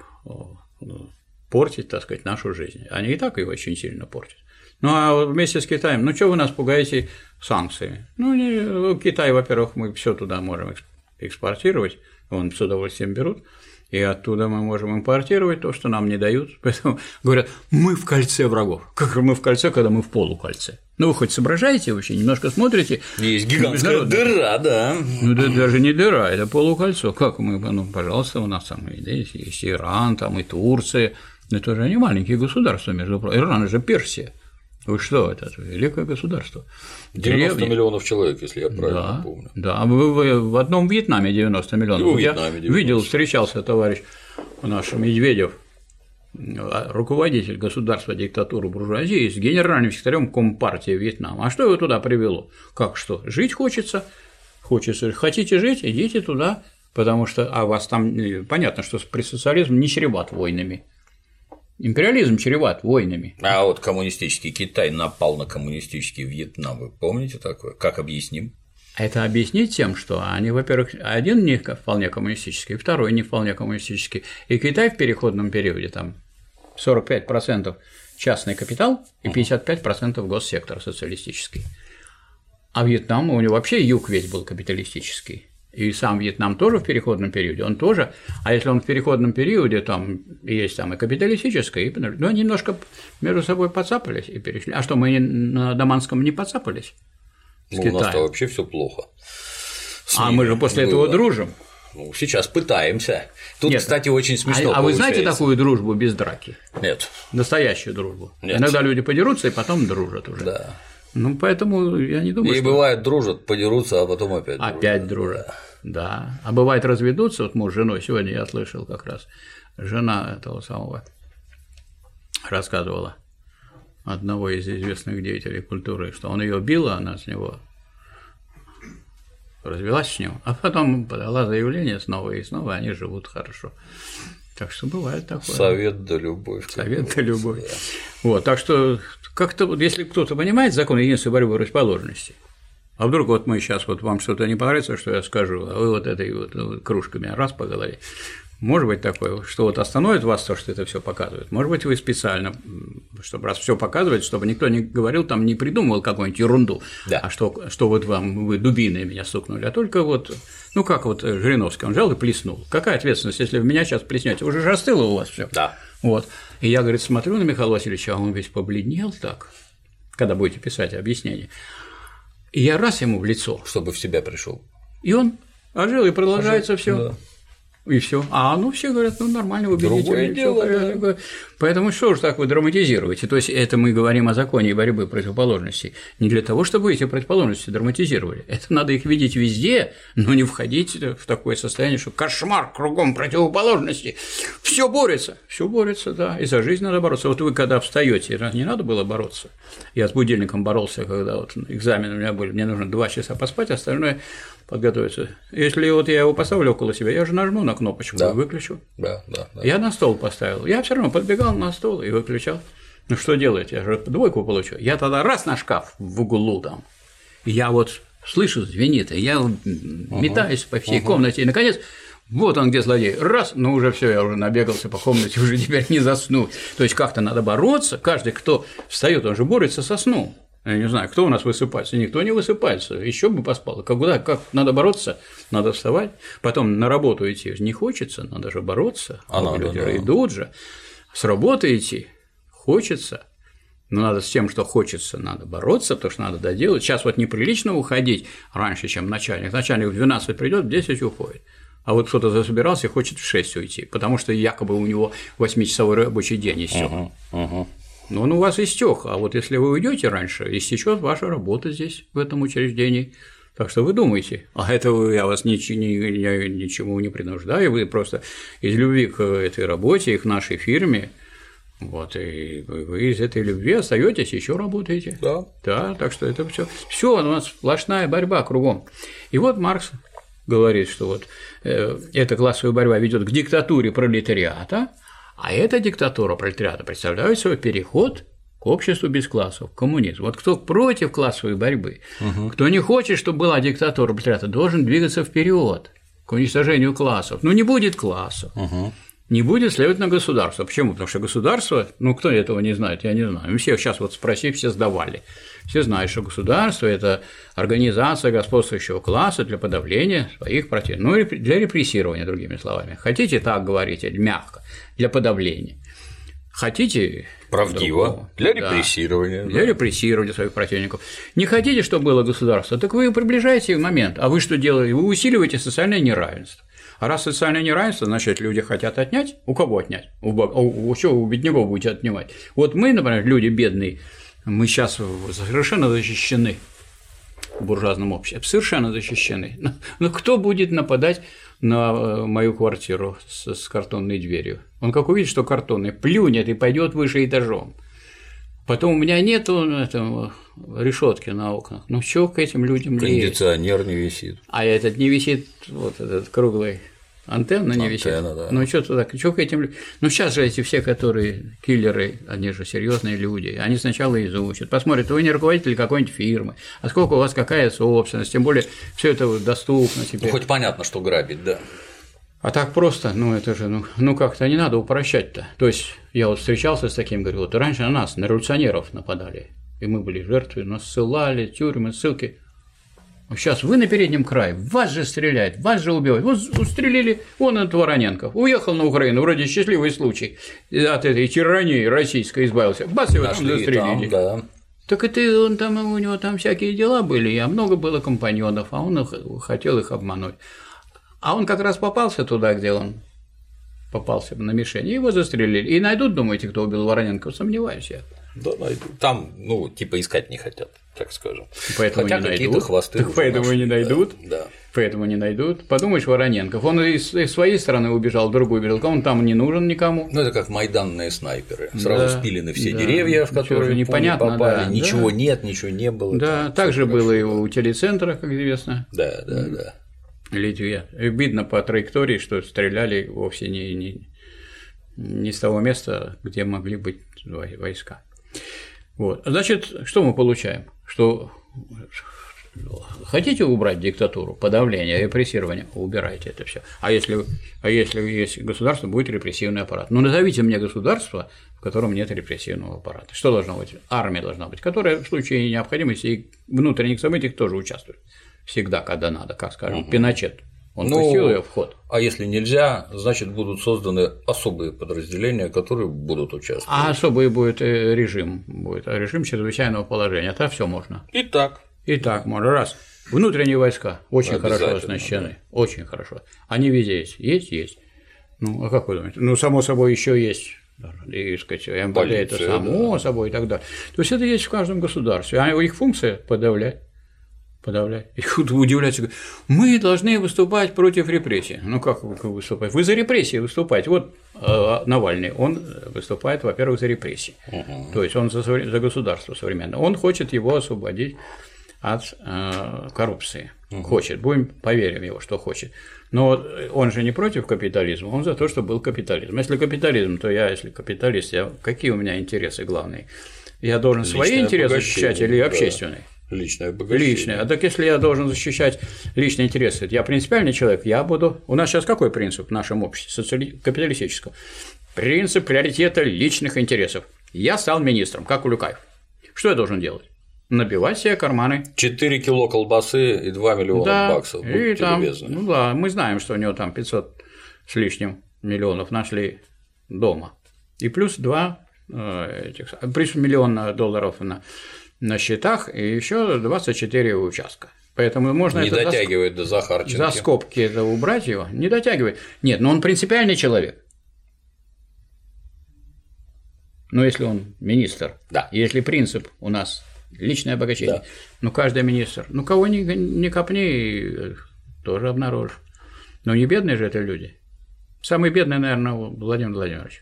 портить, так сказать, нашу жизнь. Они и так ее очень сильно портят. Ну а вместе с Китаем, ну что вы нас пугаете санкциями? Ну, не, Китай, во-первых, мы все туда можем экс- экспортировать, он с удовольствием берут, и оттуда мы можем импортировать то, что нам не дают. Поэтому говорят, мы в кольце врагов. Как мы в кольце, когда мы в полукольце? Ну, вы хоть соображаете вообще, немножко смотрите. Есть гигантская дыра, да. Ну, да, даже не дыра, это полукольцо. Как мы, ну, пожалуйста, у нас там есть, есть Иран, там и Турция. Это же не маленькие государства, между прочим. Иран же Персия. Вы что, это великое государство. 90 Древнее. миллионов человек, если я правильно Да, помню. да, а вы, вы в одном Вьетнаме 90 миллионов. И в Я Вьетнаме 90. видел, встречался товарищ наш Медведев, а, руководитель государства диктатуры буржуазии с генеральным секретарем Компартии Вьетнама. А что его туда привело? Как что? Жить хочется? Хочется. Хотите жить? Идите туда, потому что а вас там э, понятно, что при социализм не чреват войнами. Империализм чреват войнами. А вот коммунистический Китай напал на коммунистический Вьетнам, вы помните такое? Как объясним? Это объяснить тем, что они, во-первых, один не вполне коммунистический, второй не вполне коммунистический. И Китай в переходном периоде там 45% частный капитал и 55% госсектор социалистический. А Вьетнам, у него вообще юг весь был капиталистический. И сам Вьетнам тоже в переходном периоде, он тоже, а если он в переходном периоде, там есть там и капиталистическое, и, ну, они немножко между собой подцапались и перешли. А что, мы на Даманском не подцапались? Ну, у нас-то вообще все плохо. А мы же после этого было. дружим. Ну, сейчас пытаемся. Тут, Нет, кстати, очень смешно. А, а вы знаете такую дружбу без драки? Нет. Настоящую дружбу. Нет. Иногда люди подерутся и потом дружат уже. Да. Ну, поэтому я не думаю, И что бывает дружат, подерутся, а потом опять. дружат. опять дружат. Да. А бывает разведутся, вот муж с женой, сегодня я слышал как раз, жена этого самого рассказывала одного из известных деятелей культуры, что он ее бил, а она с него развелась с ним, а потом подала заявление снова и снова, они живут хорошо. Так что бывает такое. Совет да любовь. Совет да любовь. да. Вот, так что как-то вот если кто-то понимает закон единства борьбы противоположностей, а вдруг вот мы сейчас вот вам что-то не понравится, что я скажу, а вы вот этой вот ну, кружками раз по голове. Может быть такое, что вот остановит вас то, что это все показывает. Может быть, вы специально, чтобы раз все показывает, чтобы никто не говорил, там не придумывал какую-нибудь ерунду, Да. а что, что вот вам вы дубиной меня стукнули, а только вот, ну как вот э, Жириновский, он взял и плеснул. Какая ответственность, если в меня сейчас плеснете? Уже же остыло у вас все. Да. Вот. И я, говорит, смотрю на Михаила Васильевича, а он весь побледнел так, когда будете писать объяснение. И я раз ему в лицо, Чтобы в себя пришел. и он ожил, и продолжается все. Да. И все. А ну все говорят, ну нормально, убедительно. Другое дело, порядок. Поэтому что же так вы драматизируете? То есть это мы говорим о законе борьбы противоположностей. Не для того, чтобы эти противоположности драматизировали. Это надо их видеть везде, но не входить в такое состояние, что кошмар кругом противоположности. Все борется, все борется, да. И за жизнь надо бороться. Вот вы когда встаете, не надо было бороться. Я с будильником боролся, когда вот экзамены у меня были, мне нужно два часа поспать, остальное подготовиться. Если вот я его поставлю около себя, я же нажму на кнопочку Да. и выключу. Да, да, да. Я на стол поставил. Я все равно подбегал на стол и выключал. Ну что делать? Я же двойку получу. Я тогда раз на шкаф в углу там. Я вот слышу, звенит, и я метаюсь по всей комнате. И наконец вот он где злодей. Раз, ну уже все, я уже набегался по комнате, уже теперь не заснуть. То есть как-то надо бороться. Каждый, кто встает, он же борется со сном. Я не знаю, кто у нас высыпается? Никто не высыпается. Еще бы поспал. Как, куда, как надо бороться? Надо вставать. Потом на работу идти не хочется, надо же бороться. А надо, люди да. идут же. С работы идти хочется. Но надо с тем, что хочется, надо бороться, потому что надо доделать. Сейчас вот неприлично уходить раньше, чем начальник. Начальник в 12 придет, в 10 уходит. А вот кто-то засобирался и хочет в 6 уйти, потому что якобы у него 8-часовой рабочий день истек. Угу, угу. Но он у вас истек, а вот если вы уйдете раньше, истечет ваша работа здесь, в этом учреждении. Так что вы думаете, а этого я вас нич- ни, ни- ничему не принуждаю, вы просто из любви к этой работе и к нашей фирме, вот, и вы из этой любви остаетесь, еще работаете. Да. Да, так что это все. Все, у нас сплошная борьба кругом. И вот Маркс говорит, что вот э, эта классовая борьба ведет к диктатуре пролетариата, а эта диктатура пролетариата представляет собой переход к обществу без классов, к коммунизму. Вот кто против классовой борьбы, кто не хочет, чтобы была диктатура пролетариата, должен двигаться вперед к уничтожению классов. Ну, не будет классов. Не будет, следовательно, государство. Почему? Потому что государство, ну кто этого не знает, я не знаю. Все сейчас вот спроси, все сдавали. Все знают, что государство – это организация господствующего класса для подавления своих противников, ну, реп- для репрессирования, другими словами. Хотите так говорить, или мягко, для подавления. Хотите Правдиво. другого. Для Да. репрессирования. Для репрессирования своих противников. Не хотите, чтобы было государство, так вы приближаете момент. А вы что делаете? Вы усиливаете социальное неравенство. А раз социальное неравенство, значит, люди хотят отнять. У кого отнять? У, бог- у, у, чего у бедняков будете отнимать? Вот мы, например, люди бедные, мы сейчас совершенно защищены в буржуазном обществе, совершенно защищены. Но, но кто будет нападать на э, мою квартиру с, с картонной дверью? Он как увидит, что картонный, плюнет и пойдет выше этажом. Потом у меня нету этого решетки на окнах. Ну что к этим людям? Кондиционер не висит. А этот не висит, вот этот круглый антенна не висит. Антенна, да. Ну что туда, что к этим? Ну сейчас же эти все, которые киллеры, они же серьезные люди. Они сначала изучат, посмотрят, вы не руководитель какой-нибудь фирмы, а сколько у вас какая собственность, тем более все это доступно Ну, теперь. хоть понятно, что грабить, да. А так просто, ну это же, ну, ну как-то не надо упрощать-то. То есть я вот встречался с таким, говорю, вот раньше на нас, на революционеров нападали, и мы были жертвы, нас ссылали, тюрьмы, ссылки. Сейчас вы на переднем крае, вас же стреляют, вас же убивают. Вот устрелили, вон этот Вороненков, уехал на Украину, вроде счастливый случай, от этой тирании российской избавился, бац, его там застрелили. там, да. Так это он там, у него там всякие дела были, а много было компаньонов, а он их- хотел их обмануть. А он как раз попался туда, где он попался на мишень, и его застрелили. И найдут, думаете, кто убил Вороненко? Сомневаюсь я. Да, найду. Там, ну, типа искать не хотят, так скажем. Поэтому Хотя не найдут. хвосты Так поэтому нашли, не да, найдут. Да. Поэтому не найдут. Подумаешь, Вороненков. Он из из своей стороны убежал, в другую убежал. Он там не нужен никому. Ну, это как майданные снайперы. Сразу Да, спилены все да. деревья, в которые непонятно, попали. да, Ничего да. нет, ничего не было. Да, там так же было и у телецентрах, как известно. Да, да, да. Литве. Видно по траектории, что стреляли вовсе не, не, не с того места, где могли быть вой- войска. Вот. Значит, что мы получаем? Что хотите убрать диктатуру, подавление, репрессирование, убирайте это все. А если, а если есть государство, будет репрессивный аппарат. Ну, назовите мне государство, в котором нет репрессивного аппарата. Что должно быть? Армия должна быть, которая в случае необходимости и внутренних событий тоже участвует. Всегда, когда надо, как скажем, Пиночет. Он Ну, пустил ее в ход. А если нельзя, значит, будут созданы особые подразделения, которые будут участвовать. А особый будет э, режим, будет а режим чрезвычайного положения, тогда все можно. И так. И так можно. Раз. Внутренние войска очень хорошо оснащены. Очень хорошо. Они везде есть. Есть, есть. Ну, а как вы думаете? Ну, само собой, еще есть. И, сказать, МВД это само собой и так далее. То есть это есть в каждом государстве. А их функция подавлять. Подавлять. И удивляются, мы должны выступать против репрессий. Ну как вы выступаете? Вы за репрессии выступаете. Вот э, Навальный, он выступает, во-первых, за репрессии. То есть он за, за государство современное. Он хочет его освободить от э, коррупции. хочет, будем поверим его, что хочет. Но он же не против капитализма, он за то, чтобы был капитализм. Если капитализм, то я, если капиталист, я, какие у меня интересы главные? Я должен Личное свои интересы защищать или да. общественные? Личное обогащение. Личные. А так если я должен защищать личные интересы, я принципиальный человек, я буду. У нас сейчас какой принцип в нашем обществе, социали... капиталистическом? Принцип приоритета личных интересов. Я стал министром, как Улюкаев. Что я должен делать? Набивать себе карманы. 4 кило колбасы и 2 миллиона да, баксов. и Будьте там, любезны. ну да, мы знаем, что у него там 500 с лишним миллионов нашли дома. И плюс 2 этих, плюс миллион долларов на, на счетах и еще 24 участка. Поэтому можно Не это дотягивает до Захарченко. за скобки это убрать его, не дотягивает. Нет, но он принципиальный человек. Но если он министр, Да. если принцип у нас личное обогащение, Да. ну каждый министр, ну кого ни, ни копни, тоже обнаружишь. Но не бедные же это люди. Самый бедный, наверное, Владимир Владимирович.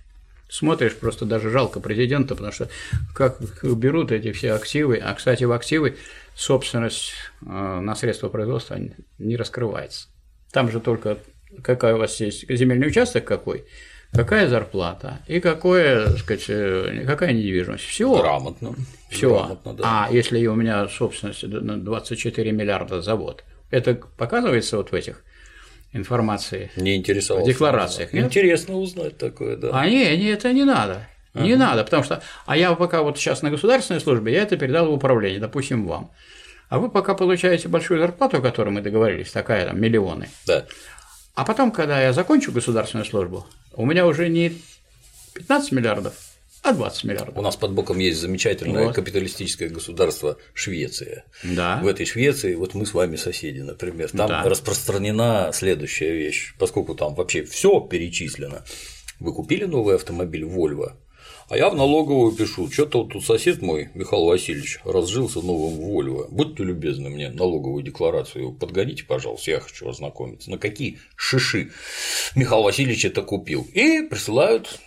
Смотришь, просто даже жалко президента, потому что как берут эти все активы, а, кстати, в активы собственность э, на средства производства не раскрывается. Там же только какая у вас есть земельный участок какой, какая зарплата и какое, сказать, э, какая недвижимость. Все. Грамотно. Все. Грамотно, да. А если у меня собственность на 24 миллиарда завод, это показывается вот в этих информации. Не интересовался. В декларациях, нет? Интересно узнать такое, да. А не, не, это не надо. Не надо, потому что. А я пока вот сейчас на государственной службе, я это передал в управление, допустим, вам. А вы пока получаете большую зарплату, о которой мы договорились, такая там миллионы. Да. А потом, когда я закончу государственную службу, у меня уже не 15 миллиардов, а 20 миллиардов. У нас под боком есть замечательное Вот. капиталистическое государство Швеция. Да. В этой Швеции, вот мы с вами соседи, например, там Да. распространена следующая вещь, поскольку там вообще все перечислено. Вы купили новый автомобиль Volvo, а я в налоговую пишу, что-то вот тут сосед мой, Михаил Васильевич, разжился новым Volvo. Будьте любезны мне налоговую декларацию подгоните, пожалуйста, я хочу ознакомиться. На какие шиши Михаил Васильевич это купил? И присылают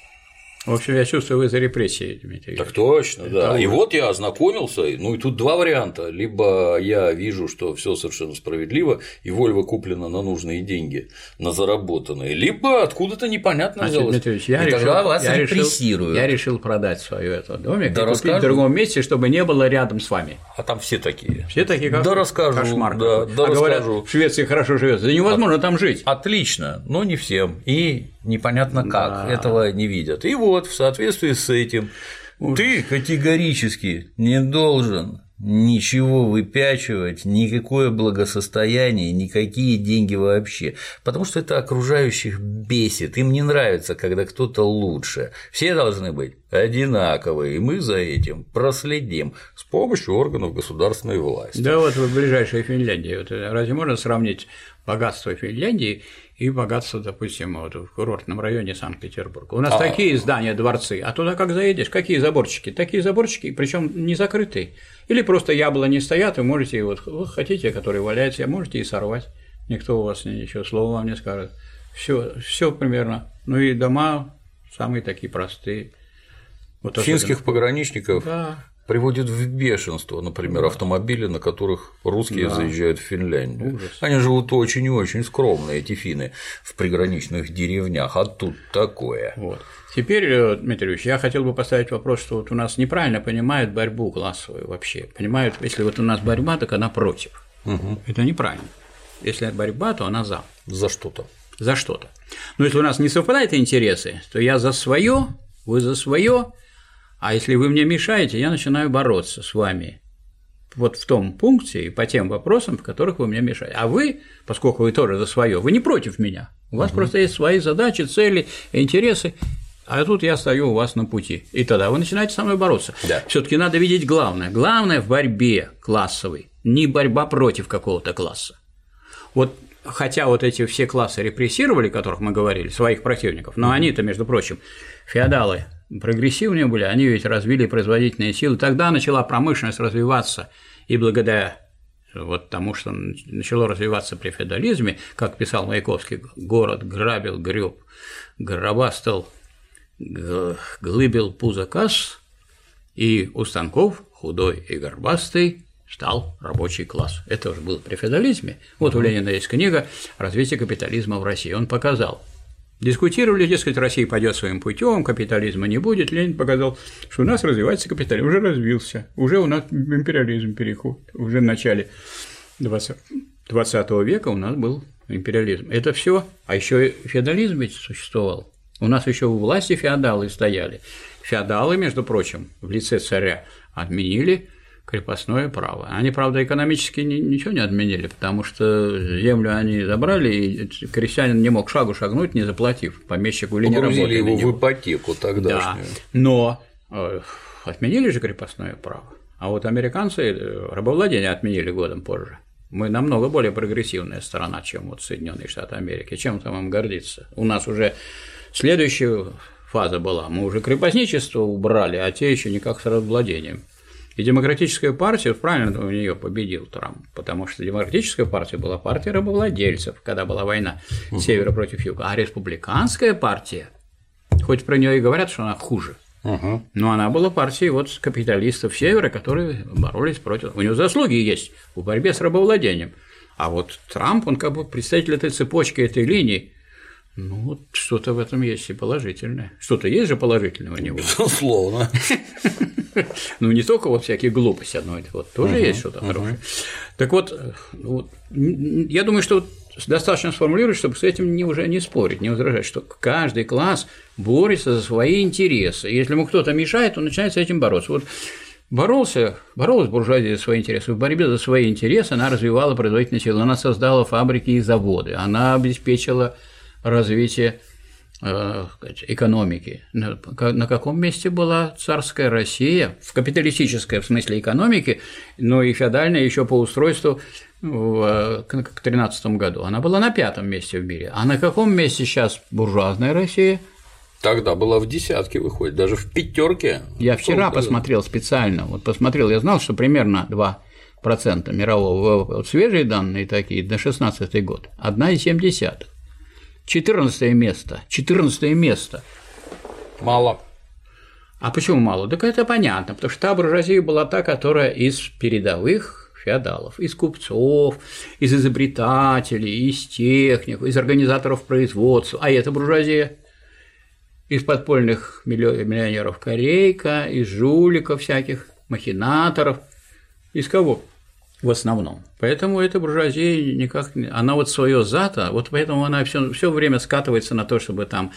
В общем, я чувствую, вы за репрессии, Дмитрий. так точно, да. Это И вот я ознакомился, ну и тут два варианта. Либо я вижу, что все совершенно справедливо, и Вольво куплена на нужные деньги, на заработанные, либо откуда-то непонятно Значит, взялось. Дмитрий я и решил, тогда вас я решил- я решил продать свою эту домик Да и купить расскажу. в другом месте, чтобы не было рядом с вами. А там все такие. Все такие как Да расскажу, кошмар. да, да а говорят, расскажу. в Швеции хорошо живется. Да невозможно там жить. Отлично, но не всем. И непонятно как, Да. этого не видят. И вот в соответствии с этим ты категорически не должен ничего выпячивать, никакое благосостояние, никакие деньги вообще, потому что это окружающих бесит, им не нравится, когда кто-то лучше, все должны быть одинаковые, и мы за этим проследим с помощью органов государственной власти. Да вот в ближайшей Финляндии. Вот, э, разве можно сравнить богатство Финляндии и богатство, допустим, вот в курортном районе Санкт-Петербурга? У нас А. такие здания, дворцы, а туда как заедешь, какие заборчики? Такие заборчики, причем не закрытые. Или просто яблони стоят, вы можете, вот вы хотите, которые валяются, можете и сорвать. Никто у вас ничего слова вам не скажет. Все, все примерно. Ну и дома самые такие простые. Вот Финских пограничников Да. Приводит в бешенство, например, автомобили, на которых русские Да. заезжают в Финляндию. Ужас. Они живут очень и очень скромно, эти финны, в приграничных деревнях, а тут такое. Вот. Теперь, э, Дмитрий Ильич, я хотел бы поставить вопрос, что вот у нас неправильно понимают борьбу классовую вообще. Понимают, если вот у нас борьба, так она против. Это неправильно. Если борьба, то она за. За что-то. За что-то. Но если у нас не совпадают интересы, то я за свое, вы за свое, а если вы мне мешаете, я начинаю бороться с вами вот в том пункте и по тем вопросам, в которых вы мне мешаете. А вы, поскольку вы тоже за свое, вы не против меня. У вас просто есть свои задачи, цели, интересы. А тут я стою у вас на пути. И тогда вы начинаете со мной бороться. Да. Все-таки надо видеть главное. Главное в борьбе классовой не борьба против какого-то класса. Вот хотя вот эти все классы репрессировали, о которых мы говорили, своих противников, но они-то, между прочим, феодалы прогрессивнее были, они ведь развили производительные силы. Тогда начала промышленность развиваться, и благодаря вот тому, что начало развиваться при феодализме, как писал Маяковский, город грабил, греб, гробастал, г- глыбил пузо касс, и у станков худой и горбастый стал рабочий класс. Это уже было при феодализме. Вот у Ленина есть книга «Развитие капитализма в России». Он показал, Дискутировали, дескать, Россия пойдет своим путем, капитализма не будет. Ленин показал, что у нас развивается капитализм, уже развился, уже у нас империализм переходит. Уже в начале 20, 20 века у нас был империализм. Это все, а еще феодализм ведь существовал. У нас еще у власти феодалы стояли. Феодалы, между прочим, в лице царя отменили крепостное право. Они, правда, экономически ничего не отменили, потому что землю они забрали, и крестьянин не мог шагу шагнуть, не заплатив помещику или не работали. его в ипотеку тогдашнюю. Да, но э, отменили же крепостное право. А вот американцы э, рабовладение отменили годом позже. Мы намного более прогрессивная страна, чем вот Соединенные Штаты Америки. Чем там им гордиться? У нас уже следующая фаза была. Мы уже крепостничество убрали, а те еще никак с рабовладением. И демократическая партия, правильно у нее победил Трамп, потому что демократическая партия была партия рабовладельцев, когда была война севера против юга, а республиканская партия, хоть про нее и говорят, что она хуже, Угу. Но она была партией вот капиталистов Севера, которые боролись против. У него заслуги есть в борьбе с рабовладением. А вот Трамп, он как бы представитель этой цепочки, этой линии. Ну, вот что-то в этом есть и положительное. Что-то есть же положительное у него. Безусловно. Ну, не только вот всякие глупости одной, вот тоже есть что-то хорошее. Так вот, я думаю, что достаточно сформулировать, чтобы с этим не, уже не спорить, не возражать, что каждый класс борется за свои интересы. Если ему кто-то мешает, он начинает с этим бороться. Вот боролся, боролась буржуазия за свои интересы. В борьбе за свои интересы она развивала производительную силу, она создала фабрики и заводы, она обеспечила развитие экономики. На каком месте была царская Россия, в капиталистической в смысле экономики, но и феодальная еще по устройству в 13 году. Она была на пятом месте в мире. А на каком месте сейчас буржуазная Россия? Тогда была в десятке, выходит, даже в пятерке. Я вчера Сколько? посмотрел специально, вот посмотрел, я знал, что примерно 2% мирового Вот свежие данные такие, на 16 год, 1,7. 14 место. 14 место. Мало. А почему мало? Так это понятно, потому что та буржуазия была та, которая из передовых феодалов, из купцов, из изобретателей, из техников, из организаторов производства. А это буржуазия из подпольных миллионеров Корейка, из жуликов всяких, махинаторов. Из кого? В основном. Поэтому эта буржуазия никак не... Она вот свое зато, вот поэтому она все, все время скатывается на то, чтобы там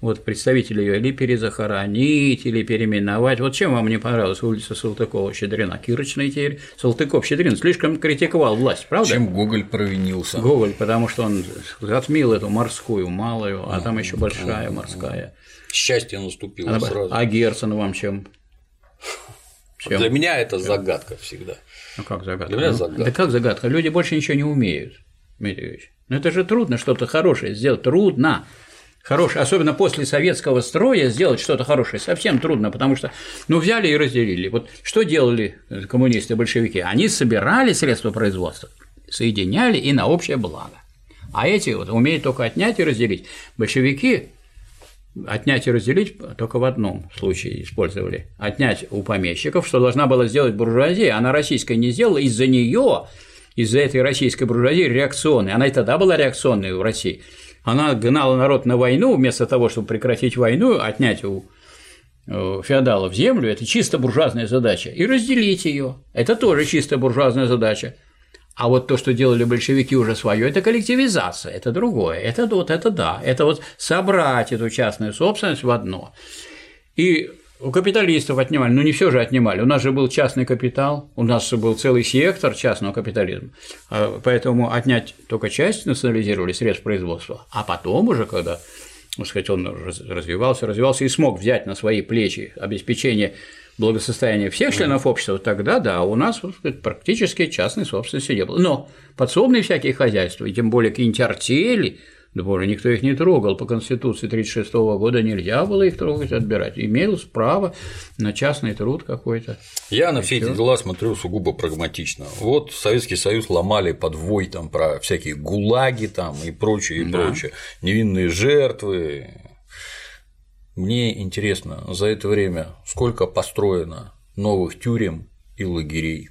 вот представители ее или перезахоронить, или переименовать. Вот чем вам не понравилась улица Салтыкова-Щедрина? Кирочный теперь. Салтыков-Щедрин слишком критиковал власть, правда? Чем Гоголь провинился? Гоголь, потому что он затмил эту морскую, малую, а там еще большая морская. Счастье наступило сразу. А Герцен вам чем? Чем? Для меня это загадка всегда. Ну как загадка? Для меня ну, загадка. Да как загадка? Люди больше ничего не умеют, Дмитрий Ильич. Ну это же трудно что-то хорошее сделать, трудно. Хорошее, особенно после советского строя сделать что-то хорошее совсем трудно, потому что, ну, взяли и разделили. Вот что делали коммунисты, большевики? Они собирали средства производства, соединяли и на общее благо. А эти вот умеют только отнять и разделить. Большевики отнять и разделить только в одном случае использовали. Отнять у помещиков, что должна была сделать буржуазия, она российская не сделала, из-за нее, из-за этой российской буржуазии реакционной, она и тогда была реакционной в России, она гнала народ на войну, вместо того, чтобы прекратить войну, отнять у э, феодалов землю, это чисто буржуазная задача, и разделить ее, это тоже чисто буржуазная задача. А вот то, что делали большевики уже свое, это коллективизация, это другое. Это вот это да, это вот собрать эту частную собственность в одно. И у капиталистов отнимали, ну не все же отнимали. У нас же был частный капитал, у нас был целый сектор частного капитализма. А поэтому отнять только часть национализировали средств производства, а потом уже, когда так сказать, он развивался, развивался и смог взять на свои плечи обеспечение благосостояния всех членов общества, тогда да, у нас практически частной собственности не было. Но подсобные всякие хозяйства, и тем более какие-нибудь артели, да боже, никто их не трогал. По Конституции 1936 года нельзя было их трогать, отбирать. Имелось право на частный труд какой-то. Я на все эти дела смотрю сугубо прагматично. Вот Советский Союз ломали подвой там про всякие гулаги там и прочее, и да. прочее. Невинные жертвы, мне интересно, за это время сколько построено новых тюрем и лагерей?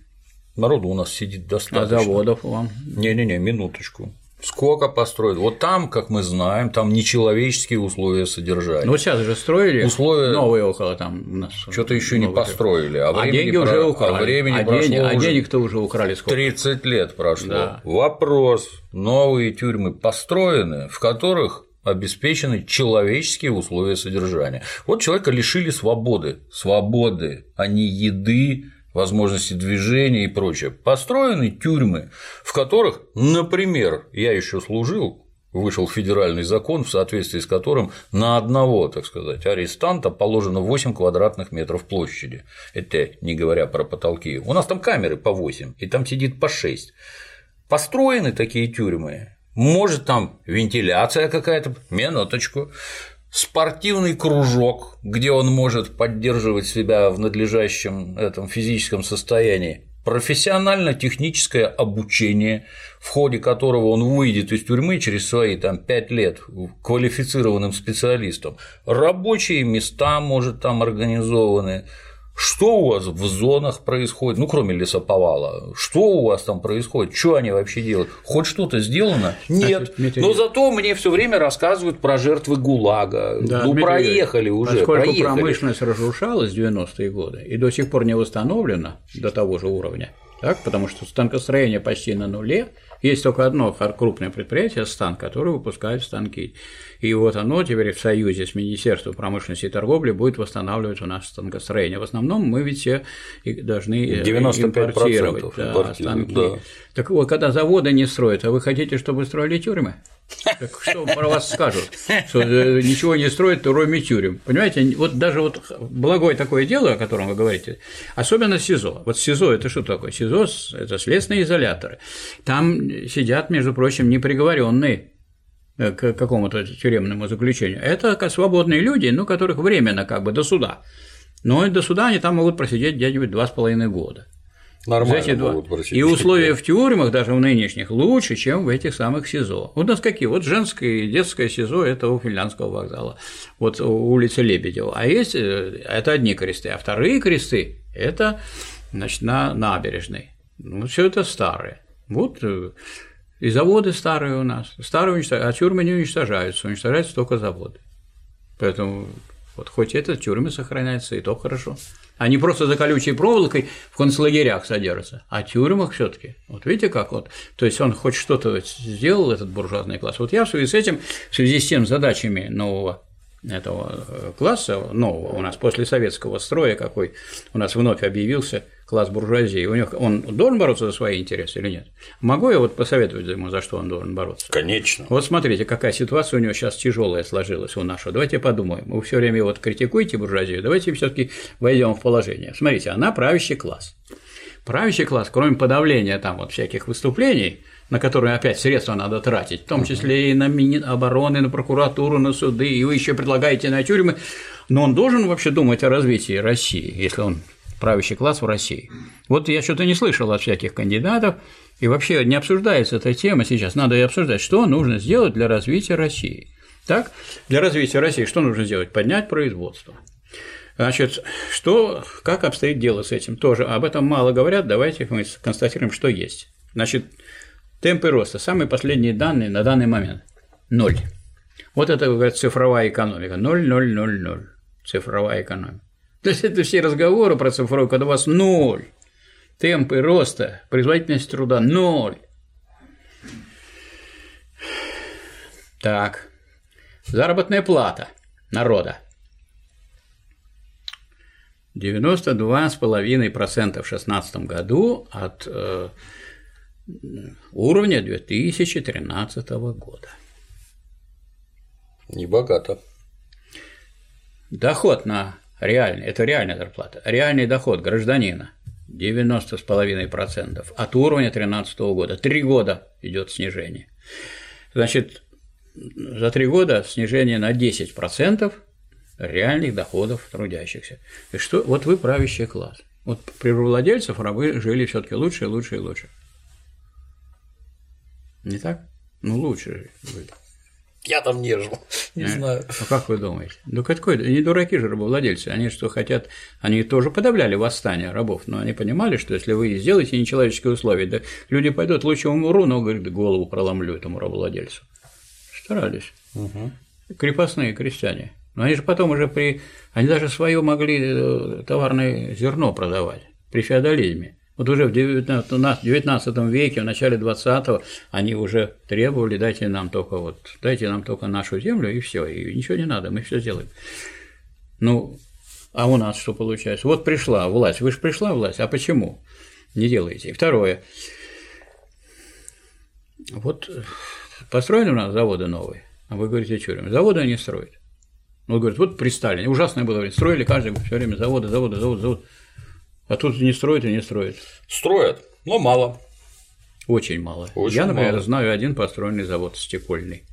Народу у нас сидит достаточно. А заводов вам? Не-не-не, минуточку. Сколько построили? Вот там, как мы знаем, там нечеловеческие условия содержания. Ну, вот сейчас же строили Условия- новые около там у нас. Что-то еще не построили, а, А деньги про- уже а украли. времени а, прошло денег, а уже денег-то уже украли сколько? 30 лет прошло. Да. Вопрос. Новые тюрьмы построены, в которых обеспечены человеческие условия содержания. Вот человека лишили свободы, свободы, а не еды, возможности движения и прочее. Построены тюрьмы, в которых, например, я еще служил, вышел федеральный закон, в соответствии с которым на одного, так сказать, арестанта положено 8 квадратных метров площади. Это не говоря про потолки. У нас там камеры по 8, и там сидит по 6. Построены такие тюрьмы. Может, там вентиляция какая-то, минуточку, спортивный кружок, где он может поддерживать себя в надлежащем этом физическом состоянии, профессионально-техническое обучение, в ходе которого он выйдет из тюрьмы через свои там 5 лет квалифицированным специалистом, рабочие места, может, там организованы, что у вас в зонах происходит, ну, кроме лесоповала, что у вас там происходит, что они вообще делают, хоть что-то сделано? Нет, Дмитрий но зато мне все время рассказывают про жертвы ГУЛАГа, Да, ну, Дмитрий проехали Юрьевич, уже, Поскольку проехали. промышленность разрушалась в 90-е годы и до сих пор не восстановлена до того же уровня, так, потому что станкостроение почти на нуле, есть только одно крупное предприятие «Стан», которое выпускает станки. И вот оно теперь в союзе с Министерством промышленности и торговли будет восстанавливать у нас станкостроение. В основном мы ведь все должны э, 95% импортировать да, станки. да. Так вот, когда заводы не строят, а вы хотите, чтобы строили тюрьмы? Так что про вас скажут? Что э, ничего не строят, кроме тюрем. Понимаете, вот даже вот благое такое дело, о котором вы говорите, особенно СИЗО. Вот СИЗО – это что такое? СИЗО – это следственные изоляторы. Там сидят, между прочим, неприговоренные к какому-то тюремному заключению. Это как свободные люди, ну, которых временно как бы до суда. Но до суда они там могут просидеть где-нибудь два с половиной года. Нормально эти два. могут просидеть. И условия в тюрьмах, даже в нынешних, лучше, чем в этих самых СИЗО. Вот у нас какие? Вот женское и детское СИЗО – это у Финляндского вокзала, вот у улицы Лебедева. А есть э, – это одни кресты, а вторые кресты – это значит, на набережной. Ну, все это старые. Вот э, и заводы старые у нас. Старые уничтожаются, а тюрьмы не уничтожаются, уничтожаются только заводы. Поэтому вот хоть это тюрьмы сохраняются, и то хорошо. Они просто за колючей проволокой в концлагерях содержатся, а тюрьмах все таки Вот видите, как вот. То есть он хоть что-то сделал, этот буржуазный класс. Вот я в связи с этим, в связи с тем задачами нового этого э, класса нового у нас после советского строя, какой у нас вновь объявился класс буржуазии, у него он должен бороться за свои интересы или нет? Могу я вот посоветовать ему, за что он должен бороться? Конечно. Вот смотрите, какая ситуация у него сейчас тяжелая сложилась у нашего. Давайте подумаем. Вы все время вот критикуете буржуазию, давайте все-таки войдем в положение. Смотрите, она правящий класс. Правящий класс, кроме подавления там вот всяких выступлений, на которые опять средства надо тратить, в том числе и на Минобороны, на прокуратуру, на суды, и вы еще предлагаете на тюрьмы, но он должен вообще думать о развитии России, если он правящий класс в России. Вот я что-то не слышал от всяких кандидатов, и вообще не обсуждается эта тема сейчас. Надо и обсуждать, что нужно сделать для развития России. Так, для развития России что нужно сделать? Поднять производство. Значит, что, как обстоит дело с этим? Тоже об этом мало говорят, давайте мы констатируем, что есть. Значит, темпы роста, самые последние данные на данный момент – ноль. Вот это, говорят, цифровая экономика – ноль, ноль, ноль, ноль, цифровая экономика. То есть это все разговоры про цифровую, когда у вас ноль, темпы роста, производительность труда – ноль. Так, заработная плата народа. 92,5% в 2016 году от э, уровня 2013 года. Небогато. Доход на реальный, это реальная зарплата, реальный доход гражданина 90,5% от уровня 2013 года. Три года идет снижение. Значит, за три года снижение на 10% реальных доходов трудящихся. И что, вот вы правящий класс. Вот при владельцев рабы жили все-таки лучше, лучше и лучше. Не так? Ну, лучше жили. Я там не жил, не знаю. А как вы думаете? Ну какой? Не дураки же рабовладельцы. Они что хотят? Они тоже подавляли восстание рабов, но они понимали, что если вы сделаете нечеловеческие условия, да люди пойдут, лучше умру, но говорит, голову проломлю этому рабовладельцу. Старались. Угу. Крепостные крестьяне. Но они же потом уже при. Они даже свое могли э, товарное зерно продавать при феодализме. Вот уже в 19, у нас в 19 веке, в начале 20-го они уже требовали, дайте нам только вот, дайте нам только нашу землю и все, и ничего не надо, мы все сделаем. Ну, а у нас что получается? Вот пришла власть, вы же пришла власть, а почему не делаете? И второе, вот построили у нас заводы новые, а вы говорите, что заводы они строят. Он говорит, вот при Сталине, ужасное было время, строили каждый все время заводы, заводы, заводы, заводы. А тут не строят и не строят. Строят, но мало. Очень мало. Очень Я, например, мало. знаю один построенный завод стекольный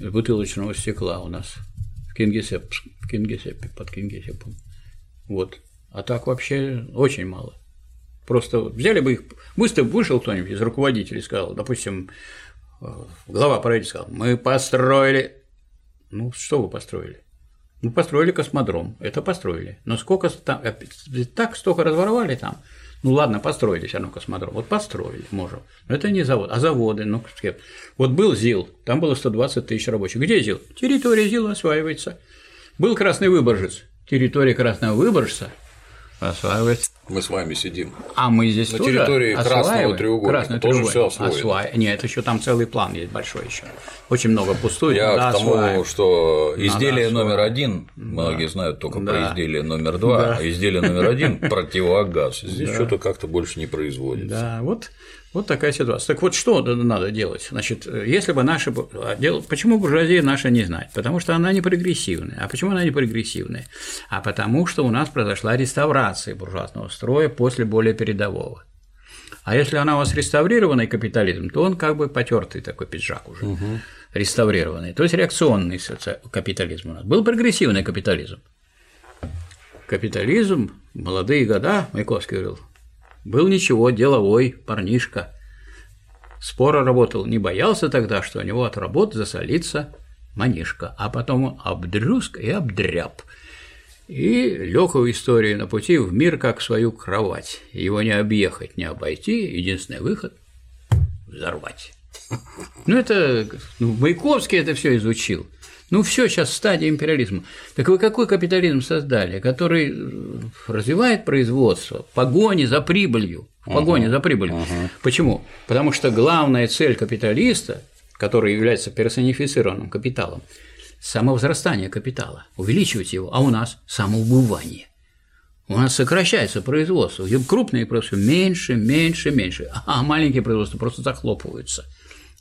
бутылочного стекла у нас в Кингисепп, в Кингисеппе, под Кингисеппом. Вот. А так вообще очень мало. Просто взяли бы их, быстро вышел кто-нибудь из руководителей и сказал, допустим, э, глава правительства сказал, мы построили. Ну, что вы построили? Ну, построили космодром, это построили. Но сколько там, так столько разворовали там. Ну ладно, построили все равно космодром. Вот построили, можем. Но это не завод. А заводы, ну, вот был ЗИЛ, там было 120 тысяч рабочих. Где ЗИЛ? Территория ЗИЛа осваивается. Был Красный Выборжец. Территория Красного Выборжца осваивается. Мы с вами сидим. А мы здесь На тоже территории Красного треугольника Красный тоже всё освоено. Осва- Нет, еще там целый план есть большой еще. Очень много пустует. Я надо к тому, осваивать. что изделие осваивать. номер один, многие знают только про Да. изделие номер два, Да. а изделие номер один противогаз. Здесь что-то как-то больше не производится. Да, вот, вот такая ситуация. Так вот, что надо делать? Значит, если бы наши… а Почему буржуазия наша не знать? Потому что она не прогрессивная. А почему она не прогрессивная? А потому что у нас произошла реставрация буржуазного строя после более передового. А если она у вас реставрированный капитализм, то он как бы потертый такой пиджак уже, реставрированный. То есть реакционный соци- капитализм у нас. Был прогрессивный капитализм. Капитализм, молодые года, Маяковский говорил, был ничего, деловой, парнишка. Споро работал, не боялся тогда, что у него от работы засолится манишка, а потом он обдрюск и обдряб. И лег в историю на пути в мир, как свою кровать. Его не объехать, не обойти, единственный выход – взорвать. Ну, это ну, Маяковский это все изучил. Ну, все сейчас в стадии империализма. Так вы какой капитализм создали, который э, развивает производство, в погоне за прибылью, в погоне за прибылью. Почему? Потому что главная цель капиталиста, который является персонифицированным капиталом, самовзрастание капитала, увеличивать его, а у нас самоубывание. У нас сокращается производство, крупные производства меньше, меньше, меньше, а маленькие производства просто захлопываются.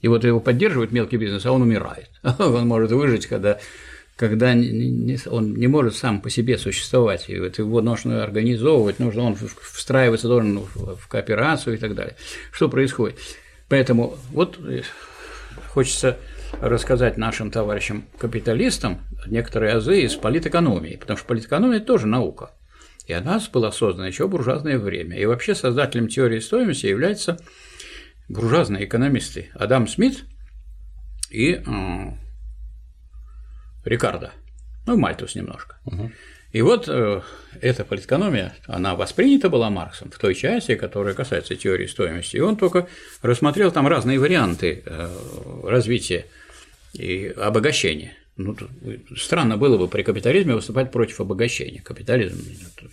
И вот его поддерживает мелкий бизнес, а он умирает. Он может выжить, когда, когда он не может сам по себе существовать. И вот его нужно организовывать, нужно он встраиваться должен в кооперацию и так далее. Что происходит? Поэтому вот э, хочется рассказать нашим товарищам капиталистам некоторые азы из политэкономии, потому что политэкономия – тоже наука. И она была создана еще в буржуазное время. И вообще создателем теории стоимости являются буржуазные экономисты Адам Смит и м, Рикардо, ну, Мальтус немножко. И вот э, эта политэкономия, она воспринята была Марксом в той части, которая касается теории стоимости, и он только рассмотрел там разные варианты э, развития и обогащения. Ну, странно было бы при капитализме выступать против обогащения. Капитализм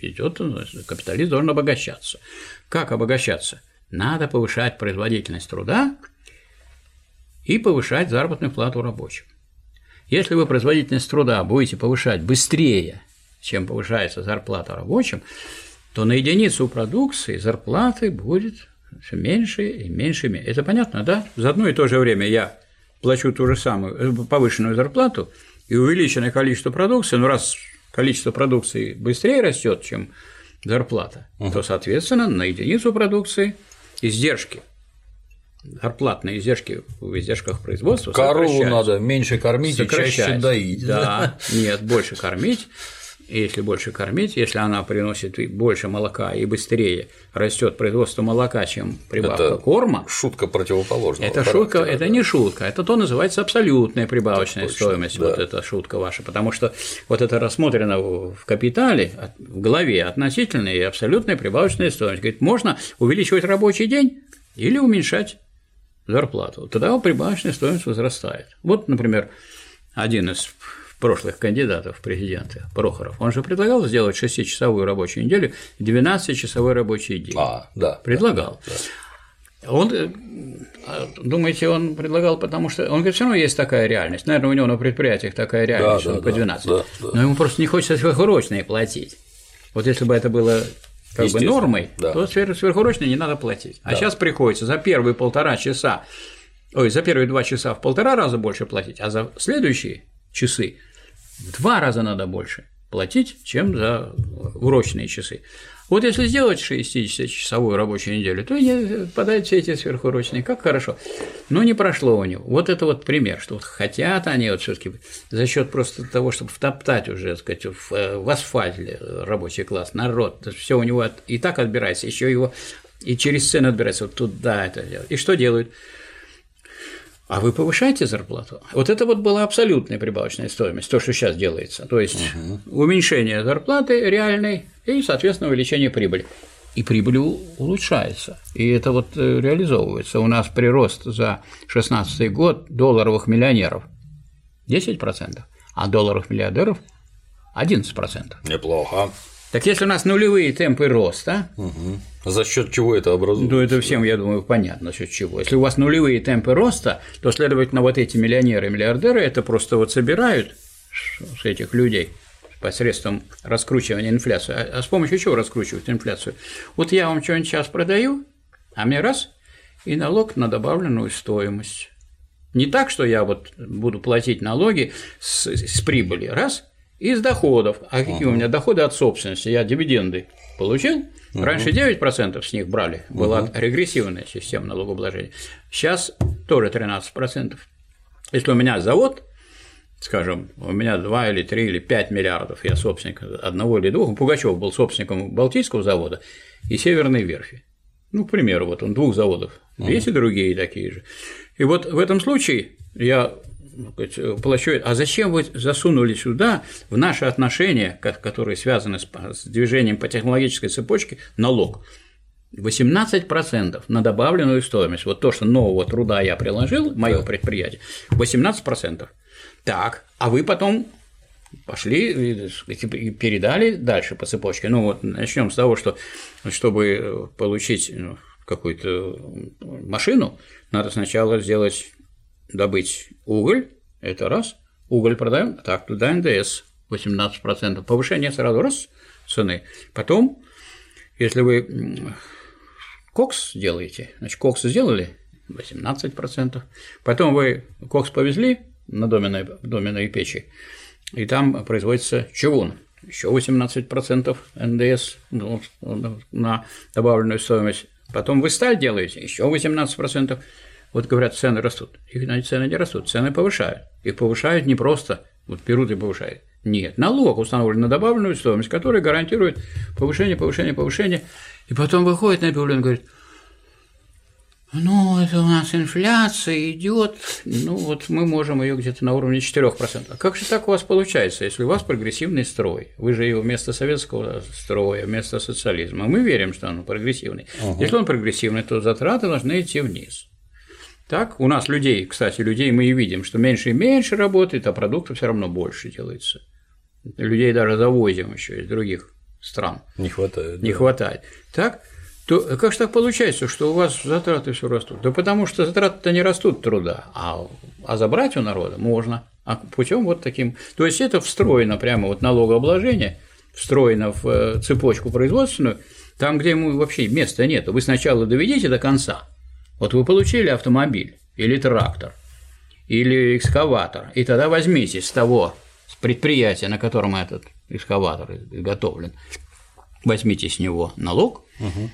идет, капиталист должен обогащаться. Как обогащаться? Надо повышать производительность труда и повышать заработную плату рабочим. Если вы производительность труда будете повышать быстрее, чем повышается зарплата рабочим, то на единицу продукции зарплаты будет все меньше и меньше. Это понятно, да? За одно и то же время я плачу ту же самую э, повышенную зарплату и увеличенное количество продукции, но раз количество продукции быстрее растет, чем зарплата, то, соответственно, на единицу продукции издержки, зарплатные издержки в издержках производства Корову надо меньше кормить и чаще доить. Да, нет, больше кормить, если больше кормить, если она приносит больше молока и быстрее растет производство молока, чем прибавка это корма. Шутка противоположная. Это шутка, это не шутка, это то называется абсолютная прибавочная Точно, стоимость. да. Вот эта шутка ваша, потому что вот это рассмотрено в капитале, в главе относительная и абсолютная прибавочная стоимость. Говорит, можно увеличивать рабочий день или уменьшать зарплату. Тогда прибавочная стоимость возрастает. Вот, например, один из прошлых кандидатов в президенты, Прохоров, он же предлагал сделать 6-часовую рабочую неделю, 12-часовой рабочий день. А, да. Предлагал. Он, э, думаете, он предлагал, потому что он говорит, все равно есть такая реальность. Наверное, у него на предприятиях такая реальность, Да, да, он по да, 12. да, да. Но ему просто не хочется сверхурочные платить. Вот если бы это было как бы нормой, да. то свер- сверхурочные не надо платить. А сейчас приходится за первые полтора часа, ой, за первые два часа в полтора раза больше платить, а за следующие часы два раза надо больше платить, чем за урочные часы. Вот если сделать 60-часовую рабочую неделю, то не подать все эти сверхурочные, как хорошо. Но не прошло у него. Вот это вот пример, что вот хотят они вот все таки за счет просто того, чтобы втоптать уже, так сказать, в, э, в асфальте рабочий класс, народ, все у него от- и так отбирается, еще его и через цены отбирается, вот туда это делать. И что делают? А вы повышаете зарплату? Вот это вот была абсолютная прибавочная стоимость, то, что сейчас делается. То есть уменьшение зарплаты реальной и, соответственно, увеличение прибыли. И прибыль улучшается. И это вот э, реализовывается. У нас прирост за 2016 год долларовых миллионеров 10%, а долларовых миллиардеров 11%. Неплохо. Так если у нас нулевые темпы роста, Мгм. За счет чего это образуется? Ну, это всем, я думаю, понятно, счет чего. Если у вас нулевые темпы роста, то, следовательно, вот эти миллионеры и миллиардеры это просто вот собирают с этих людей посредством раскручивания инфляции. А а с помощью чего раскручивать инфляцию? Вот я вам что-нибудь сейчас продаю, а мне раз и налог на добавленную стоимость. Не так, что я вот буду платить налоги с, с прибыли, раз, и с доходов. А какие у меня доходы от собственности? Я дивиденды получил. Раньше 9% с них брали, была регрессивная система налогообложения. Сейчас тоже 13%. Если у меня завод, скажем, у меня 2 или 3 или 5 миллиардов, я собственник одного или двух, Пугачев был собственником Балтийского завода и Северной верфи. Ну, к примеру, вот он двух заводов, есть и другие такие же. И вот в этом случае я ну, плачу, а зачем вы засунули сюда в наши отношения, ко- которые связаны с, с движением по технологической цепочке, налог? 18% на добавленную стоимость. Вот то, что нового труда я приложил, мое предприятие, 18%. Так, а вы потом пошли и передали дальше по цепочке. Ну вот начнем с того, что чтобы получить ну, какую-то машину, надо сначала сделать, добыть уголь, это раз, уголь продаем, так, туда НДС. 18%, повышение сразу раз. Цены, потом, если вы кокс делаете, значит, кокс сделали 18%, потом вы кокс повезли на доменной, доменной печи, и там производится чугун, еще 18% НДС ну, на добавленную стоимость. Потом вы сталь делаете, еще 18%. Вот говорят, цены растут. Их цены не растут, цены повышают. Их повышают не просто, вот берут и повышают. Нет, налог установлен на добавленную стоимость, который гарантирует повышение, повышение, повышение. И потом выходит на объявление и говорит, ну, это у нас инфляция идет, ну, вот мы можем ее где-то на уровне 4%. А как же так у вас получается, если у вас прогрессивный строй? Вы же его вместо советского строя, вместо социализма. Мы верим, что он прогрессивный. Угу. Если он прогрессивный, то затраты должны идти вниз. Так, у нас людей, кстати, людей мы и видим, что меньше и меньше работает, а продуктов все равно больше делается. Людей даже завозим еще из других стран. Не хватает. Не да. хватает. Так, то как же так получается, что у вас затраты все растут? Да потому что затраты-то не растут труда, а, а забрать у народа можно. А путем вот таким. То есть это встроено прямо вот налогообложение, встроено в э, цепочку производственную, там, где ему вообще места нет. Вы сначала доведите до конца. Вот вы получили автомобиль или трактор, или экскаватор, и тогда возьмите с того с предприятия, на котором этот экскаватор изготовлен, возьмите с него налог, угу.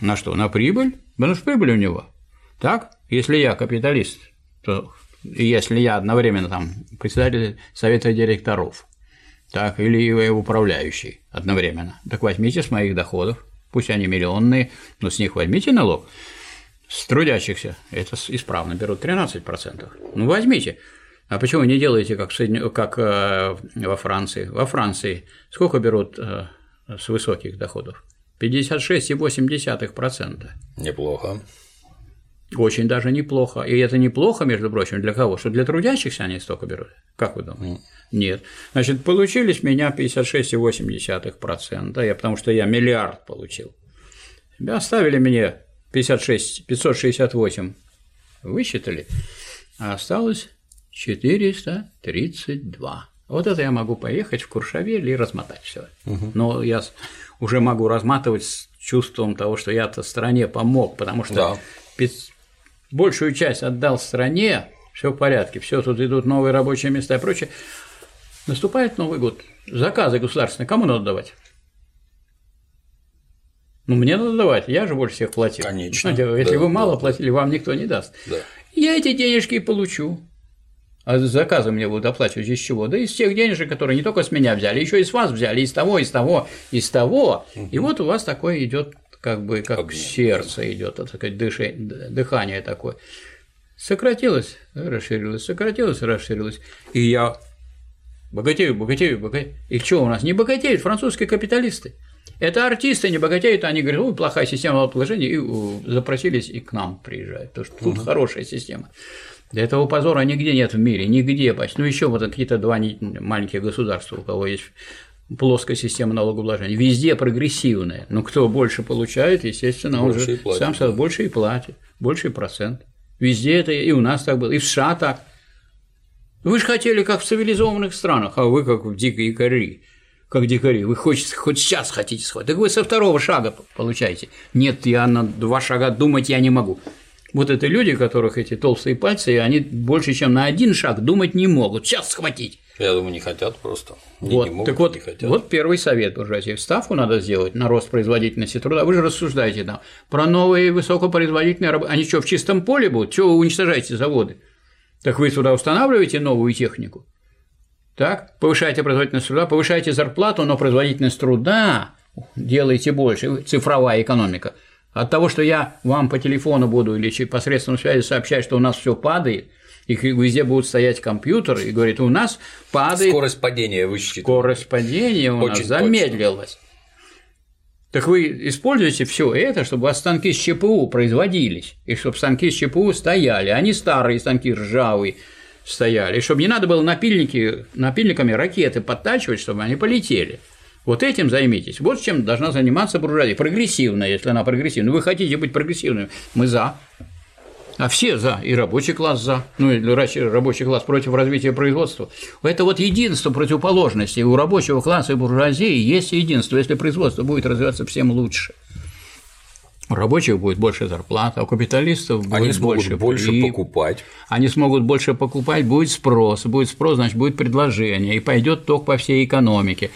на что? На прибыль, потому что прибыль у него. Так, если я капиталист, то если я одновременно там председатель совета директоров, так, или управляющий одновременно. Так возьмите с моих доходов, пусть они миллионные, но с них возьмите налог. С трудящихся это исправно берут 13%. Ну, возьмите. А почему не делаете, как, Соедин... как э, во Франции? Во Франции сколько берут э, с высоких доходов? 56,8%. Неплохо. Очень даже неплохо. И это неплохо, между прочим, для кого? Что для трудящихся они столько берут? Как вы думаете? Mm. Нет. Значит, получились меня 56,8%, я, потому что я миллиард получил. Оставили мне 56, 568 высчитали, а осталось 432. Вот это я могу поехать в Куршавель и размотать все. Угу. Но я уже могу разматывать с чувством того, что я-то стране помог, потому что да. большую часть отдал стране, все в порядке, все тут идут новые рабочие места и прочее. Наступает Новый год. Заказы государственные кому надо давать? Ну, мне надо давать, я же больше всех платил. Конечно. Знаете, если да, вы мало да, платили, вам никто не даст. Да. Я эти денежки и получу. А заказы мне будут оплачивать из чего? Да из тех денежек, которые не только с меня взяли, еще и с вас взяли, из того, из того, из того. Угу. И вот у вас такое идет, как бы, как Огня. сердце идет, так сказать, дыхание такое. Сократилось, расширилось, сократилось, расширилось. И я богатею, богатею, богатею. И что у нас? Не богатеют французские капиталисты. Это артисты не богатеют, они говорят, ой, плохая система налогообложения, и запросились и к нам приезжают, потому что тут угу. хорошая система. Для этого позора нигде нет в мире, нигде почти. Ну, еще вот какие-то два маленьких государства, у кого есть плоская система налогообложения. Везде прогрессивная. Но кто больше получает, естественно, больше он же платит, сам да. больше и платит, больше и процент. Везде это и у нас так было, и в США так. Вы же хотели, как в цивилизованных странах, а вы как в дикой кори как дикари, вы хоть, хоть сейчас хотите сходить, так вы со второго шага получаете. Нет, я на два шага думать я не могу. Вот это люди, которых эти толстые пальцы, они больше, чем на один шаг думать не могут. Сейчас схватить. Я думаю, не хотят просто. Вот, не могут, так вот, не хотят. вот первый совет буржуазии. Ставку надо сделать на рост производительности труда. Вы же рассуждаете там про новые высокопроизводительные работы. Они что, в чистом поле будут? Чего вы уничтожаете заводы? Так вы сюда устанавливаете новую технику. Так, повышаете производительность труда, повышаете зарплату, но производительность труда делаете больше. Цифровая экономика – от того, что я вам по телефону буду или посредством связи сообщать, что у нас все падает, и везде будут стоять компьютеры, и говорит, у нас падает… Скорость падения высчитывает. Скорость падения у Очень нас замедлилась. Точно. Так вы используете все это, чтобы у вас станки с ЧПУ производились, и чтобы станки с ЧПУ стояли, не старые станки ржавые стояли, и чтобы не надо было напильники, напильниками ракеты подтачивать, чтобы они полетели. Вот этим займитесь. Вот чем должна заниматься буржуазия. Прогрессивная, если она прогрессивная. Вы хотите быть прогрессивными, мы за. А все за, и рабочий класс за, ну и рабочий класс против развития производства. Это вот единство противоположностей. У рабочего класса и буржуазии есть единство, если производство будет развиваться всем лучше. У рабочих будет больше зарплат, а у капиталистов будет Они смогут больше, больше покупать. Они смогут больше покупать, будет спрос, будет спрос, значит, будет предложение, и пойдет ток по всей экономике.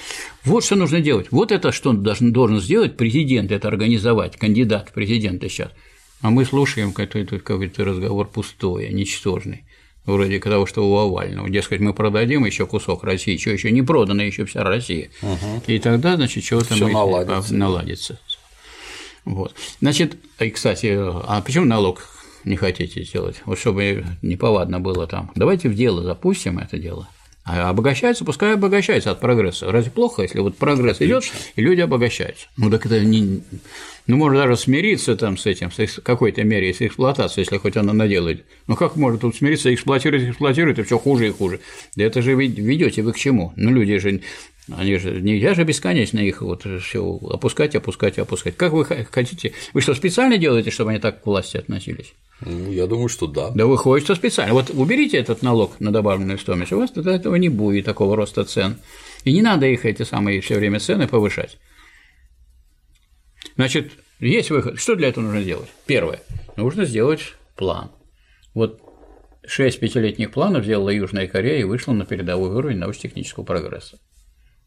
Вот что нужно делать. Вот это что должен, должен сделать президент, это организовать, кандидат в президенты сейчас. А мы слушаем какой-то, какой-то разговор пустой, ничтожный вроде того, что у Овального. Дескать, мы продадим еще кусок России, что еще не продано, еще вся Россия. Угу. И тогда, значит, чего-то наладится. наладится. Вот. Значит, и, кстати, а почему налог не хотите сделать? Вот чтобы неповадно было там. Давайте в дело запустим это дело. А обогащаются, пускай обогащаются от прогресса. Разве плохо, если вот прогресс идет и люди обогащаются? Ну так это не. Ну, можно даже смириться там с этим, с какой-то мере, с эксплуатацией, если хоть она наделает. Ну как можно тут смириться, эксплуатировать, эксплуатировать, и все хуже и хуже. Да это же ведете вы к чему? Ну, люди же они же нельзя же бесконечно их вот все опускать, опускать, опускать. Как вы хотите? Вы что, специально делаете, чтобы они так к власти относились? Ну, я думаю, что да. Да выходит, что специально. Вот уберите этот налог на добавленную стоимость, у вас тогда этого не будет, такого роста цен. И не надо их эти самые все время цены повышать. Значит, есть выход. Что для этого нужно сделать? Первое. Нужно сделать план. Вот шесть пятилетних планов сделала Южная Корея и вышла на передовой уровень научно-технического прогресса.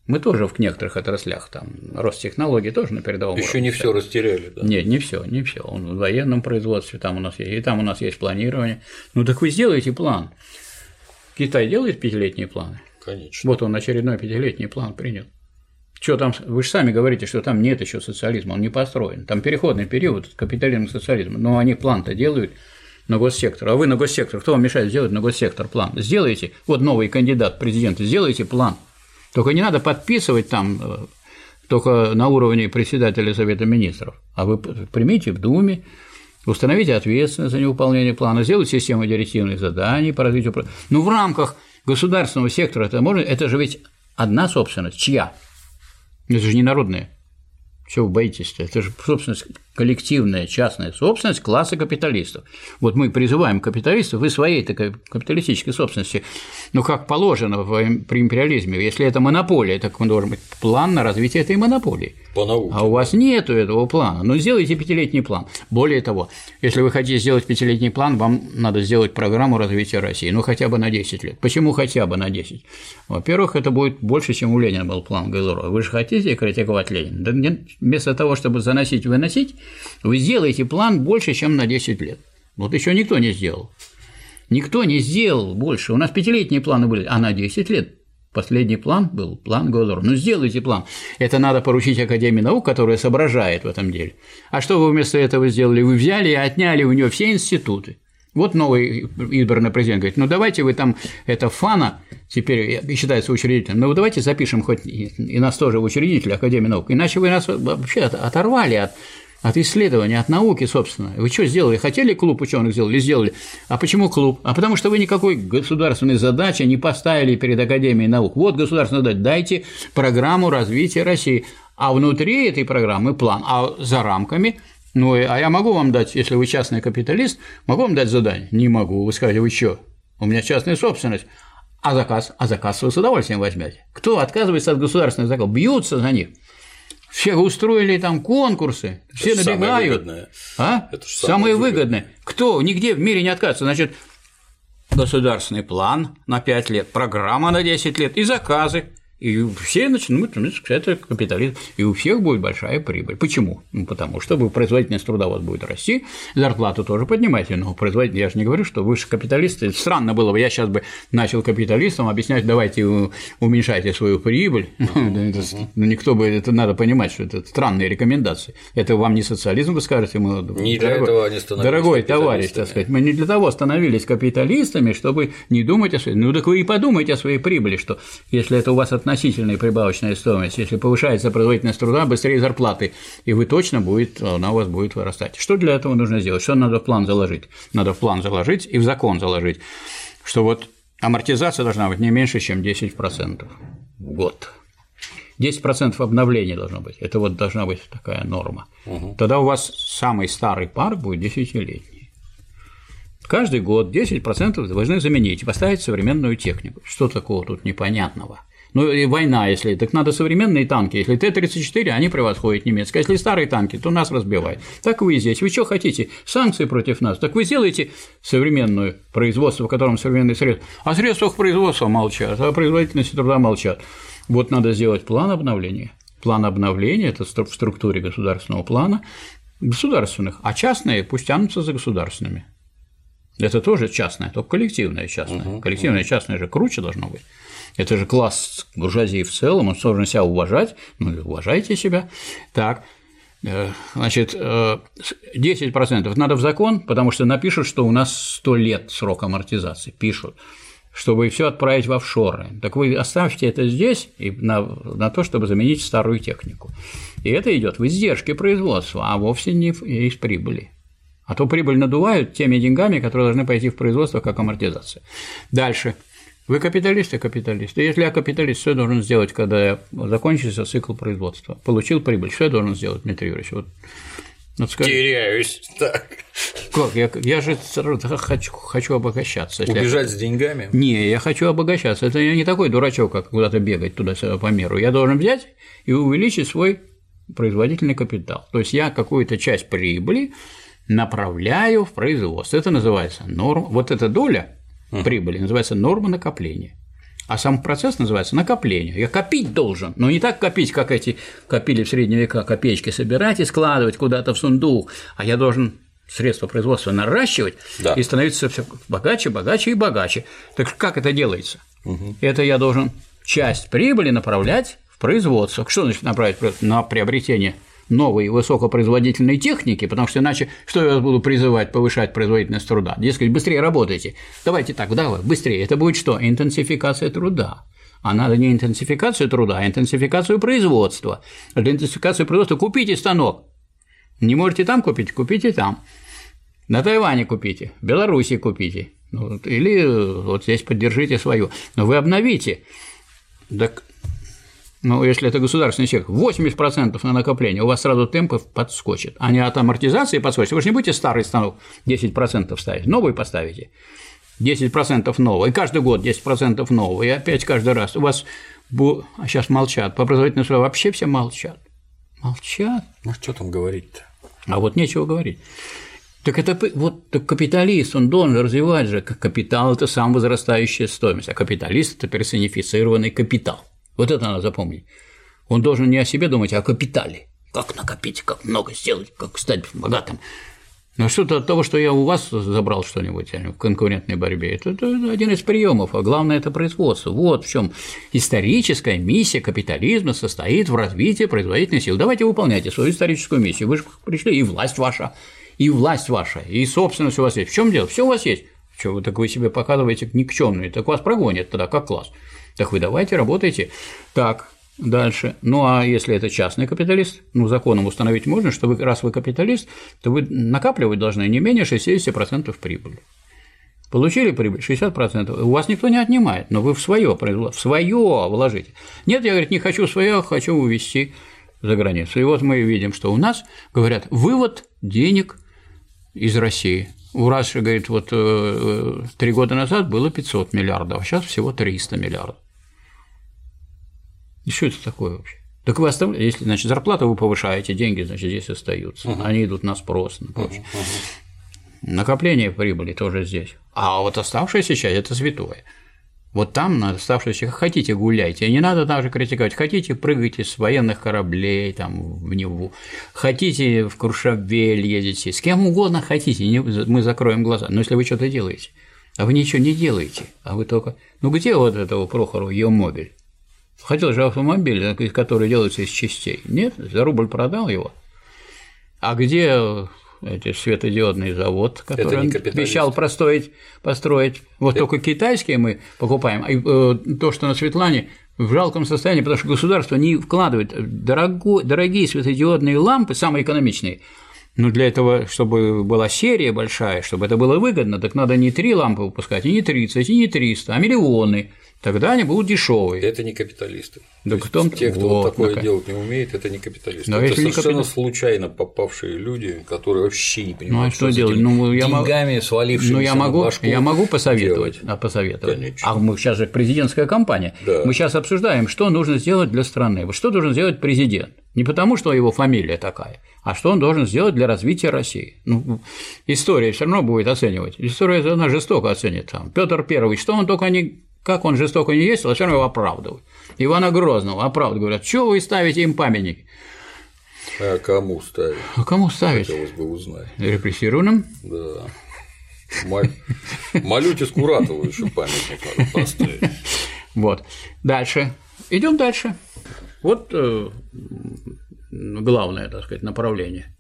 Мы тоже в некоторых отраслях, там, рост технологий тоже на передовом Еще не все растеряли, да? Нет, не все, не все. Он в военном производстве там у нас есть, и там у нас есть планирование. Ну так вы сделаете план. Китай делает пятилетние планы? Конечно. Вот он очередной пятилетний план принял. Что там, вы же сами говорите, что там нет еще социализма, он не построен. Там переходный период капитализм к социализму. Но они план-то делают на госсектор. А вы на госсектор, кто вам мешает сделать на госсектор план? Сделайте, вот новый кандидат президента, сделайте план. Только не надо подписывать там э, только на уровне председателя Совета Министров, а вы примите в Думе, установите ответственность за невыполнение плана, сделайте систему директивных заданий по развитию. Ну, в рамках государственного сектора это можно, это же ведь одна собственность, чья? Это же не народная. Чего вы боитесь-то? Это же собственность коллективная, частная собственность класса капиталистов. Вот мы призываем капиталистов, вы своей такой капиталистической собственности, ну, как положено в, при империализме, если это монополия, так должен быть план на развитие этой монополии. По науке. А у вас нет этого плана. Ну, сделайте пятилетний план. Более того, если вы хотите сделать пятилетний план, вам надо сделать программу развития России, ну, хотя бы на 10 лет. Почему хотя бы на 10? Во-первых, это будет больше, чем у Ленина был план Гайлурова. Вы же хотите критиковать Ленина? Да вместо того, чтобы заносить, выносить, вы сделаете план больше, чем на 10 лет. Вот еще никто не сделал. Никто не сделал больше. У нас пятилетние планы были, а на 10 лет Последний план был план Голдор. Ну, сделайте план. Это надо поручить Академии наук, которая соображает в этом деле. А что вы вместо этого сделали? Вы взяли и отняли у нее все институты. Вот новый избранный президент говорит, ну давайте вы там, это ФАНа, теперь считается учредителем, ну давайте запишем хоть и нас тоже в учредителя Академии наук, иначе вы нас вообще оторвали от от исследования, от науки, собственно. Вы что сделали? Хотели клуб ученых сделали? Сделали. А почему клуб? А потому что вы никакой государственной задачи не поставили перед Академией наук. Вот государственная задача. Дайте программу развития России. А внутри этой программы план. А за рамками ну, а я могу вам дать, если вы частный капиталист, могу вам дать задание? Не могу. Вы скажете, вы что? У меня частная собственность. А заказ? А заказ вы с удовольствием возьмете. Кто отказывается от государственных заказов? Бьются за них. Все устроили там конкурсы, все это набегают. Самое выгодное. А? Это самое, самое выгодное. выгодное. Кто нигде в мире не отказывается? Значит, государственный план на 5 лет, программа на 10 лет и заказы. И все начнут, ну, это капитализм, и у всех будет большая прибыль. Почему? Ну, потому что производительность труда у вас будет расти, зарплату тоже поднимайте, но производительность, я же не говорю, что вы же капиталисты, странно было бы, я сейчас бы начал капиталистам объяснять, давайте уменьшайте свою прибыль, ну, никто бы, это надо понимать, что это странные рекомендации, это вам не социализм, вы скажете, мы, не для этого они становились дорогой товарищ, так сказать, мы не для того становились капиталистами, чтобы не думать о своей, ну так вы и подумайте о своей прибыли, что если это у вас от относительная прибавочная стоимость. Если повышается производительность труда, быстрее зарплаты, и вы точно будет, она у вас будет вырастать. Что для этого нужно сделать? Что надо в план заложить? Надо в план заложить и в закон заложить, что вот амортизация должна быть не меньше, чем 10% в год. 10% обновления должно быть. Это вот должна быть такая норма. Угу. Тогда у вас самый старый парк будет десятилетний. Каждый год 10% должны заменить и поставить современную технику. Что такого тут непонятного? Ну и война, если так надо современные танки. Если Т-34, они превосходят немецкие. Если старые танки, то нас разбивают. Так вы и здесь. Вы что хотите? Санкции против нас? Так вы сделаете современное производство, в котором современные средства. О средствах производства молчат, о производительности труда молчат. Вот надо сделать план обновления. План обновления – это в структуре государственного плана государственных, а частные пусть тянутся за государственными. Это тоже частное, только коллективное частное. Угу, коллективное угу. частное же круче должно быть. Это же класс буржуазии в целом, он должен себя уважать, ну, уважайте себя. Так, э, Значит, 10% э, надо в закон, потому что напишут, что у нас 100 лет срок амортизации, пишут, чтобы все отправить в офшоры. Так вы оставьте это здесь и на, на то, чтобы заменить старую технику. И это идет в издержки производства, а вовсе не из прибыли. А то прибыль надувают теми деньгами, которые должны пойти в производство как амортизация. Дальше. Вы капиталист и капиталист. если я капиталист, что я должен сделать, когда закончится цикл производства? Получил прибыль, что я должен сделать, Дмитрий Юрьевич? Вот, вот скажи. Теряюсь. Так. Как? Я, я же хочу, хочу обогащаться. Убежать я... с деньгами? Не, я хочу обогащаться. Это я не такой дурачок, как куда-то бегать туда-сюда по миру. Я должен взять и увеличить свой производительный капитал. То есть я какую-то часть прибыли направляю в производство. Это называется норм. Вот эта доля прибыли, называется норма накопления. А сам процесс называется накопление. Я копить должен, но не так копить, как эти копили в средние века, копеечки собирать и складывать куда-то в сундук, а я должен средства производства наращивать да. и становиться все богаче, богаче и богаче. Так как это делается? Это я должен часть прибыли направлять в производство. Что значит направить на приобретение новой высокопроизводительной техники, потому что иначе что я вас буду призывать повышать производительность труда? Дескать, быстрее работайте. Давайте так, давай, быстрее. Это будет что? Интенсификация труда. А надо не интенсификацию труда, а интенсификацию производства. Для интенсификации производства купите станок. Не можете там купить, купите там. На Тайване купите, в Беларуси купите. Ну, или вот здесь поддержите свою. Но вы обновите. Так ну, если это государственный сектор, 80% на накопление, у вас сразу темпы подскочат, а не от амортизации подскочит. Вы же не будете старый станок 10% ставить, новый поставите. 10% нового, и каждый год 10% нового, и опять каждый раз. У вас а сейчас молчат, по образовательной сфере вообще все молчат. Молчат. Ну, что там говорить-то? А вот нечего говорить. Так это вот так капиталист, он должен развивать же, капитал – это сам возрастающая стоимость, а капиталист – это персонифицированный капитал. Вот это надо запомнить. Он должен не о себе думать, а о капитале. Как накопить, как много сделать, как стать богатым. Но что-то от того, что я у вас забрал что-нибудь в конкурентной борьбе, это, это один из приемов, а главное это производство. Вот в чем историческая миссия капитализма состоит в развитии производительной силы. Давайте выполняйте свою историческую миссию. Вы же пришли, и власть ваша, и власть ваша, и собственность у вас есть. В чем дело? Все у вас есть. Что вы так вы себе показываете никчемные, так вас прогонят тогда как класс. Так вы давайте работайте так, Дальше. Ну а если это частный капиталист, ну законом установить можно, что вы, раз вы капиталист, то вы накапливать должны не менее 60% прибыли. Получили прибыль 60%, у вас никто не отнимает, но вы в свое в свое вложите. Нет, я говорю, не хочу свое, хочу увезти за границу. И вот мы видим, что у нас говорят вывод денег из России. У Раши, говорит, вот э, э, три года назад было 500 миллиардов, а сейчас всего 300 миллиардов. И что это такое вообще? Так вы оставляете, если, значит, зарплату вы повышаете, деньги, значит, здесь остаются, uh-huh. они идут на спрос, на прочее. Uh-huh. Накопление прибыли тоже здесь. А вот оставшаяся часть – это святое. Вот там на оставшуюся хотите гуляйте, не надо даже критиковать, хотите прыгайте с военных кораблей там в него, хотите в Куршавель ездите, с кем угодно хотите, мы закроем глаза, но если вы что-то делаете, а вы ничего не делаете, а вы только… Ну где вот этого Прохорова ее мобиль? Хотел же автомобиль, который делается из частей. Нет, за рубль продал его. А где эти светодиодный завод, который он обещал простроить, построить. Вот Это... только китайские мы покупаем, а э, то, что на Светлане в жалком состоянии, потому что государство не вкладывает дорогой, дорогие светодиодные лампы, самые экономичные, но для этого, чтобы была серия большая, чтобы это было выгодно, так надо не три лампы выпускать, и не 30, и не 300, а миллионы тогда они будут дешевые. Это не капиталисты. Да кто те, кто вот, такое наконец. делать не умеет, это не капиталисты. Но это совершенно капитал... случайно попавшие люди, которые вообще не понимают, ну, а что, что делать? Ну, я деньгами могу... свалившимися ну, я могу, башку я могу посоветовать, делать. а посоветовать. Конечно. А мы сейчас же президентская кампания. Да. Мы сейчас обсуждаем, что нужно сделать для страны. Что должен сделать президент? Не потому, что его фамилия такая, а что он должен сделать для развития России. Ну, история все равно будет оценивать. История она жестоко оценит. Там. Петр Первый, что он только не как он жестоко не есть, а равно его оправдывают. Ивана Грозного оправдывают, говорят, что вы ставите им памятники? А кому ставить? А кому ставить? Хотелось бы узнать. Репрессированным? Да. Малюте Скуратову еще памятник надо поставить. Вот. Дальше. Идем дальше. Вот э, главное, так сказать, направление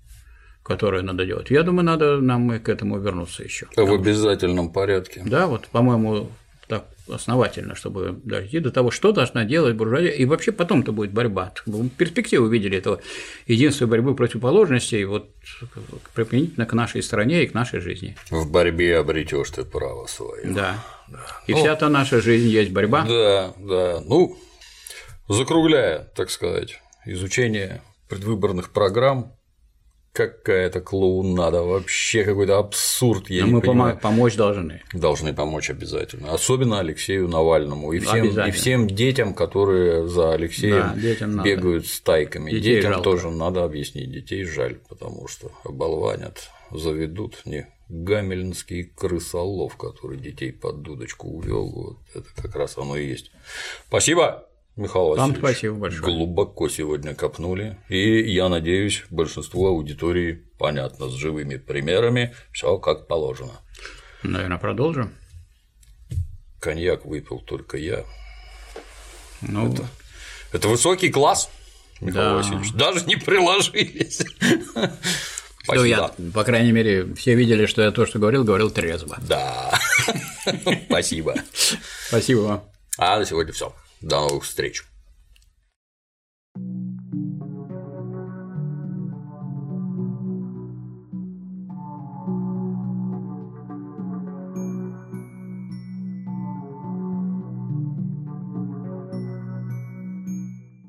которое надо делать. Я думаю, надо нам к этому вернуться еще. В обязательном порядке. Да, вот, по-моему, так основательно, чтобы дойти до того, что должна делать буржуазия, и вообще потом-то будет борьба. Мы перспективу видели этого единства борьбы противоположностей вот применительно к нашей стране и к нашей жизни. В борьбе обретешь ты право свое. Да. да. И ну, вся та наша жизнь есть борьба. Да, да. Ну, закругляя, так сказать, изучение предвыборных программ, какая-то клоунада, вообще какой-то абсурд. Я Но мы понимаю. помочь должны. Должны помочь обязательно. Особенно Алексею Навальному и всем, и всем детям, которые за Алексеем да, бегают надо. стайками. Детей детям жалко. тоже надо объяснить. Детей жаль, потому что оболванят, заведут не гамельнский крысолов, который детей под дудочку увел. Вот это как раз оно и есть. Спасибо. Михаил Вам Васильевич, спасибо большое. Глубоко сегодня копнули. И я надеюсь, большинство аудитории понятно, с живыми примерами, все как положено. Наверное, продолжим. коньяк выпил только я. Ну, Это, это высокий класс, Михаил Да. Васильевич. Даже не приложились. ну, я, Спасибо. по крайней мере, все видели, что я то, что говорил, говорил трезво. Да. Спасибо. Спасибо вам. А на сегодня все. До новых встреч.